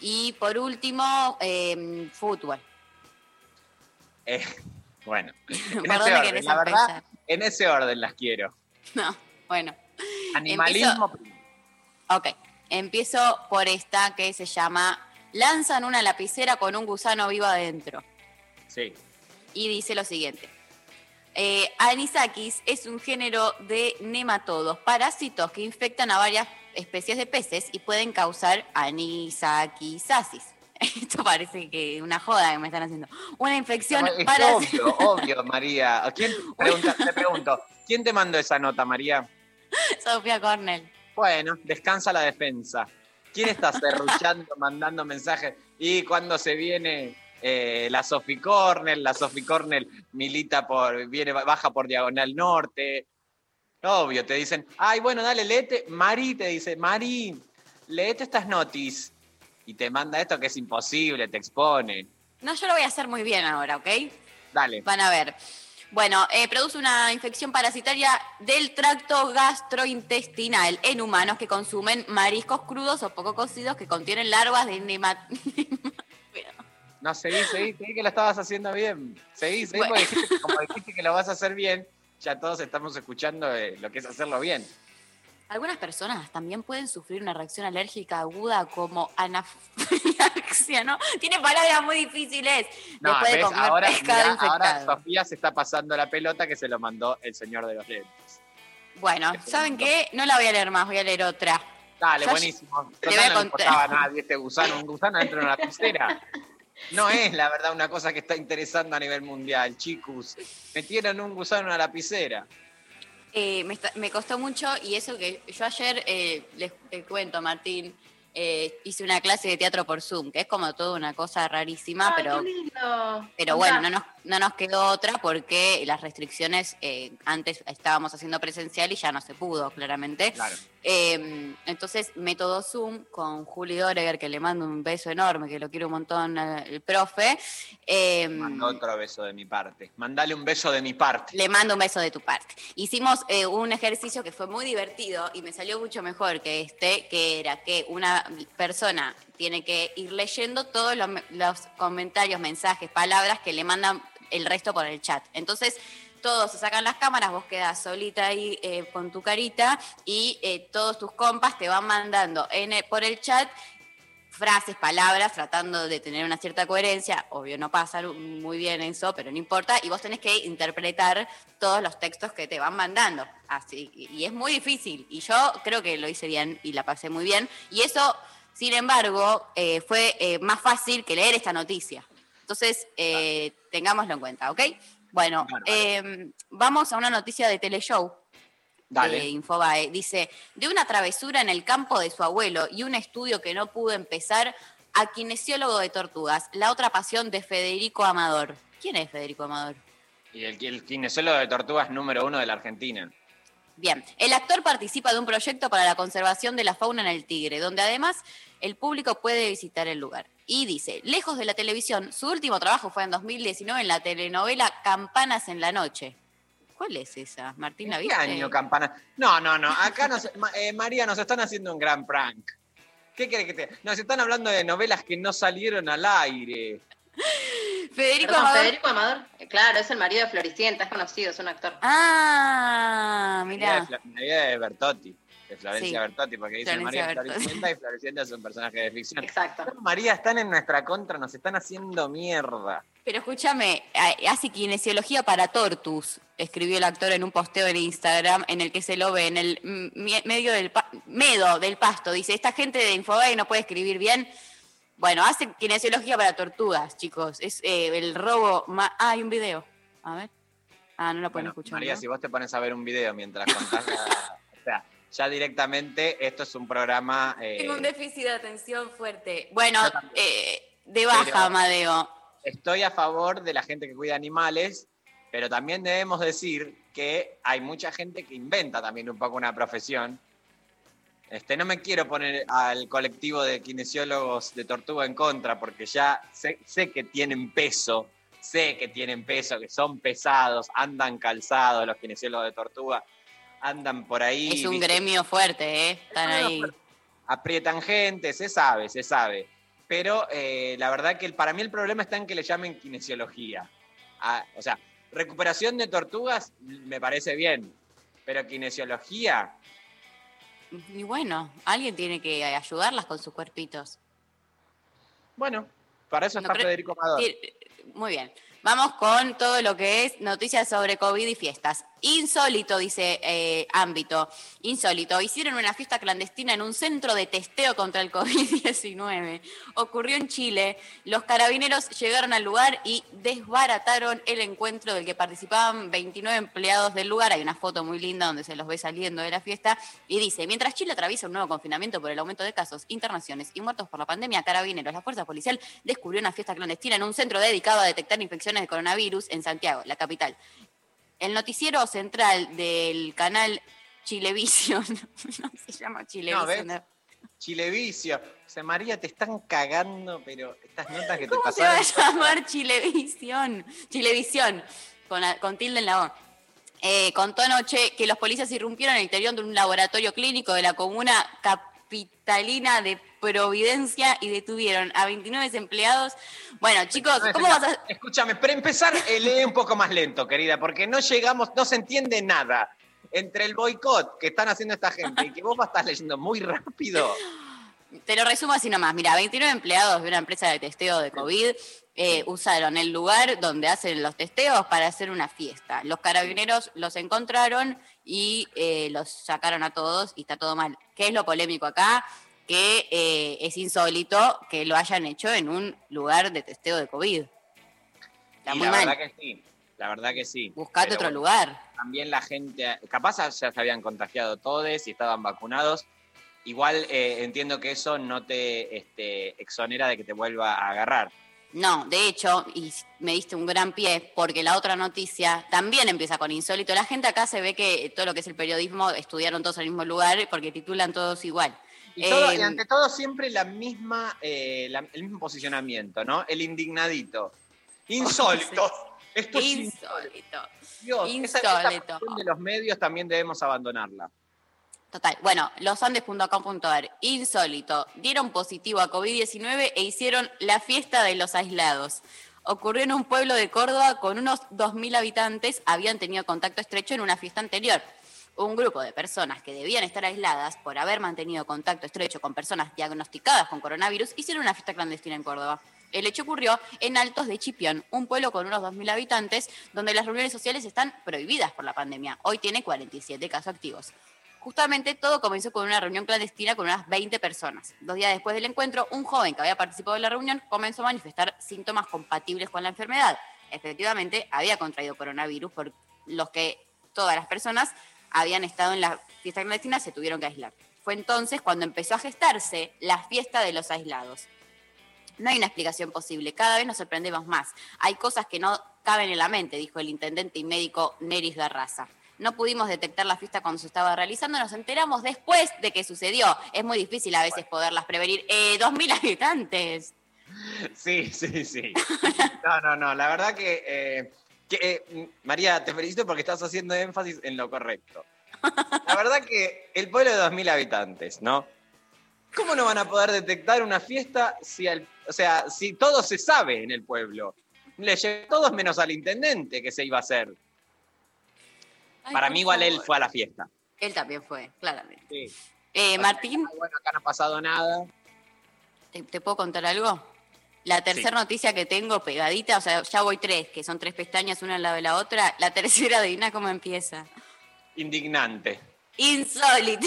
S2: Y por último, eh, fútbol.
S1: Bueno, en
S2: ¿Por
S1: ese
S2: dónde
S1: orden,
S2: querés
S1: la verdad, en ese orden las quiero.
S2: No, bueno.
S1: Animalismo.
S2: Ok, empiezo por esta que se llama Lanzan una lapicera con un gusano vivo adentro.
S1: Sí.
S2: Y dice lo siguiente. Eh, Anisakis es un género de nematodos, parásitos que infectan a varias especies de peces y pueden causar anisakisasis. Esto parece que una joda que me están haciendo. Una infección
S1: Es obvio, obvio, María. ¿Quién, pregunta, te pregunto, ¿quién te mandó esa nota, María?
S2: Sofía Cornell.
S1: Bueno, descansa la defensa. ¿Quién está serruchando, mandando mensajes? Y cuando se viene eh, la Sophie Cornell, la Sophie Cornell milita por, viene, baja por Diagonal Norte. Obvio, te dicen, ay, bueno, dale, léete. Mari te dice, Mari, léete estas notis. Y te manda esto que es imposible, te expone.
S2: No, yo lo voy a hacer muy bien ahora, ¿ok?
S1: Dale.
S2: Van a ver. Bueno, eh, produce una infección parasitaria del tracto gastrointestinal en humanos que consumen mariscos crudos o poco cocidos que contienen larvas de nema...
S1: No, seguí, seguí, seguí que lo estabas haciendo bien. Seguí, seguí,
S2: Bueno.
S1: porque dijiste, como dijiste que lo vas a hacer bien, ya todos estamos escuchando eh, lo que es hacerlo bien.
S2: Algunas personas también pueden sufrir una reacción alérgica aguda como anafilaxia, ¿no? Tiene palabras muy difíciles.
S1: No,
S2: Después de comer
S1: Ahora, mirá, ahora. Sofía se está pasando la pelota que se lo mandó el señor de los lentes.
S2: Bueno, ¿saben qué? No la voy a leer más, voy a leer otra.
S1: Dale,
S2: Yo-
S1: buenísimo.
S2: te voy a
S1: no le
S2: contar.
S1: importaba a nadie este gusano, un gusano dentro de una lapicera. No es la verdad una cosa que está interesando a nivel mundial, chicos. Metieron un gusano en una lapicera.
S2: Eh, me, está- me costó mucho y eso que yo ayer, eh, les, cuento, Martín, eh, hice una clase de teatro por Zoom, que es como toda una cosa rarísima,
S3: Ay,
S2: pero. Pero bueno, no nos, no nos quedó otra porque las restricciones, eh, antes estábamos haciendo presencial y ya no se pudo, claramente.
S1: Claro.
S2: Eh, entonces, método Zoom con Juli Doreger, que le mando un beso enorme, que lo quiero un montón, eh, el profe. eh,
S1: Mando otro beso de mi parte. Mandale un beso de mi parte.
S2: le mando un beso de tu parte. Hicimos eh, un ejercicio que fue muy divertido y me salió mucho mejor que este, que era que una persona tiene que ir leyendo todos los, los comentarios, mensajes, palabras que le mandan el resto por el chat. Entonces, todos se sacan las cámaras, vos quedás solita ahí eh, con tu carita y eh, todos tus compas te van mandando en el- por el chat frases, palabras, tratando de tener una cierta coherencia. Obvio, no pasa muy bien eso, pero no importa. Y vos tenés que interpretar todos los textos que te van mandando. Así, y es muy difícil. Y yo creo que lo hice bien y la pasé muy bien. Y eso, sin embargo, eh, fue eh, más fácil que leer esta noticia. Entonces, eh, tengámoslo en cuenta, ¿ok? Bueno, eh, vamos a una noticia de Teleshow
S1: Dale.
S2: de Infobae. Dice, de una travesura en el campo de su abuelo y un estudio que no pudo empezar, a kinesiólogo de tortugas, la otra pasión de Federico Amador. ¿Quién es Federico Amador?
S1: Y el, el kinesiólogo de tortugas número uno de la Argentina.
S2: Bien, el actor participa de un proyecto para la conservación de la fauna en el Tigre, donde además el público puede visitar el lugar. Y dice, lejos de la televisión, su último trabajo fue en 2019 en la telenovela Campanas en la Noche. ¿Cuál es esa? Martín, ¿la
S1: ¿Qué
S2: viste?
S1: año, campana? No, no, no. Acá nos, eh, María, nos están haciendo un gran prank. ¿Qué querés que te.? Nos están hablando de novelas que no salieron al aire.
S2: Federico
S3: Perdón,
S2: Amador.
S3: Federico Amador, claro, es el marido de Floricienta, es conocido, es un actor.
S2: Ah, mirá.
S1: la vida de Bertotti. De Florencia
S2: Sí.
S1: Bertotti, porque dice
S2: Florencia
S1: María. Floricienta y Floricienta es un personaje de ficción.
S3: Exacto.
S1: No, María, están en nuestra contra, nos están haciendo mierda.
S2: Pero escúchame, hace kinesiología para tortus, escribió el actor en un posteo en Instagram en el que se lo ve en el medio del medo del pasto. Dice, esta gente de Infobae no puede escribir bien. Bueno, hace kinesiología para tortugas, chicos. Es eh, el robo... ah, hay un video. A ver. Ah, no lo pueden
S1: Bueno,
S2: escuchar.
S1: María,
S2: ¿no?
S1: si vos te pones a ver un video mientras contás la- ya directamente esto es un programa... eh,
S2: Tengo un déficit de atención fuerte. Bueno, eh, de baja, Amadeo.
S1: estoy a favor de la gente que cuida animales, pero también debemos decir que hay mucha gente que inventa también un poco una profesión. Este, no me quiero poner al colectivo de kinesiólogos de tortuga en contra, porque ya sé, sé que tienen peso, sé que tienen peso, que son pesados, andan calzados los kinesiólogos de tortuga, andan por ahí.
S2: Es un
S1: ¿viste?
S2: gremio fuerte, ¿eh? Están ahí.
S1: aprietan gente, se sabe, se sabe. Pero eh, la verdad que el- para mí el problema está en que le llamen kinesiología. Ah, o sea, recuperación de tortugas me parece bien, pero kinesiología,
S2: Y bueno, alguien tiene que ayudarlas con sus cuerpitos.
S1: bueno, para eso
S2: No,
S1: está Federico Amador.
S2: Muy bien. Vamos con todo lo que es noticias sobre COVID y fiestas. Insólito, dice eh, ámbito. Insólito. Hicieron una fiesta clandestina en un centro de testeo contra el COVID-19. Ocurrió en Chile. Los carabineros llegaron al lugar y desbarataron el encuentro del que participaban 29 empleados del lugar. Hay una foto muy linda donde se los ve saliendo de la fiesta. Y dice, mientras Chile atraviesa un nuevo confinamiento por el aumento de casos, internaciones y muertos por la pandemia, carabineros, la fuerza policial descubrió una fiesta clandestina en un centro dedicado a detectar infecciones de coronavirus en Santiago, la capital. El noticiero central del canal Chilevisión, no se llama Chilevisión. ¿no?
S1: Chilevicio. O sea, María, te están cagando, pero estas notas que te
S2: ¿Cómo se va a
S1: pasaron.
S2: llamar Chilevisión? Chilevisión, con, con tilde en la O. Eh, contó anoche que los policías irrumpieron en el interior de un laboratorio clínico de la comuna capitalina de Providencia y detuvieron a 29 empleados. Bueno, chicos, ¿cómo vas a...?
S1: Escúchame, para empezar, eh, lee un poco más lento, querida, porque no llegamos, no se entiende nada. entre el boicot que están haciendo esta gente y que vos estás leyendo muy rápido.
S2: Te lo resumo así nomás. Mira, 29 empleados de una empresa de testeo de COVID eh, usaron el lugar donde hacen los testeos para hacer una fiesta. Los carabineros los encontraron y eh, los sacaron a todos y está todo mal. ¿Qué es lo polémico acá? Que eh, es insólito que lo hayan hecho en un lugar de testeo de COVID. Está
S1: Y
S2: muy
S1: la
S2: mal.
S1: verdad que sí, la verdad que sí.
S2: Buscate
S1: Pero
S2: otro
S1: bueno,
S2: lugar.
S1: También la gente, capaz ya se habían contagiado todos y estaban vacunados. Igual eh, entiendo que eso no te este, exonera de que te vuelva a agarrar.
S2: No, de hecho, y me diste un gran pie, porque la otra noticia también empieza con insólito. La gente acá se ve que todo lo que es el periodismo estudiaron todos en el mismo lugar porque titulan todos igual.
S1: Y, todo- y
S2: Eh,
S1: ante todo siempre la misma, eh, la- el mismo posicionamiento, ¿no? El indignadito. Insólito. Esto es
S2: insólito.
S1: Dios, esa, esa
S2: Insólito.
S1: cuestión de los medios también debemos abandonarla.
S2: Total. Bueno, losandes.com.ar, insólito. Dieron positivo a COVID-19 e hicieron la fiesta de los aislados. Ocurrió en un pueblo de Córdoba con unos 2.000 habitantes, habían tenido contacto estrecho en una fiesta anterior. Un grupo de personas que debían estar aisladas por haber mantenido contacto estrecho con personas diagnosticadas con coronavirus hicieron una fiesta clandestina en Córdoba. El hecho ocurrió en Altos de Chipión, un pueblo con unos 2.000 habitantes, donde las reuniones sociales están prohibidas por la pandemia. Hoy tiene 47 casos activos. Justamente todo comenzó con una reunión clandestina con unas 20 personas. Dos días después del encuentro, un joven que había participado en la reunión comenzó a manifestar síntomas compatibles con la enfermedad. Efectivamente, había contraído coronavirus por los que todas las personas habían estado en la fiesta clandestina se tuvieron que aislar. Fue entonces cuando empezó a gestarse la fiesta de los aislados. No hay una explicación posible, cada vez nos sorprendemos más. Hay cosas que no caben en la mente, dijo el intendente y médico Neris Garraza. No pudimos detectar la fiesta cuando se estaba realizando, nos enteramos después de que sucedió. Es muy difícil a veces poderlas prevenir. Eh, 2.000 habitantes.
S1: Sí, sí, sí. No, no, no. La verdad que, eh, que, eh, María, te felicito porque estás haciendo énfasis en lo correcto. La verdad que el pueblo de 2.000 habitantes, ¿no? ¿Cómo no van a poder detectar una fiesta si, al- o sea, si todo se sabe en el pueblo? Le llegó todos menos al intendente que se iba a hacer.
S2: Ay,
S1: Para mí igual él fue a la fiesta.
S2: Él también fue, claramente.
S1: Sí.
S2: Eh, Martín,
S1: Bueno, acá no ha pasado nada.
S2: ¿te, te puedo contar algo? La tercera noticia que tengo pegadita, o sea, ya voy tres, que son tres pestañas una al lado de la otra. La tercera, adivina cómo empieza.
S1: Indignante.
S2: Insólito.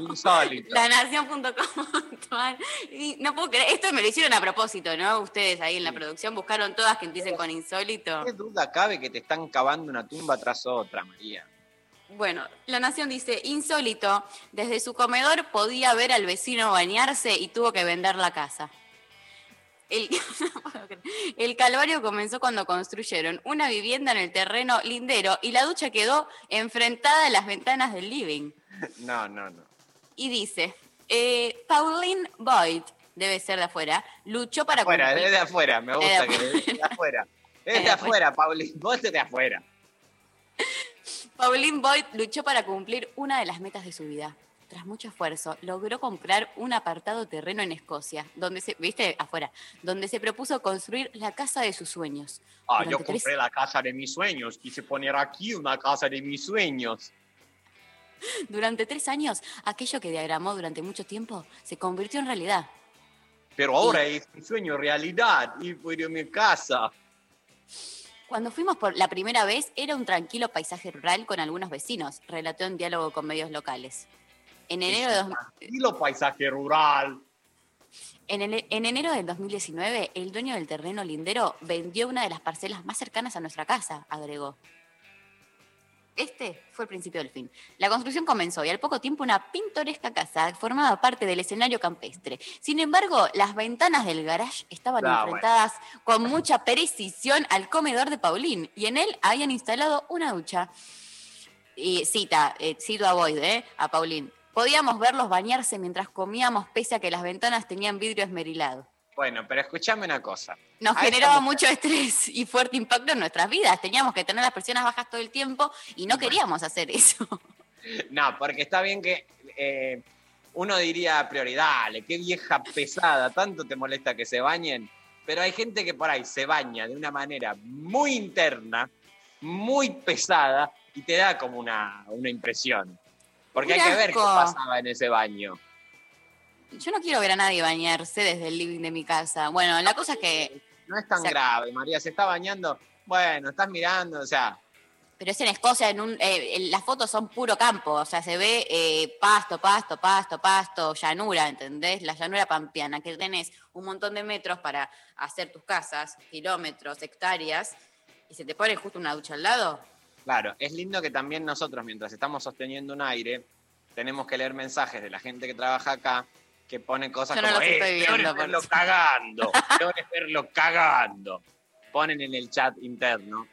S1: Insólito.
S2: La nación.com. Y No puedo creer, esto me lo hicieron a propósito, ¿no? Ustedes ahí en la producción buscaron todas que empiecen con insólito.
S1: ¿Qué duda cabe que te están cavando una tumba tras otra, María?
S2: Bueno, la Nación dice, insólito, desde su comedor podía ver al vecino bañarse y tuvo que vender la casa. El, calvario comenzó cuando construyeron una vivienda en el terreno lindero y la ducha quedó enfrentada a las ventanas del living.
S1: No, no, no.
S2: Y dice, eh, Pauline Boyd, debe ser de afuera, luchó para
S1: Afuera,
S2: cumplir-
S1: desde afuera, me
S2: Es de
S1: gusta que
S2: afuera.
S1: desde afuera.
S2: Es de
S1: afuera, Pauli, vos desde afuera.
S2: Pauline Boyd luchó para cumplir una de las metas de su vida. Tras mucho esfuerzo, logró comprar un apartado terreno en Escocia, donde se, viste, afuera, donde se propuso construir la casa de sus sueños.
S1: Ah,
S2: Durante
S1: yo
S2: tres-
S1: compré la casa de mis sueños, quise poner aquí una casa de mis sueños.
S2: Durante tres años, aquello que diagramó durante mucho tiempo se convirtió en realidad.
S1: Pero ahora es mi sueño realidad, ir por mi casa.
S2: Cuando fuimos por la primera vez, era un tranquilo paisaje rural con algunos vecinos, relató en diálogo con medios locales. En enero de, dos-
S1: Tranquilo paisaje rural.
S2: En, el- en enero del 2019, el dueño del terreno lindero vendió una de las parcelas más cercanas a nuestra casa, agregó. Este fue el principio del fin. La construcción comenzó y al poco tiempo una pintoresca casa formaba parte del escenario campestre. Sin embargo, las ventanas del garage estaban
S1: Ah,
S2: enfrentadas con mucha precisión al comedor de Paulín y en él habían instalado una ducha. Y cita, eh, cito a Boyd, eh, a Paulín. Podíamos verlos bañarse mientras comíamos pese a que las ventanas tenían vidrio esmerilado.
S1: Bueno, pero escúchame una cosa.
S2: Nos generaba mucho estrés y fuerte impacto en nuestras vidas. Teníamos que tener las presiones bajas todo el tiempo y no queríamos hacer eso.
S1: No, porque está bien que eh, uno diría prioridad, dale, qué vieja pesada, tanto te molesta que se bañen. Pero hay gente que por ahí se baña de una manera muy interna muy pesada y te da como una, una impresión. Porque hay que ver qué pasaba en ese baño.
S2: Yo no quiero ver a nadie bañarse desde el living de mi casa. Bueno, la cosa es que.
S1: No es tan
S2: O sea-
S1: grave, María, se está bañando. Bueno, estás mirando, o sea,
S2: Pero es en Escocia, en un, eh, en- las fotos son puro campo, o sea, se ve eh, pasto, pasto, pasto, pasto, llanura, ¿entendés? La llanura pampeana, que tenés un montón de metros para hacer tus casas, kilómetros, hectáreas, y se te pone justo una ducha al lado.
S1: Claro, es lindo que también nosotros, mientras estamos sosteniendo un aire, tenemos que leer mensajes de la gente que trabaja acá que pone cosas
S2: Yo no
S1: como,
S2: los
S1: eh,
S2: estoy
S1: peor
S2: viendo,
S1: verlo
S2: eso".
S1: cagando, verlo cagando. Ponen en el chat interno.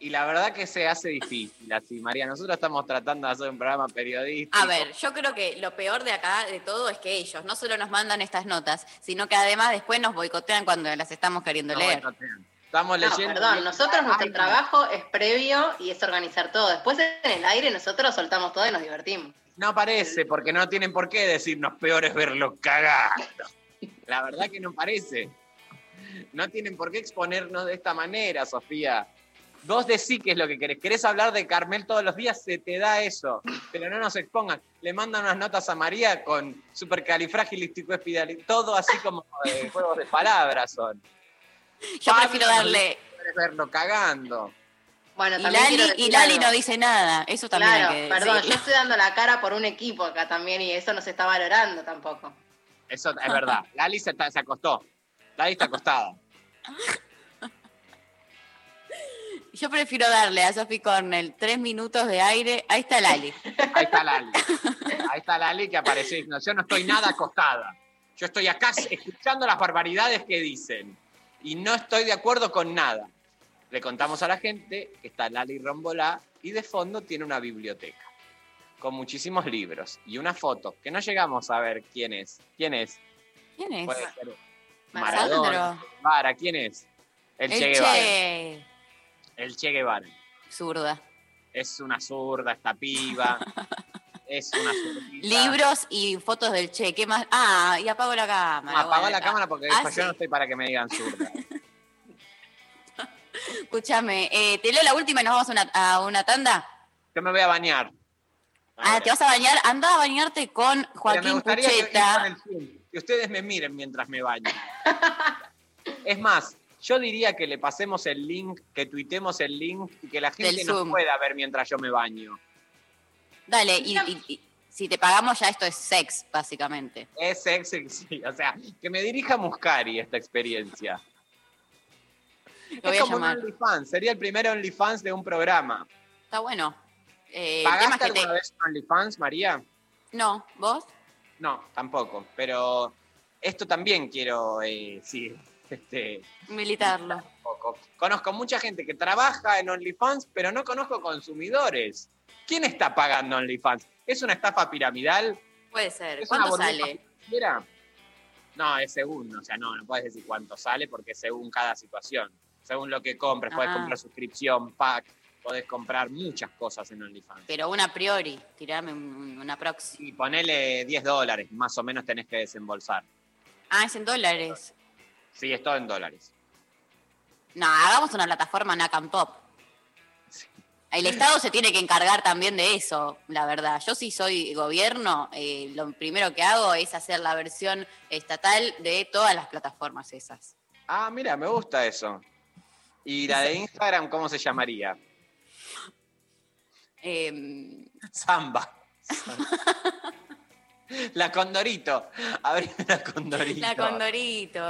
S1: Y la verdad que se hace difícil así, María. Nosotros estamos tratando de hacer un programa periodístico.
S2: A ver, yo creo que lo peor de acá de todo es que ellos no solo nos mandan estas notas, sino que además después nos boicotean cuando las estamos queriendo
S1: No,
S2: leer.
S1: boicotean. Estamos
S3: No,
S1: leyendo.
S3: perdón, nosotros nuestro
S1: Ay, no.
S3: trabajo es previo y es organizar todo. Después en el aire nosotros soltamos todo y nos divertimos.
S1: No parece, porque no tienen por qué decirnos peor es verlo cagando. La verdad que no parece. No tienen por qué exponernos de esta manera, Sofía. Vos decís qué es lo que querés. ¿Querés hablar de Carmel todos los días? Se te da eso. Pero no nos expongan. Le mandan unas notas a María con supercalifragilisticoespialidoso. Todo así como eh, juegos de palabras son.
S2: Yo
S1: Pablo,
S2: prefiero darle.
S1: Verlo cagando.
S3: Bueno,
S2: Y Lali, y Lali no dice nada. Eso también
S3: Claro,
S2: hay que
S3: perdón, yo estoy dando la cara por un equipo acá también y eso no se está valorando tampoco.
S1: Eso es verdad. Lali se, está- se acostó. Lali está acostada.
S2: Yo prefiero darle a Sophie Cornell tres minutos de aire. Ahí está Lali.
S1: Ahí está Lali. Ahí está Lali que apareció diciendo, yo no estoy nada acostada. Yo estoy acá escuchando las barbaridades que dicen. Y no estoy de acuerdo con nada. Le contamos a la gente que está Lali Rombolá y de fondo tiene una biblioteca con muchísimos libros y una foto que no llegamos a ver quién es. ¿Quién es?
S2: ¿Quién es?
S1: Puede ser. Maradona. Guevara, ¿quién es? El,
S2: El
S1: Che Guevara.
S2: Che.
S1: El Che Guevara.
S2: Zurda.
S1: Es una zurda esta piba. es una.
S2: Libros y fotos del Che. ¿Qué más? Ah, y apago la cámara.
S1: No,
S2: Bueno,
S1: la cámara porque
S2: Ah,
S1: yo
S2: sí.
S1: no estoy para que me digan zurda.
S2: Escúchame, eh, te leo la última y nos vamos a una, a una tanda.
S1: Yo me voy a bañar.
S2: Ah, ¿te vas a bañar? Anda a bañarte con Joaquín
S1: que,
S2: Pucheta.
S1: Zoom, que ustedes me miren mientras me baño. es más, yo diría que le pasemos el link, que tuitemos el link y que la gente nos pueda ver mientras yo me baño.
S2: Dale, y, y- y si te pagamos ya esto es sex, básicamente.
S1: Es sexy, sí. O sea, que me dirija Muscari esta experiencia.
S2: Lo
S1: es
S2: voy a llamar.
S1: un OnlyFans, sería el primer OnlyFans de un programa.
S2: Está bueno. Eh,
S1: ¿Pagaste
S2: que te-
S1: alguna vez un OnlyFans, María?
S2: No, ¿vos?
S1: No, tampoco. Pero esto también quiero, eh, sí, este,
S2: Militarlo.
S1: Conozco mucha gente que trabaja en OnlyFans, pero no conozco consumidores. ¿Quién está pagando OnlyFans? ¿Es una estafa piramidal?
S2: Puede ser.
S1: ¿Es una
S2: ¿Cuánto sale?
S1: financiera? No, es según, o sea, no, no puedes decir cuánto sale porque es según cada situación. Según lo que compres, puedes
S2: Ah.
S1: comprar suscripción, pack, podés comprar muchas cosas en OnlyFans.
S2: Pero una a priori, tirame un- una proxy.
S1: Y ponele 10 dólares, más o menos tenés que desembolsar.
S2: Ah, es en dólares.
S1: Sí, es todo en dólares.
S2: No, hagamos una plataforma Nakam Pop. El Estado se tiene que encargar también de eso, la verdad. Yo si soy gobierno, eh, lo primero que hago es hacer la versión estatal de todas las plataformas esas.
S1: Ah, mira, me gusta eso. ¿Y la de Instagram cómo se llamaría?
S2: Em,
S1: Samba. la Condorito. Abrime la Condorito.
S2: la Condorito.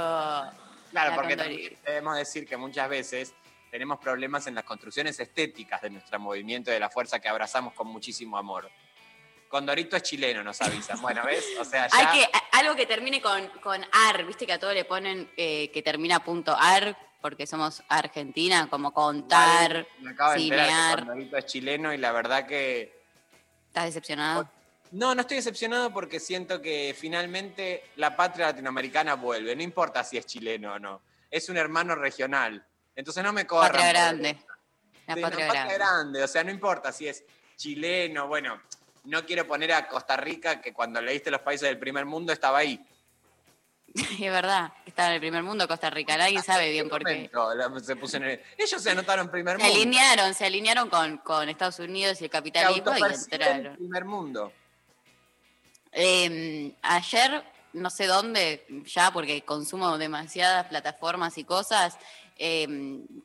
S1: Claro,
S2: La
S1: porque
S2: Condorito.
S1: debemos decir que muchas veces tenemos problemas en las construcciones estéticas de nuestro movimiento de la fuerza que abrazamos con muchísimo amor. Condorito es chileno, nos avisan. Bueno, ¿ves? O sea, ya...
S2: Hay que, algo que termine con, con ar, viste que a todo le ponen eh, que termina punto ar, porque somos Argentina, como contar,
S1: Me acabo de enterar que
S2: cinear.
S1: Condorito es chileno y la verdad que
S2: ¿Estás decepcionado?
S1: No, no estoy decepcionado porque siento que finalmente la patria latinoamericana vuelve. No importa si es chileno o no. Es un hermano regional. Entonces no me corran.
S2: Patria grande. La
S1: Sí,
S2: patria
S1: no,
S2: grande.
S1: grande. O sea, no importa si es chileno. Bueno, no quiero poner a Costa Rica, que cuando leíste los países del primer mundo estaba ahí.
S2: Es verdad, estaba en el primer mundo Costa Rica. Nadie sabe bien por qué.
S1: Se puso en el- Ellos se anotaron primer
S2: Se
S1: mundo.
S2: alinearon, se alinearon con, con Estados Unidos y el
S1: Se
S2: capitalismo y entraron.
S1: primer mundo.
S2: Eh, ayer, no sé dónde, ya porque consumo demasiadas plataformas y cosas, eh,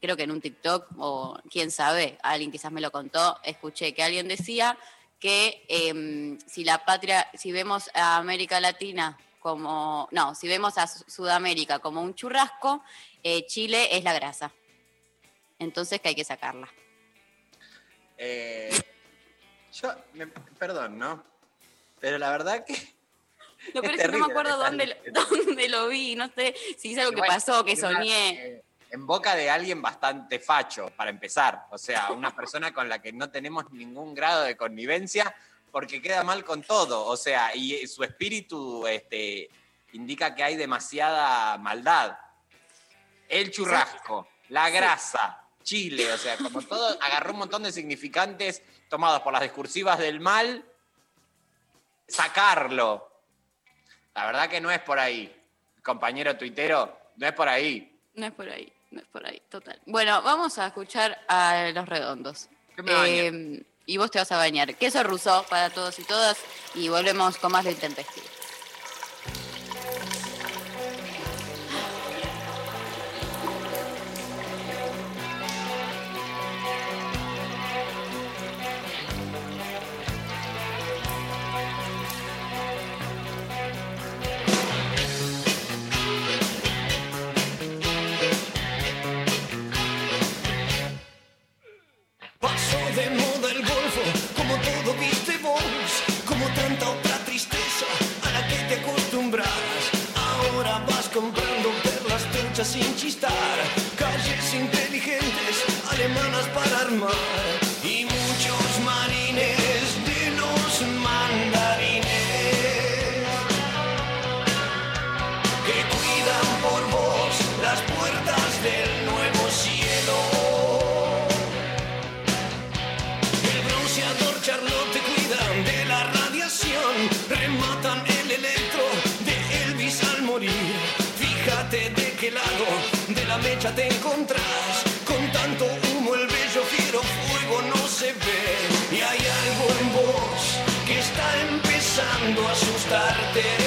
S2: creo que en un TikTok o quién sabe, alguien quizás me lo contó, escuché que alguien decía que eh, si la patria, si vemos a América Latina como, no, si vemos a Su- Sudamérica como un churrasco, eh, Chile es la grasa. Entonces que hay que sacarla.
S1: Eh, yo, me- perdón, ¿no? Pero la verdad que.
S2: Lo peor es que no me acuerdo dónde, dónde lo vi, no sé si es algo que
S1: Bueno,
S2: pasó, que soñé.
S1: En boca de alguien bastante facho, para empezar. O sea, una persona con la que no tenemos ningún grado de connivencia porque queda mal con todo. O sea, y su espíritu este, indica que hay demasiada maldad. El churrasco, la grasa, Chile, o sea, como todo, agarró un montón de significantes tomados por las discursivas del mal, sacarlo. La verdad que no es por ahí, compañero tuitero, no es por ahí.
S2: No es por ahí, no es por ahí, total. Bueno, vamos a escuchar a Los Redondos. Eh, y vos te vas a bañar. Queso rusó para todos y todas y volvemos con más de intempestivo.
S5: Sin chistar, calles inteligentes, alemanas para armar a asustarte.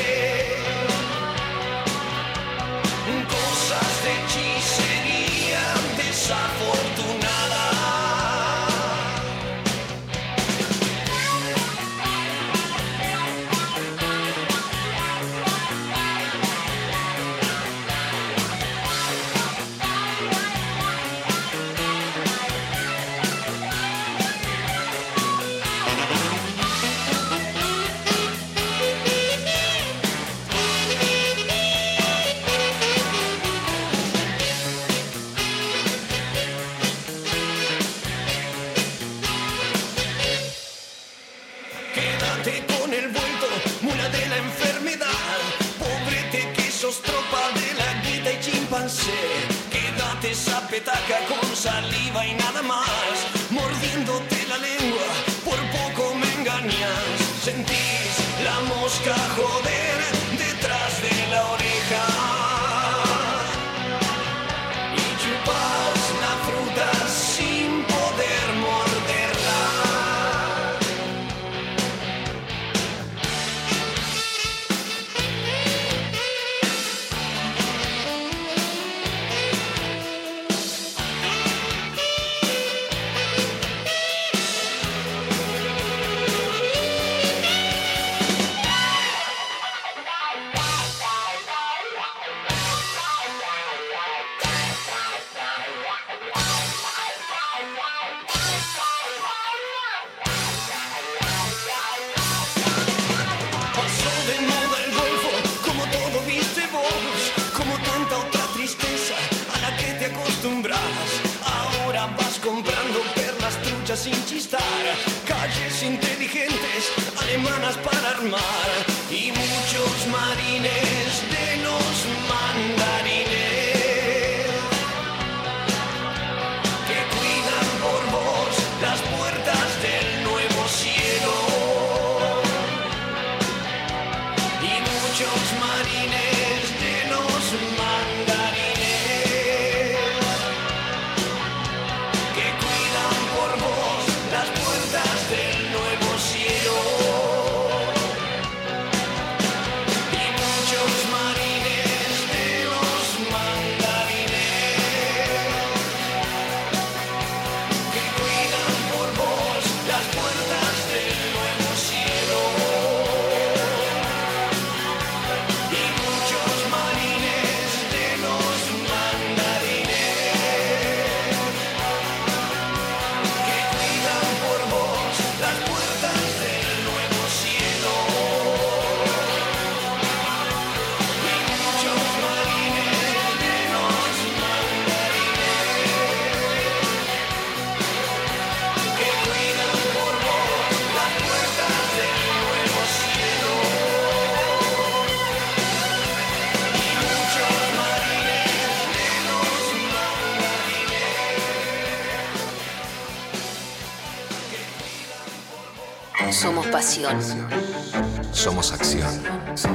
S5: Somos
S9: acción.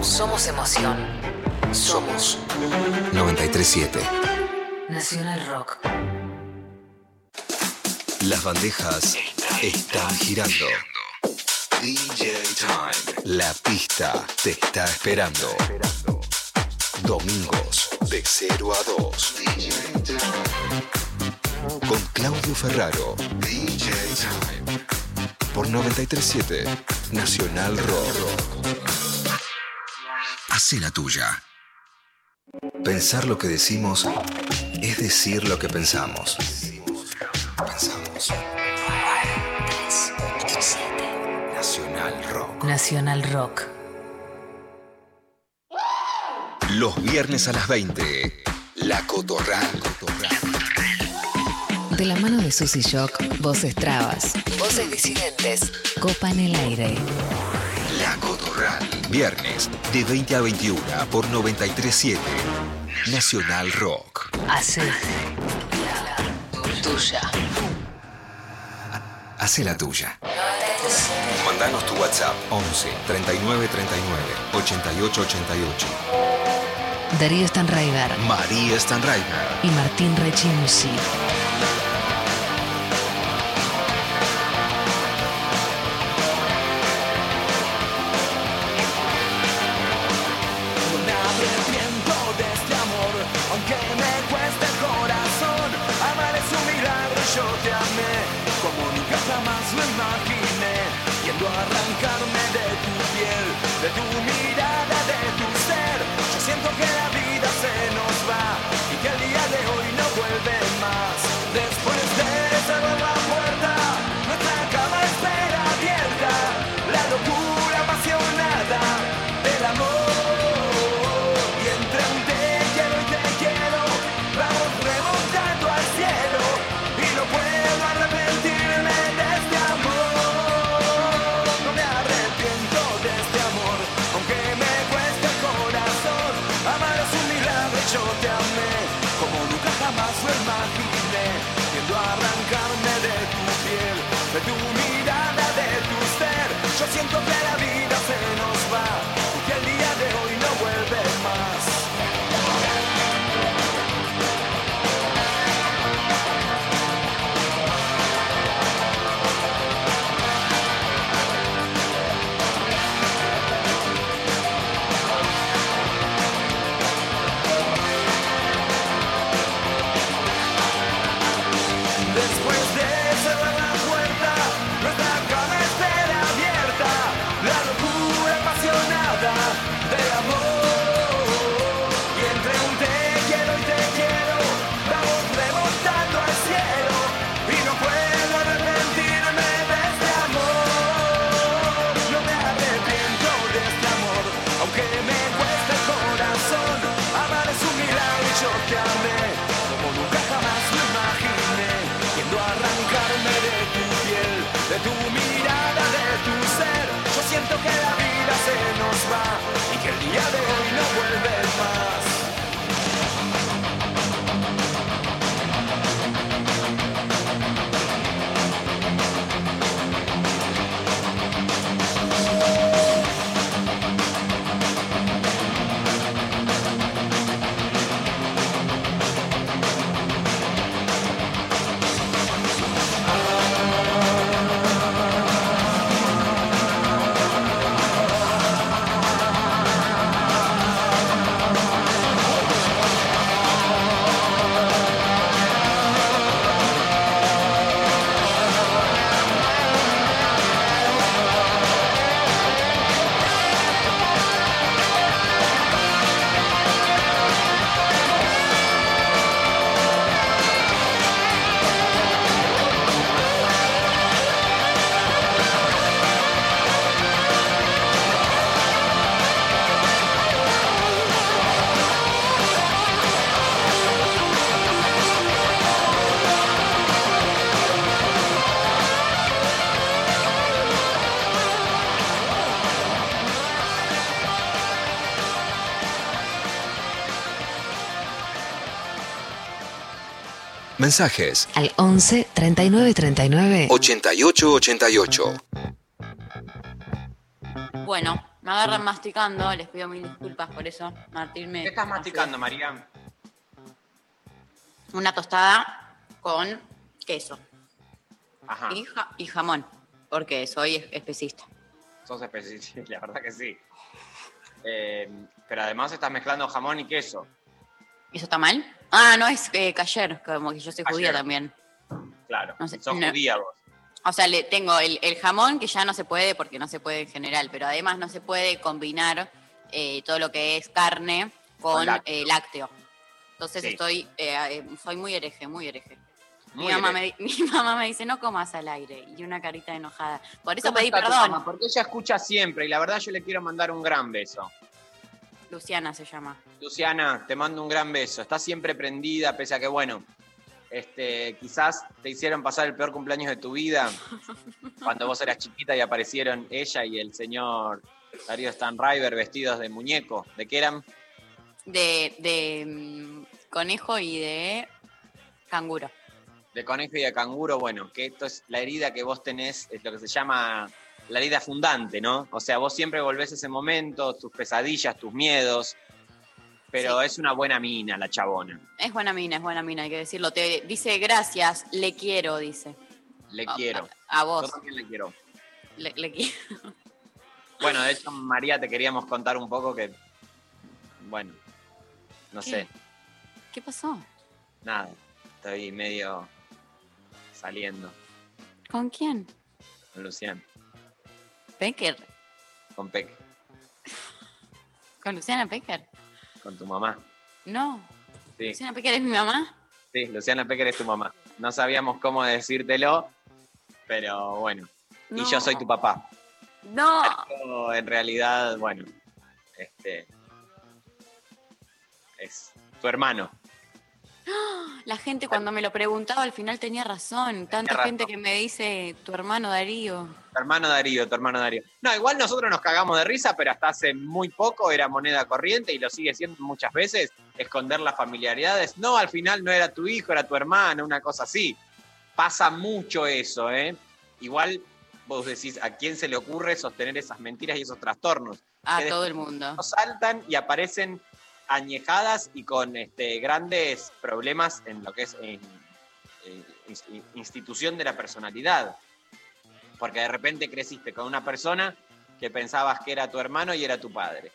S5: Somos emoción.
S9: Somos 937.
S5: Nacional Rock.
S9: Las bandejas están girando. DJ Time. La pista te está esperando. Domingos de 0 a 2. DJ Time. Con Claudio Ferraro. DJ Time por 937 Nacional Rock. Hace la tuya. Pensar lo que decimos es decir lo que pensamos. Pensamos. Nacional Rock.
S5: Nacional Rock.
S9: Los viernes a las 20. La Cotorral. Cotorral.
S5: De la mano de Susy Shock, voces trabas, voces disidentes, copan el aire.
S9: La Cotorral, viernes de 20 a 21 por 937 Nacional Rock.
S5: Hace la tuya.
S9: Hace la tuya. Mandanos tu WhatsApp 11 39 39 88 88.
S5: Darío Stanraiver,
S9: María Stanraiver
S5: y Martín Rechimusi.
S13: Mama.
S9: mensajes
S5: al 11 39 39
S9: 88 88.
S2: Bueno, me agarran masticando, les pido mil disculpas por eso. Martín me.
S1: ¿Qué estás masticando. María?
S2: Una tostada con queso.
S1: Ajá.
S2: Y, jamón, porque soy especista.
S1: Sos especista, la verdad que sí. Eh, pero además estás mezclando jamón y queso.
S2: ¿Eso está mal? Ah, no, es eh, cayer, como que yo soy judía
S1: Kasher.
S2: también.
S1: Claro.
S2: No sé,
S1: sos
S2: no.
S1: judía vos.
S2: O sea, le tengo el, el jamón que ya no se puede porque no se puede en general, pero además no se puede combinar eh, todo lo que es carne con,
S1: Con lácteo.
S2: eh, lácteo. Entonces
S1: Sí.
S2: estoy, eh, eh, soy muy hereje, muy hereje.
S1: Muy
S2: mi, mamá me, mi mamá me dice, no comas al aire. Y una carita enojada. Por eso
S1: ¿Cómo
S2: pedí perdón.
S1: mamá? Porque ella escucha siempre y la verdad yo le quiero mandar un gran beso.
S2: Luciana se llama.
S1: Luciana, te mando un gran beso. Estás siempre prendida, pese a que, bueno, este, quizás te hicieron pasar el peor cumpleaños de tu vida cuando vos eras chiquita y aparecieron ella y el señor Darío Stanriver vestidos de muñeco. ¿De qué eran?
S2: De, de mm, conejo y de canguro.
S1: De conejo y de canguro. Bueno, que esto es la herida que vos tenés, es lo que se llama la herida fundante, ¿no? O sea, vos siempre volvés a ese momento, tus pesadillas, tus miedos. Pero es una buena mina la chabona.
S2: Es buena mina, es buena mina, hay que decirlo. Te dice gracias, le quiero, dice.
S1: Le
S2: A-
S1: quiero.
S2: A, a
S1: Yo
S2: vos,
S1: también le quiero.
S2: le, le quiero.
S1: Bueno, de hecho, María, te queríamos contar un poco que, bueno, no
S2: ¿Qué?
S1: sé,
S2: ¿Qué pasó?
S1: nada, estoy medio saliendo
S2: ¿Con quién?
S1: con Luciana,
S2: Pecker.
S1: con Peque,
S2: ¿Con Luciana Pecker?
S1: con tu mamá.
S2: No.
S1: Sí,
S2: ¿Luciana Pecker es mi mamá?
S1: sí, Luciana Peque es tu mamá. No sabíamos cómo decírtelo, pero bueno, y yo soy tu papá.
S2: No.
S1: Pero en realidad, bueno, este es tu hermano.
S2: La gente cuando me lo preguntaba al final tenía razón. Tanta gente que me dice tu hermano Darío.
S1: Tu hermano Darío, tu hermano Darío. No, igual nosotros nos cagamos de risa, pero hasta hace muy poco era moneda corriente y lo sigue siendo muchas veces, esconder las familiaridades. No, al final no era tu hijo, era tu hermano, una cosa así. Pasa mucho eso, ¿eh? Igual vos decís, ¿a quién se le ocurre sostener esas mentiras y esos trastornos?
S2: A
S1: Que
S2: todo el mundo.
S1: saltan y aparecen añejadas y con este, grandes problemas en lo que es eh, eh, ins- institución de la personalidad. Porque de repente creciste con una persona que pensabas que era tu hermano y era tu padre.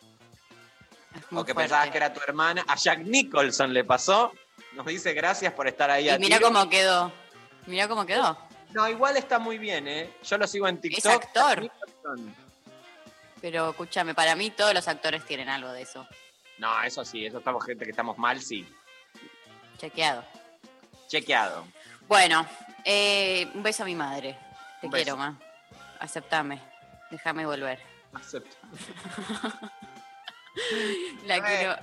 S2: Es
S1: o que
S2: fuerte.
S1: pensabas que era tu hermana. A Jack Nicholson le pasó. Nos dice gracias por estar ahí.
S2: Y mira
S1: tiro".
S2: cómo quedó. Mira cómo quedó.
S1: No, igual está muy bien, ¿eh? Yo lo sigo en TikTok.
S2: actor.
S1: Jack Nicholson.
S2: Pero escúchame, para mí todos los actores tienen algo de eso.
S1: No, eso sí, eso estamos gente que estamos mal, sí.
S2: Chequeado.
S1: Chequeado.
S2: Bueno, eh, un beso a mi madre. Te
S1: Un beso.
S2: quiero, ma. Aceptame. Déjame volver.
S1: Acepto.
S2: La
S1: Eh,
S2: quiero.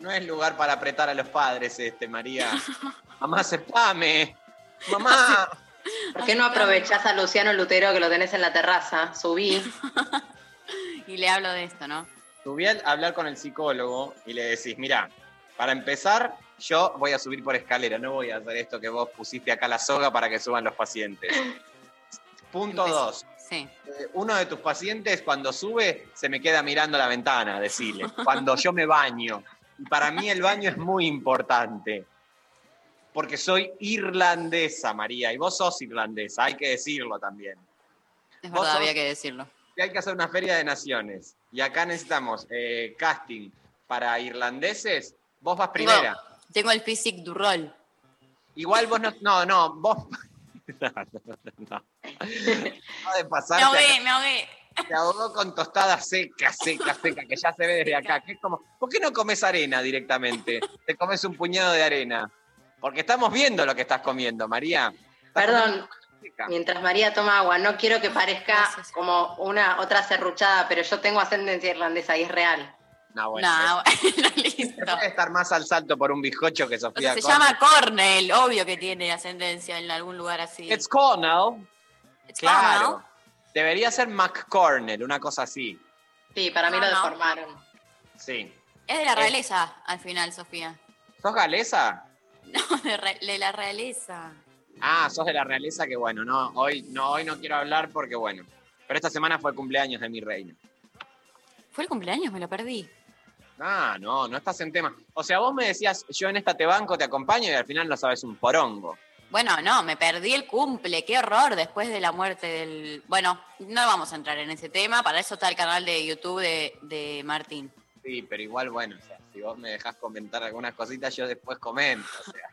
S1: No es lugar para apretar a los padres, este, María. Mamá, aceptame. Mamá.
S3: ¿Por qué no aprovechás a Luciano Lutero que lo tenés en la terraza? Subí.
S2: Y le hablo de esto, ¿no?
S1: Subí a hablar con el psicólogo y le decís, mira, para empezar, yo voy a subir por escalera, no voy a hacer esto que vos pusiste acá la soga para que suban los pacientes. Punto dos.
S2: Sí.
S1: Eh, Uno de tus pacientes cuando sube se me queda mirando la ventana, decirle, cuando yo me baño. Y para mí el baño es muy importante. Porque soy irlandesa, María, y vos sos irlandesa, hay que decirlo también.
S2: Es
S1: Vos
S2: verdad, había que decirlo.
S1: Y hay que hacer una feria de naciones. Y acá necesitamos eh, casting para irlandeses. Vos vas primera.
S2: Tengo, tengo el physique du rol.
S1: Igual vos no. No, no, vos. no, no, no, no. No de pasar.
S2: Me ahogué, me ahogué.
S1: Te ahogó con tostada seca, seca, seca, que ya se ve desde acá. Que es como, ¿por qué no comes arena directamente? Te comes un puñado de arena. Porque estamos viendo lo que estás comiendo, María.
S3: Perdón,
S1: seca.
S3: mientras María toma agua, no quiero que parezca
S2: Gracias.
S3: como una otra serruchada, pero yo tengo ascendencia irlandesa y es real.
S1: No, bueno.
S2: No, listo.
S1: puede estar más al salto por un bizcocho que
S2: O
S1: Sofía
S2: sea, se
S1: Cornell.
S2: llama Cornell, obvio que tiene ascendencia en algún lugar así.
S1: It's Cornell.
S2: It's
S1: Claro.
S2: Cornell.
S1: Debería ser McCornell, una cosa así.
S3: Sí, para mí lo
S2: no.
S3: deformaron.
S1: Sí.
S2: Es de la realeza al final, Sofía.
S1: ¿Sos galesa?
S2: No, de, re- de la realeza.
S1: Ah, sos de la realeza que bueno, no, hoy no, hoy no quiero hablar porque bueno. Pero esta semana fue el cumpleaños de mi reina.
S2: ¿Fue el cumpleaños? Me lo perdí.
S1: Ah, no, no estás en tema. O sea, vos me decías, yo en esta te banco, te acompaño y al final no sabes un porongo.
S2: Bueno, no, me perdí el cumple, qué horror después de la muerte del... Bueno, no vamos a entrar en ese tema, para eso está el canal de YouTube de, de Martín.
S1: Sí, pero igual, bueno, o sea, si vos me dejás comentar algunas cositas, yo después comento, o sea.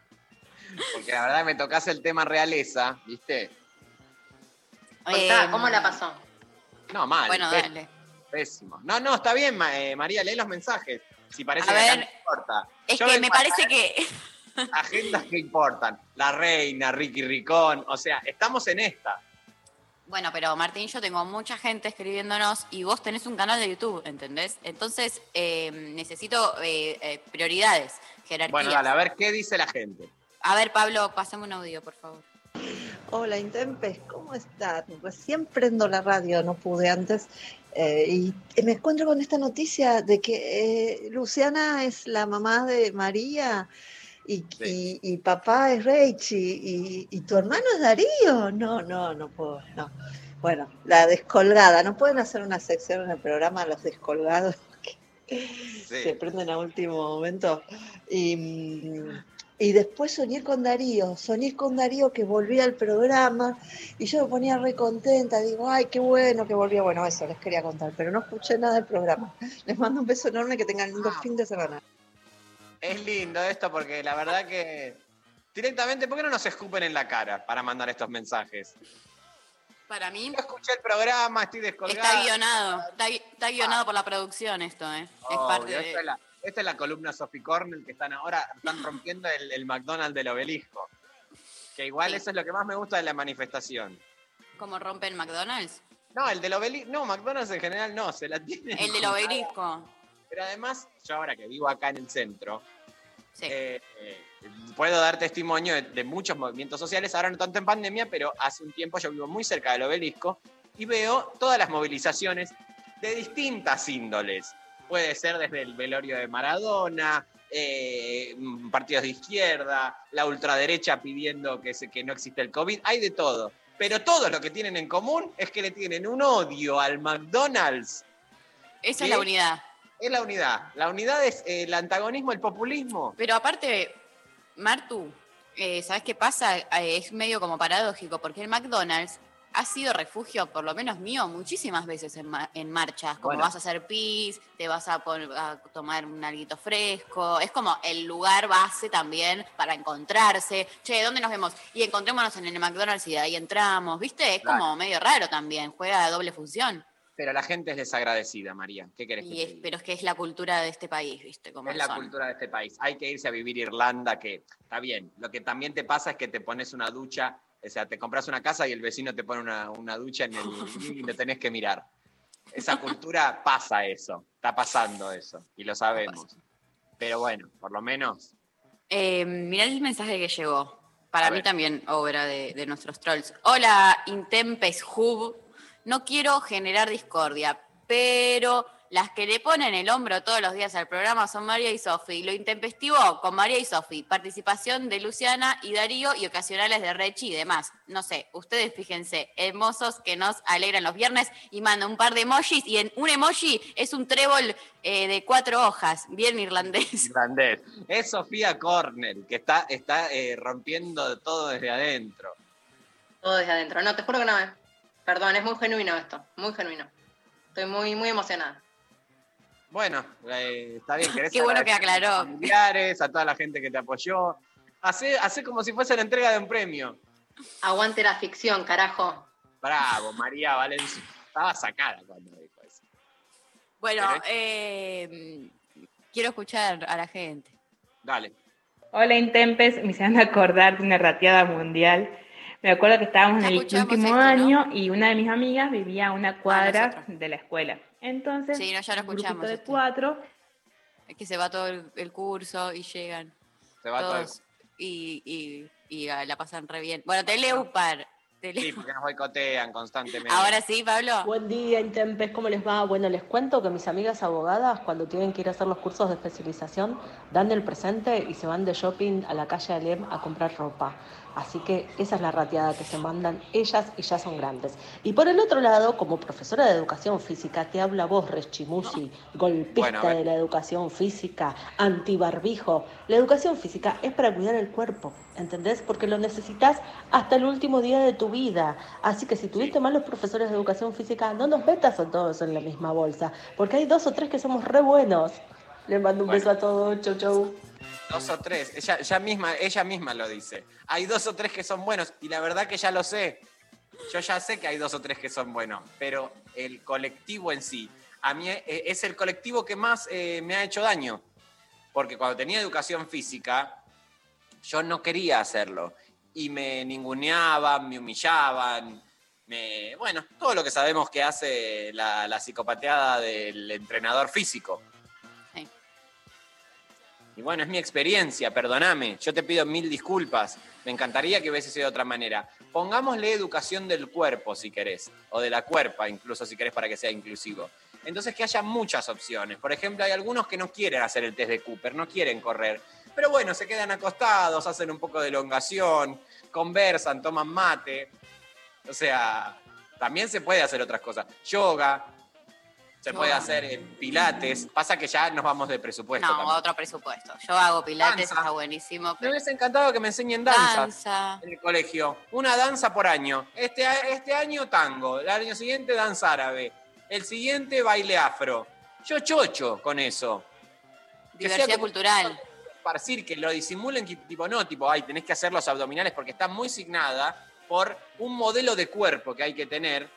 S1: Porque la verdad me tocas el tema realeza, ¿viste?
S3: Contá, ¿Cómo la pasó?
S1: No, mal.
S2: Bueno,
S1: pés-
S2: dale.
S1: Pésimo. No, no, está bien, eh, María, lee los mensajes. Si parece
S2: A
S1: que acá
S2: ver,
S1: no importa.
S2: Es
S1: Yo
S2: que me parece que...
S1: Agendas que importan. La reina, Ricky Ricón. O sea, estamos en esta.
S2: Bueno, pero Martín, yo tengo mucha gente escribiéndonos y vos tenés un canal de YouTube, ¿entendés? Entonces eh, necesito eh, eh, prioridades, jerarquías.
S1: Bueno, dale, a ver qué dice la gente.
S2: A ver, Pablo, pasame un audio, por favor.
S14: Hola Intempes, ¿cómo están? Recién prendo la radio, no pude antes, eh, y me encuentro con esta noticia de que eh, Luciana es la mamá de María y, y- y papá es Reich y, y- y tu hermano es Darío. No, no, no puedo, no. Bueno, la descolgada, ¿no pueden hacer una sección en el programa Los Descolgados? que Se prenden a último momento. Y, mm, y después soñé con Darío, soñé con Darío que volvía al programa y yo me ponía re contenta, digo, ay, qué bueno que volvía. Bueno, eso les quería contar, pero no escuché nada del programa. Les mando un beso enorme, que tengan lindo fin de semana.
S1: Es lindo esto porque la verdad que directamente, ¿por qué no nos escupen en la cara para mandar estos mensajes?
S2: Para mí
S1: Yo escuché el programa, estoy descolgado.
S2: está guionado, está, gui- está guionado por la producción esto, ¿eh? Es parte de...
S1: esta, es la, esta es la columna Sophie Cornell que están ahora, están rompiendo el, el McDonald's del obelisco. Que igual
S2: Sí.
S1: eso es lo que más me gusta de la manifestación.
S2: ¿Cómo rompen McDonald's?
S1: No, el del obelisco, no, McDonald's en general no, se la tienen.
S2: El del obelisco.
S1: Pero además, yo ahora que vivo acá en el centro,
S2: Sí.
S1: eh, eh, puedo dar testimonio de, de muchos movimientos sociales, ahora no tanto en pandemia, pero hace un tiempo yo vivo muy cerca del obelisco y veo todas las movilizaciones de distintas índoles. Puede ser desde el velorio de Maradona, eh, mm, partidos de izquierda, la ultraderecha pidiendo que, se, que no existe el COVID, hay de todo. Pero todo lo que tienen en común es que le tienen un odio al McDonald's.
S2: Esa es la unidad.
S1: Es la unidad. La unidad es eh, el antagonismo, el populismo.
S2: Pero aparte, Martu, eh, ¿sabes qué pasa? Eh, es medio como paradójico, porque el McDonald's ha sido refugio, por lo menos mío, muchísimas veces en, ma- en marchas. Como
S1: Bueno.
S2: vas a hacer pis, te vas a, tomar un alguito fresco. Es como el lugar base también para encontrarse. Che, ¿dónde nos vemos? Y encontrémonos en el McDonald's y de ahí entramos. ¿Viste? Es como medio raro también. Juega a doble función.
S1: Pero la gente es desagradecida, María. ¿Qué querés que
S2: Y
S1: te
S2: es-
S1: diga?
S2: pero es que es la cultura de este país, ¿viste? Como
S1: Es la
S2: son.
S1: cultura de este país. Hay que irse a vivir Irlanda, que está bien. Lo que también te pasa es que te pones una ducha, o sea, te compras una casa y el vecino te pone una, una ducha en el y lo tenés que mirar. Esa cultura pasa eso, está pasando eso, y lo sabemos. Pero bueno, por lo menos,
S2: Eh, mirá el mensaje que llegó. Para
S1: A
S2: mí
S1: ver.
S2: también obra de, de nuestros trolls. Hola, Intempes Hub. No quiero generar discordia, pero las que le ponen el hombro todos los días al programa son María y Sofi. Lo intempestivo con María y Sofi. Participación de Luciana y Darío y ocasionales de Rechi y demás. No sé, ustedes fíjense, hermosos que nos alegran los viernes y manda un par de emojis y en un emoji es un trébol eh, de cuatro hojas, bien irlandés.
S1: irlandés. Es Sofía Cornell, que está, está eh, rompiendo todo desde adentro.
S3: Todo desde adentro. No, te juro que no. eh. Perdón, es muy genuino esto. Muy genuino. Estoy muy, muy emocionada.
S1: Bueno, eh, está bien. ¿querés
S2: Qué bueno que
S1: agradecer a
S2: aclaró.
S1: familiares, a toda la gente que te apoyó. Hace, hace como si fuese la entrega de un premio.
S3: Aguante la ficción, carajo.
S1: Bravo, María Valencia. Estaba sacada cuando dijo eso.
S2: Bueno, eh, quiero escuchar a la gente.
S1: Dale.
S8: Hola Intempes, me hicieron acordar de una rateada mundial. Me acuerdo que estábamos
S2: Ya
S8: en el último
S2: esto, ¿no?
S8: año y una de mis amigas vivía a una cuadra
S2: nosotros.
S8: de la escuela. Entonces,
S2: Sí, no, ya lo escuchamos
S8: de
S2: esto.
S8: cuatro,
S2: Es que se va todo el, el curso y llegan
S1: Se va todo el-
S2: y, y- y, la pasan re bien. Bueno, te leo un par. te leo.
S1: Sí, porque nos boicotean constantemente.
S2: Ahora sí, Pablo.
S15: Buen día, Intempes, ¿cómo les va? Bueno, les cuento que mis amigas abogadas, cuando tienen que ir a hacer los cursos de especialización, dan el presente y se van de shopping a la calle Alem a comprar ropa. Así que esa es la rateada que se mandan ellas y ya son grandes. Y por el otro lado, como profesora de educación física, te habla vos, Reschimusi, golpista
S1: Bueno,
S15: de la educación física, antibarbijo. La educación física es para cuidar el cuerpo, ¿entendés? Porque lo necesitas hasta el último día de tu vida. Así que si tuviste malos profesores de educación física, no nos metas a todos en la misma bolsa, porque hay dos o tres que somos re buenos. Le mando un
S1: Bueno.
S15: beso a todos, chau chau.
S1: Dos o tres, ella, misma, ella misma lo dice. Hay dos o tres que son buenos y la verdad que ya lo sé. Yo ya sé que hay dos o tres que son buenos, pero el colectivo en sí, a mí eh, es el colectivo que más eh, me ha hecho daño. Porque cuando tenía educación física, yo no quería hacerlo. Y me ninguneaban, me humillaban, me, bueno, todo lo que sabemos que hace la, la psicopateada del entrenador físico. Bueno, es mi experiencia, perdóname. Yo te pido mil disculpas. Me encantaría que hubiese sido de otra manera. Pongámosle educación del cuerpo, si querés, o de la cuerpa, incluso si querés, para que sea inclusivo. Entonces, que haya muchas opciones. Por ejemplo, hay algunos que no quieren hacer el test de Cooper, no quieren correr. Pero bueno, se quedan acostados, hacen un poco de elongación, conversan, toman mate. O sea, también se puede hacer otras cosas. Yoga, se puede hacer eh, pilates. Pasa que ya nos vamos de presupuesto.
S2: No,
S1: también.
S2: otro presupuesto. Yo hago pilates,
S1: Danza.
S2: está buenísimo.
S1: Me hubiese encantado que me enseñen danza,
S2: Danza.
S1: en el colegio. Una danza por año. Este, este año tango, el año siguiente danza árabe, el siguiente baile afro. Yo chocho con eso. Que sea
S2: Diversidad
S1: como-
S2: cultural.
S1: Esparcir, que lo disimulen, que tipo no, tipo, ay, tenés que hacer los abdominales porque está muy signada por un modelo de cuerpo que hay que tener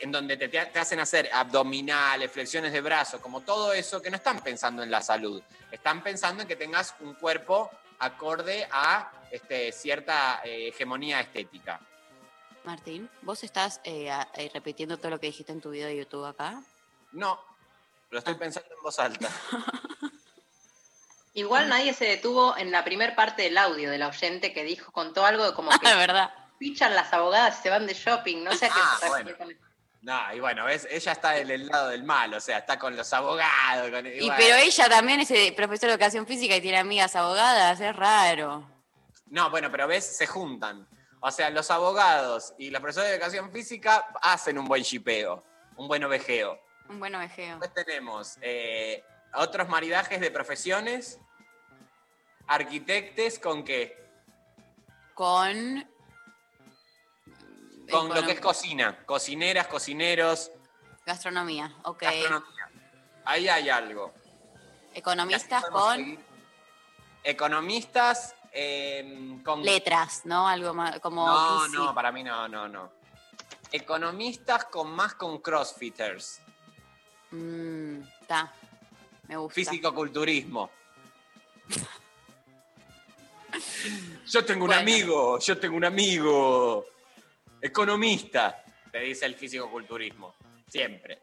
S1: en donde te, te hacen hacer abdominales, flexiones de brazos, como todo eso, que no están pensando en la salud. Están pensando en que tengas un cuerpo acorde a este, cierta eh, hegemonía estética.
S2: Martín, ¿vos estás eh, a- eh, repitiendo todo lo que dijiste en tu video de YouTube acá?
S1: No, lo estoy pensando en voz alta.
S3: Igual nadie se detuvo en la primer parte del audio de la oyente que dijo, contó algo de como que
S2: De verdad.
S3: pichan las abogadas y se van de shopping. No sé a qué
S1: Ah,
S3: se refiere
S1: bueno. No, y bueno, ¿ves? ella está en el lado del mal, o sea, está con los abogados. con-
S2: Y,
S1: bueno.
S2: pero ella también es eh, profesora de educación física y tiene amigas abogadas, es raro.
S1: No, bueno, pero ves, se juntan. O sea, los abogados y los profesores de educación física hacen un buen shipeo, un buen ovejeo.
S2: Un buen ovejeo.
S1: Después tenemos eh, otros maridajes de profesiones. Arquitectes con qué?
S2: Con.
S1: Con lo que es cocina. Cocineras, cocineros,
S2: Gastronomía, ok.
S1: gastronomía. Ahí hay algo.
S2: Economistas con
S1: seguir. Economistas eh, con...
S2: letras, ¿no? Algo más como.
S1: No, no, para mí no, no, no. Economistas con más con crossfitters.
S2: Mm, Está. Me gusta.
S1: Físico-culturismo. Yo tengo un
S2: Bueno.
S1: amigo, yo tengo un amigo. Economista, te dice el físico-culturismo. Siempre.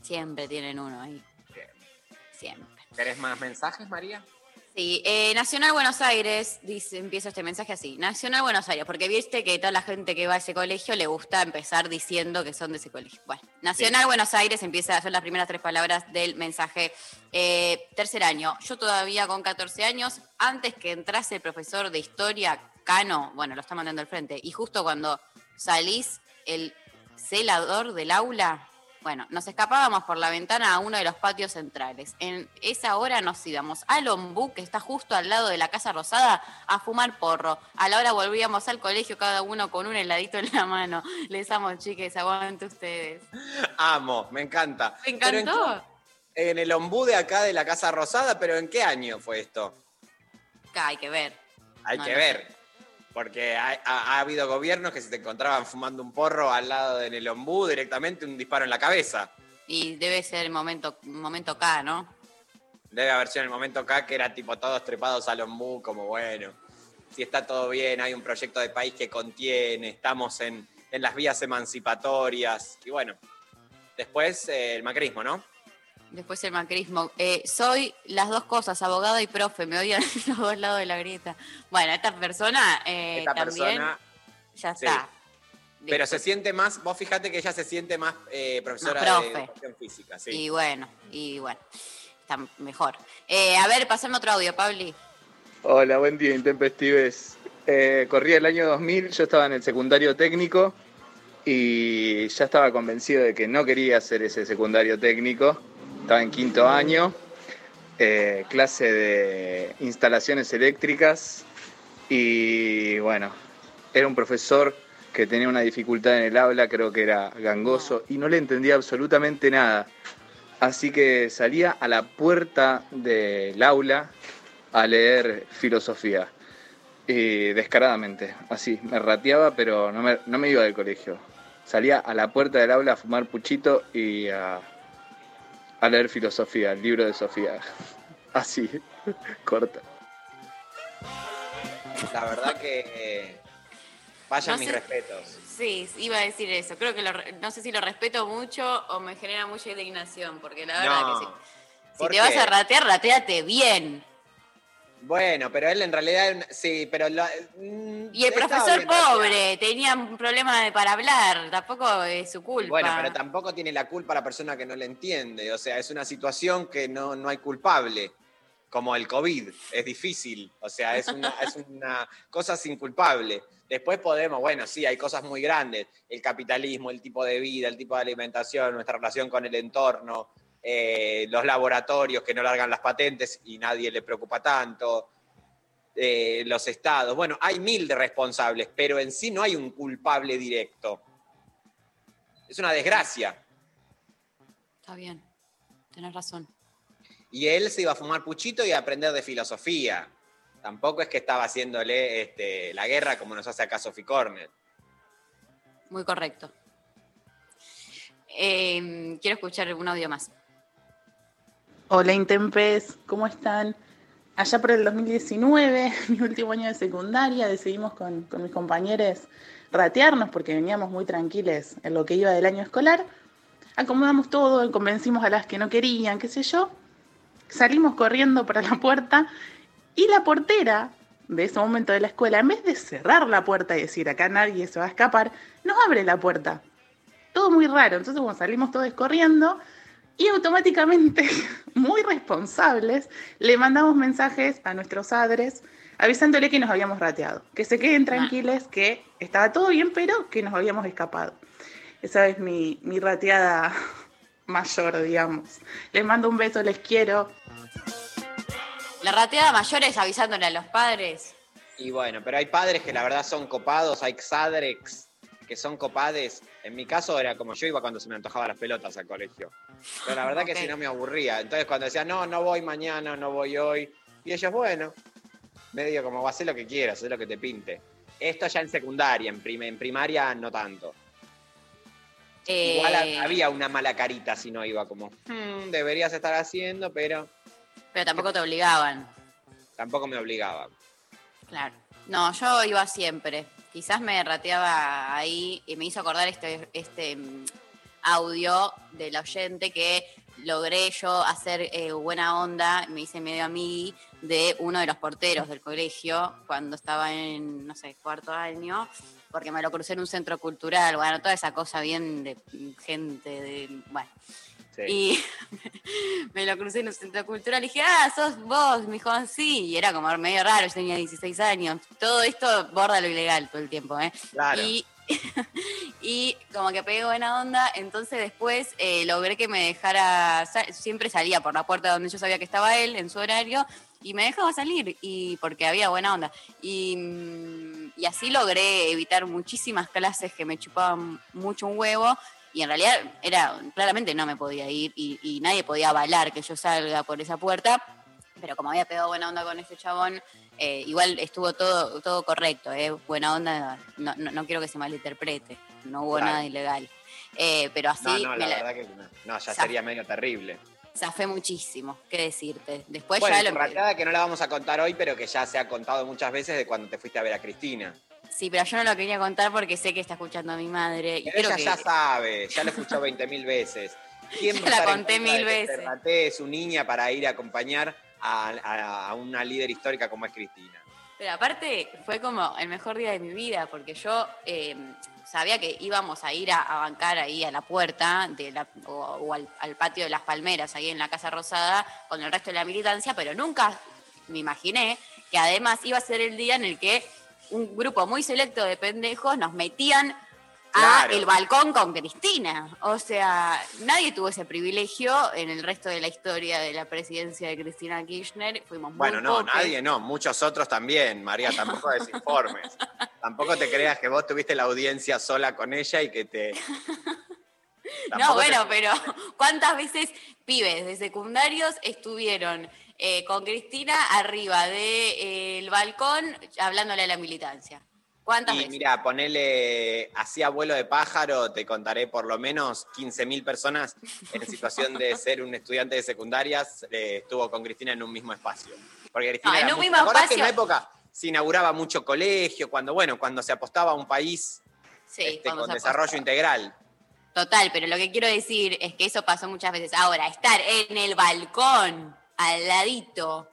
S2: Siempre tienen uno ahí. Siempre.
S1: ¿Querés más mensajes, María?
S2: Sí, eh, Nacional Buenos Aires, dice, empiezo este mensaje así. Nacional Buenos Aires, porque viste que toda la gente que va a ese colegio le gusta empezar diciendo que son de ese colegio. Bueno, Nacional Buenos Aires empieza, son las primeras tres palabras del mensaje. Eh, tercer año, yo todavía con 14 años, antes que entrase el profesor de historia, Cano, bueno, lo está mandando al frente, y justo cuando salís el celador del aula, bueno, nos escapábamos por la ventana a uno de los patios centrales. En esa hora nos íbamos al ombú, que está justo al lado de la Casa Rosada, a fumar porro. A la hora volvíamos al colegio, cada uno con un heladito en la mano. Les amo, chiques, aguante ustedes.
S1: Amo, me encanta.
S2: ¿Me
S1: Pero ¿en
S2: encantó?
S1: En, el ombú de acá de la Casa Rosada, pero ¿en qué año fue esto?
S2: Acá hay que ver.
S1: Hay
S2: No,
S1: que
S2: no
S1: ver. Porque ha, ha- ha habido gobiernos que se te encontraban fumando un porro al lado del ombú, directamente un disparo en la cabeza.
S2: Y debe ser el momento, momento acá, ¿no?
S1: Debe haber sido el momento acá que era tipo todos trepados al ombú, como bueno, si está todo bien, hay un proyecto de país que contiene, estamos en, en las vías emancipatorias. Y bueno, después eh, el macrismo, ¿no?
S2: Después el macrismo. Eh, soy las dos cosas, abogada y profe. Me odian los dos lados de la grieta. Bueno, esta persona eh,
S1: Esta
S2: también
S1: persona,
S2: ya
S1: sí.
S2: está.
S1: pero se siente más, vos fíjate que ella se siente más eh, profesora
S2: Más
S1: de educación física, sí.
S2: Y bueno, y bueno, está mejor. Eh, a ver, pasame otro audio, Pabli.
S16: Hola, buen día, intempestives. Eh, corría el año 2000, yo estaba en el secundario técnico y ya estaba convencido de que no quería hacer ese secundario técnico. Estaba en quinto año, eh, clase de instalaciones eléctricas y bueno, era un profesor que tenía una dificultad en el habla, creo que era gangoso y no le entendía absolutamente nada. Así que salía a la puerta del aula a leer filosofía. Y descaradamente, así, me rateaba, pero no me, no me iba del colegio. Salía a la puerta del aula a fumar puchito y a, a leer filosofía, el libro de Sofía. Así, corta.
S1: La verdad que. Vayan
S2: No
S1: mis
S2: sé-
S1: respetos.
S2: Sí, iba a decir eso. Creo que lo re- no sé si lo respeto mucho o me genera mucha indignación, porque la verdad
S1: No.
S2: que sí. Si
S1: ¿Por
S2: te vas a ratear, rateate bien.
S1: Bueno, pero él en realidad. Sí, pero. lo- mm,
S2: Y el profesor pobre tenía un problema para hablar, tampoco es su culpa.
S1: Bueno, pero tampoco tiene la culpa la persona que no le entiende. O sea, es una situación que no, no hay culpable. Como el COVID. Es difícil. O sea, es una, es una cosa sin culpable. Después podemos, bueno, sí, hay cosas muy grandes. El capitalismo, el tipo de vida, el tipo de alimentación, nuestra relación con el entorno, eh, los laboratorios que no largan las patentes y nadie le preocupa tanto. eh, los estados. Bueno, hay mil de responsables, pero en sí no hay un culpable directo. Es una desgracia.
S2: Está bien, tenés razón.
S1: Y él se iba a fumar puchito y a aprender de filosofía. Tampoco es que estaba haciéndole este, la guerra como nos hace acá Sophie.
S2: Muy correcto. Eh, quiero escuchar un audio más.
S17: Hola Intempes, ¿cómo están? Allá por el 2019, mi último año de secundaria, decidimos con, con mis compañeros ratearnos porque veníamos muy tranquiles en lo que iba del año escolar. Acomodamos todo, convencimos a las que no querían, qué sé yo. Salimos corriendo para la puerta y la portera de ese momento de la escuela, en vez de cerrar la puerta y decir acá nadie se va a escapar, nos abre la puerta. Todo muy raro. Entonces, bueno, salimos todos corriendo y automáticamente, muy responsables, le mandamos mensajes a nuestros padres avisándole que nos habíamos rateado, que se queden tranquiles, que estaba todo bien, pero que nos habíamos escapado. Esa es mi, mi rateada mayor, digamos. Les mando un beso, les quiero.
S2: La rateada mayor es avisándole a los padres.
S1: Y bueno, pero hay padres que la verdad son copados, hay xadrex que son copades. En mi caso era como yo iba cuando se me antojaban las pelotas al colegio. Pero la verdad que si no me aburría. Entonces cuando decía, no, no voy mañana, no voy hoy. Y ellos, bueno, medio como, hacer lo que quieras, haz lo que te pinte. Esto ya en secundaria, en, prim- en primaria no tanto. Igual
S2: Eh,
S1: ha- había una mala carita si no iba como, "Hmm, deberías estar haciendo, pero
S2: Pero tampoco te obligaban.
S1: tampoco me obligaba.
S2: Claro. No, yo iba siempre. Quizás me rateaba ahí y me hizo acordar este, este mm, audio del oyente que logré yo hacer eh, buena onda, me hice medio amigui de uno de los porteros del colegio cuando estaba en, no sé, cuarto año, porque me lo crucé en un centro cultural, bueno, toda esa cosa bien de gente, de, bueno. Y me lo crucé en un centro cultural y dije, ah, sos vos, me dijo, sí, y era como medio raro, yo tenía 16 años. Todo esto borda lo ilegal todo el tiempo, ¿eh?
S1: Claro.
S2: Y, y como que pegué buena onda, entonces después eh, logré que me dejara, siempre salía por la puerta donde yo sabía que estaba él en su horario y me dejaba salir y porque había buena onda. Y, mm, y así logré evitar muchísimas clases que me chupaban mucho un huevo y en realidad era claramente no me podía ir y, y nadie podía avalar que yo salga por esa puerta. Pero como había pegado buena onda con ese chabón, eh, igual estuvo todo, todo correcto, ¿eh? buena onda, no, no, no quiero que se malinterprete, no hubo
S1: Claro.
S2: nada ilegal. Eh, pero así
S1: No, no, la
S2: la
S1: verdad que no, No, ya sería medio terrible.
S2: zafé muchísimo, qué decirte. Después
S1: bueno,
S2: ya lo...
S1: que no la vamos a contar hoy, pero que ya se ha contado muchas veces de cuando te fuiste a ver a Cristina.
S2: Sí, pero yo no lo quería contar porque sé que está escuchando a mi madre. Y
S1: Pero ella
S2: que...
S1: ya sabe, ya lo escuchó 20 mil veces. ¿Quién
S2: Ya la conté mil veces.
S1: Su niña para ir a acompañar a, a- a una líder histórica como es Cristina.
S2: Pero aparte fue como el mejor día de mi vida, porque yo eh, sabía que íbamos a ir a, a bancar ahí a la puerta de la, o, o al, al patio de las palmeras, ahí en la Casa Rosada, con el resto de la militancia, pero nunca me imaginé que además iba a ser el día en el que un grupo muy selecto de pendejos nos metían a
S1: Claro.
S2: el balcón con Cristina. O sea, nadie tuvo ese privilegio en el resto de la historia de la presidencia de Cristina Kirchner. Fuimos muy
S1: Bueno, no,
S2: pocos.
S1: nadie no, muchos otros también, María, tampoco desinformes. tampoco te creas que vos tuviste la audiencia sola con ella y que te...
S2: No,
S1: te-
S2: bueno, pero ¿cuántas veces pibes de secundarios estuvieron eh, con Cristina arriba del balcón hablándole a la militancia? ¿Cuántas
S1: Y
S2: veces?
S1: mira, ponele así a vuelo de pájaro, te contaré por lo menos 15.000 personas en situación de ser un estudiante de secundarias, eh, estuvo con Cristina en un mismo espacio. Porque Cristina
S2: No, en un mismo
S1: ¿te acordás que
S2: espacio?
S1: en una época se inauguraba mucho colegio, cuando, bueno, cuando se apostaba a un país
S2: Sí,
S1: este, con desarrollo integral.
S2: Total, pero lo que quiero decir es que eso pasó muchas veces. Ahora, estar en el balcón, al ladito,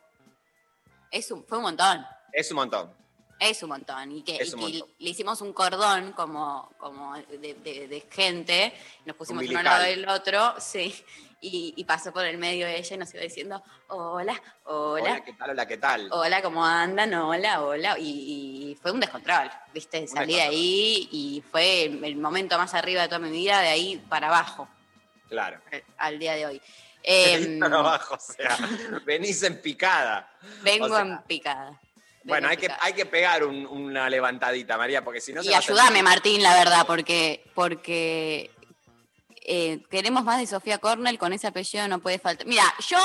S2: es un, fue un montón.
S1: Es un montón.
S2: Es un montón. Y que,
S1: Es
S2: y
S1: un
S2: que
S1: montón.
S2: le hicimos un cordón como, como de, de- de gente, nos pusimos uno al
S1: Umbilical.
S2: lado del otro, sí, y, y pasó por el medio de ella y nos iba diciendo, hola, hola,
S1: Hola, ¿qué tal? Hola, ¿qué tal?
S2: hola, ¿cómo andan? Hola, hola. Y, y fue un descontrol, ¿viste? Salí de ahí y fue el momento más arriba de toda mi vida, de ahí para abajo,
S1: Claro.
S2: al día de hoy. Em,
S1: Para abajo, o sea, venís en picada.
S2: vengo
S1: O sea,
S2: en picada.
S1: Bueno, hay que, hay que pegar un- una levantadita, María, porque si no se
S2: y
S1: a
S2: ayúdame, Martín, la verdad, porque, porque eh, queremos más de Sofía Cornell, con ese apellido no puede faltar. Mira, yo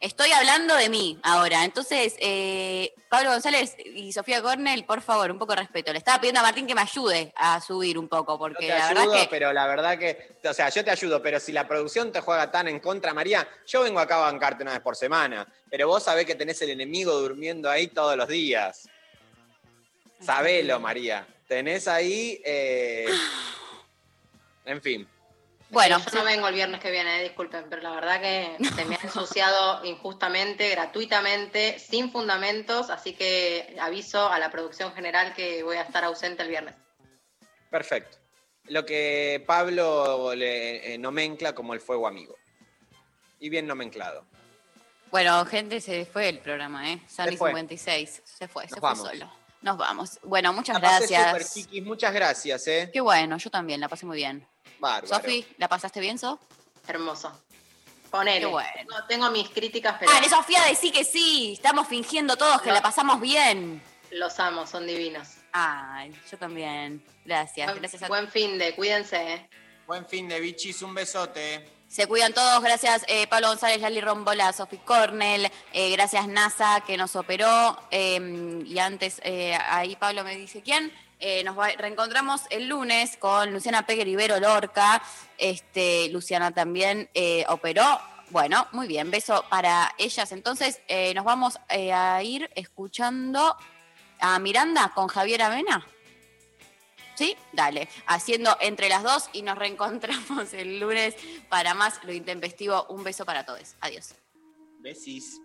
S2: estoy hablando de mí ahora, entonces, eh, Pablo González y Sofía Cornell, por favor, un poco de respeto. Le estaba pidiendo a Martín que me ayude a subir un poco,
S1: Yo
S2: porque
S1: te
S2: la
S1: ayudo,
S2: verdad que...
S1: pero la verdad que, o sea, yo te ayudo, pero si la producción te juega tan en contra, María, yo vengo acá a bancarte una vez por semana, pero vos sabés que tenés el enemigo durmiendo ahí todos los días. Sabelo, María. Tenés ahí, eh, en fin.
S2: Bueno,
S3: yo no vengo el viernes que viene, eh, disculpen, pero la verdad que se me ha ensuciado injustamente, gratuitamente, sin fundamentos, así que aviso a la producción general que voy a estar ausente el viernes.
S1: Perfecto. Lo que Pablo le eh, nomencla como el fuego amigo. Y bien nomenclado.
S2: Bueno, gente, se fue el programa, ¿eh?
S1: Fue.
S2: 56, se fue, se
S1: Nos
S2: fue
S1: vamos.
S2: solo. Nos vamos. Bueno, muchas
S1: La pasé súper,
S2: gracias.
S1: Muchas gracias, ¿eh?
S2: Qué bueno, yo también, la pasé muy bien.
S1: Bárbaro.
S2: Sofi, ¿la pasaste bien, So?
S3: Hermoso. Ponele.
S2: Qué bueno.
S3: No, tengo mis críticas, pero
S2: Dale, Sofía, decí que sí. Estamos fingiendo todos que
S3: No.
S2: la pasamos bien.
S3: los amo, son divinos.
S2: Ay, yo también. Gracias.
S3: Buen,
S2: Gracias a
S3: buen fin de, cuídense. eh.
S1: Buen fin de bichis, un besote.
S2: Se cuidan todos. Gracias, eh, Pablo González, Lali Rombola, Sofi Cornell. eh, gracias, NASA, que nos operó. eh, y antes, eh, ahí Pablo me dice quién. Nos va- reencontramos el lunes con Luciana Pegue Rivero Lorca. Este, Luciana también operó. Bueno, muy bien. Beso para ellas. Entonces, nos vamos a ir escuchando a Miranda con Javier Avena. ¿Sí? Dale, haciendo entre las dos y nos reencontramos el lunes para más lo intempestivo. Un beso para todos. Adiós.
S1: Besis.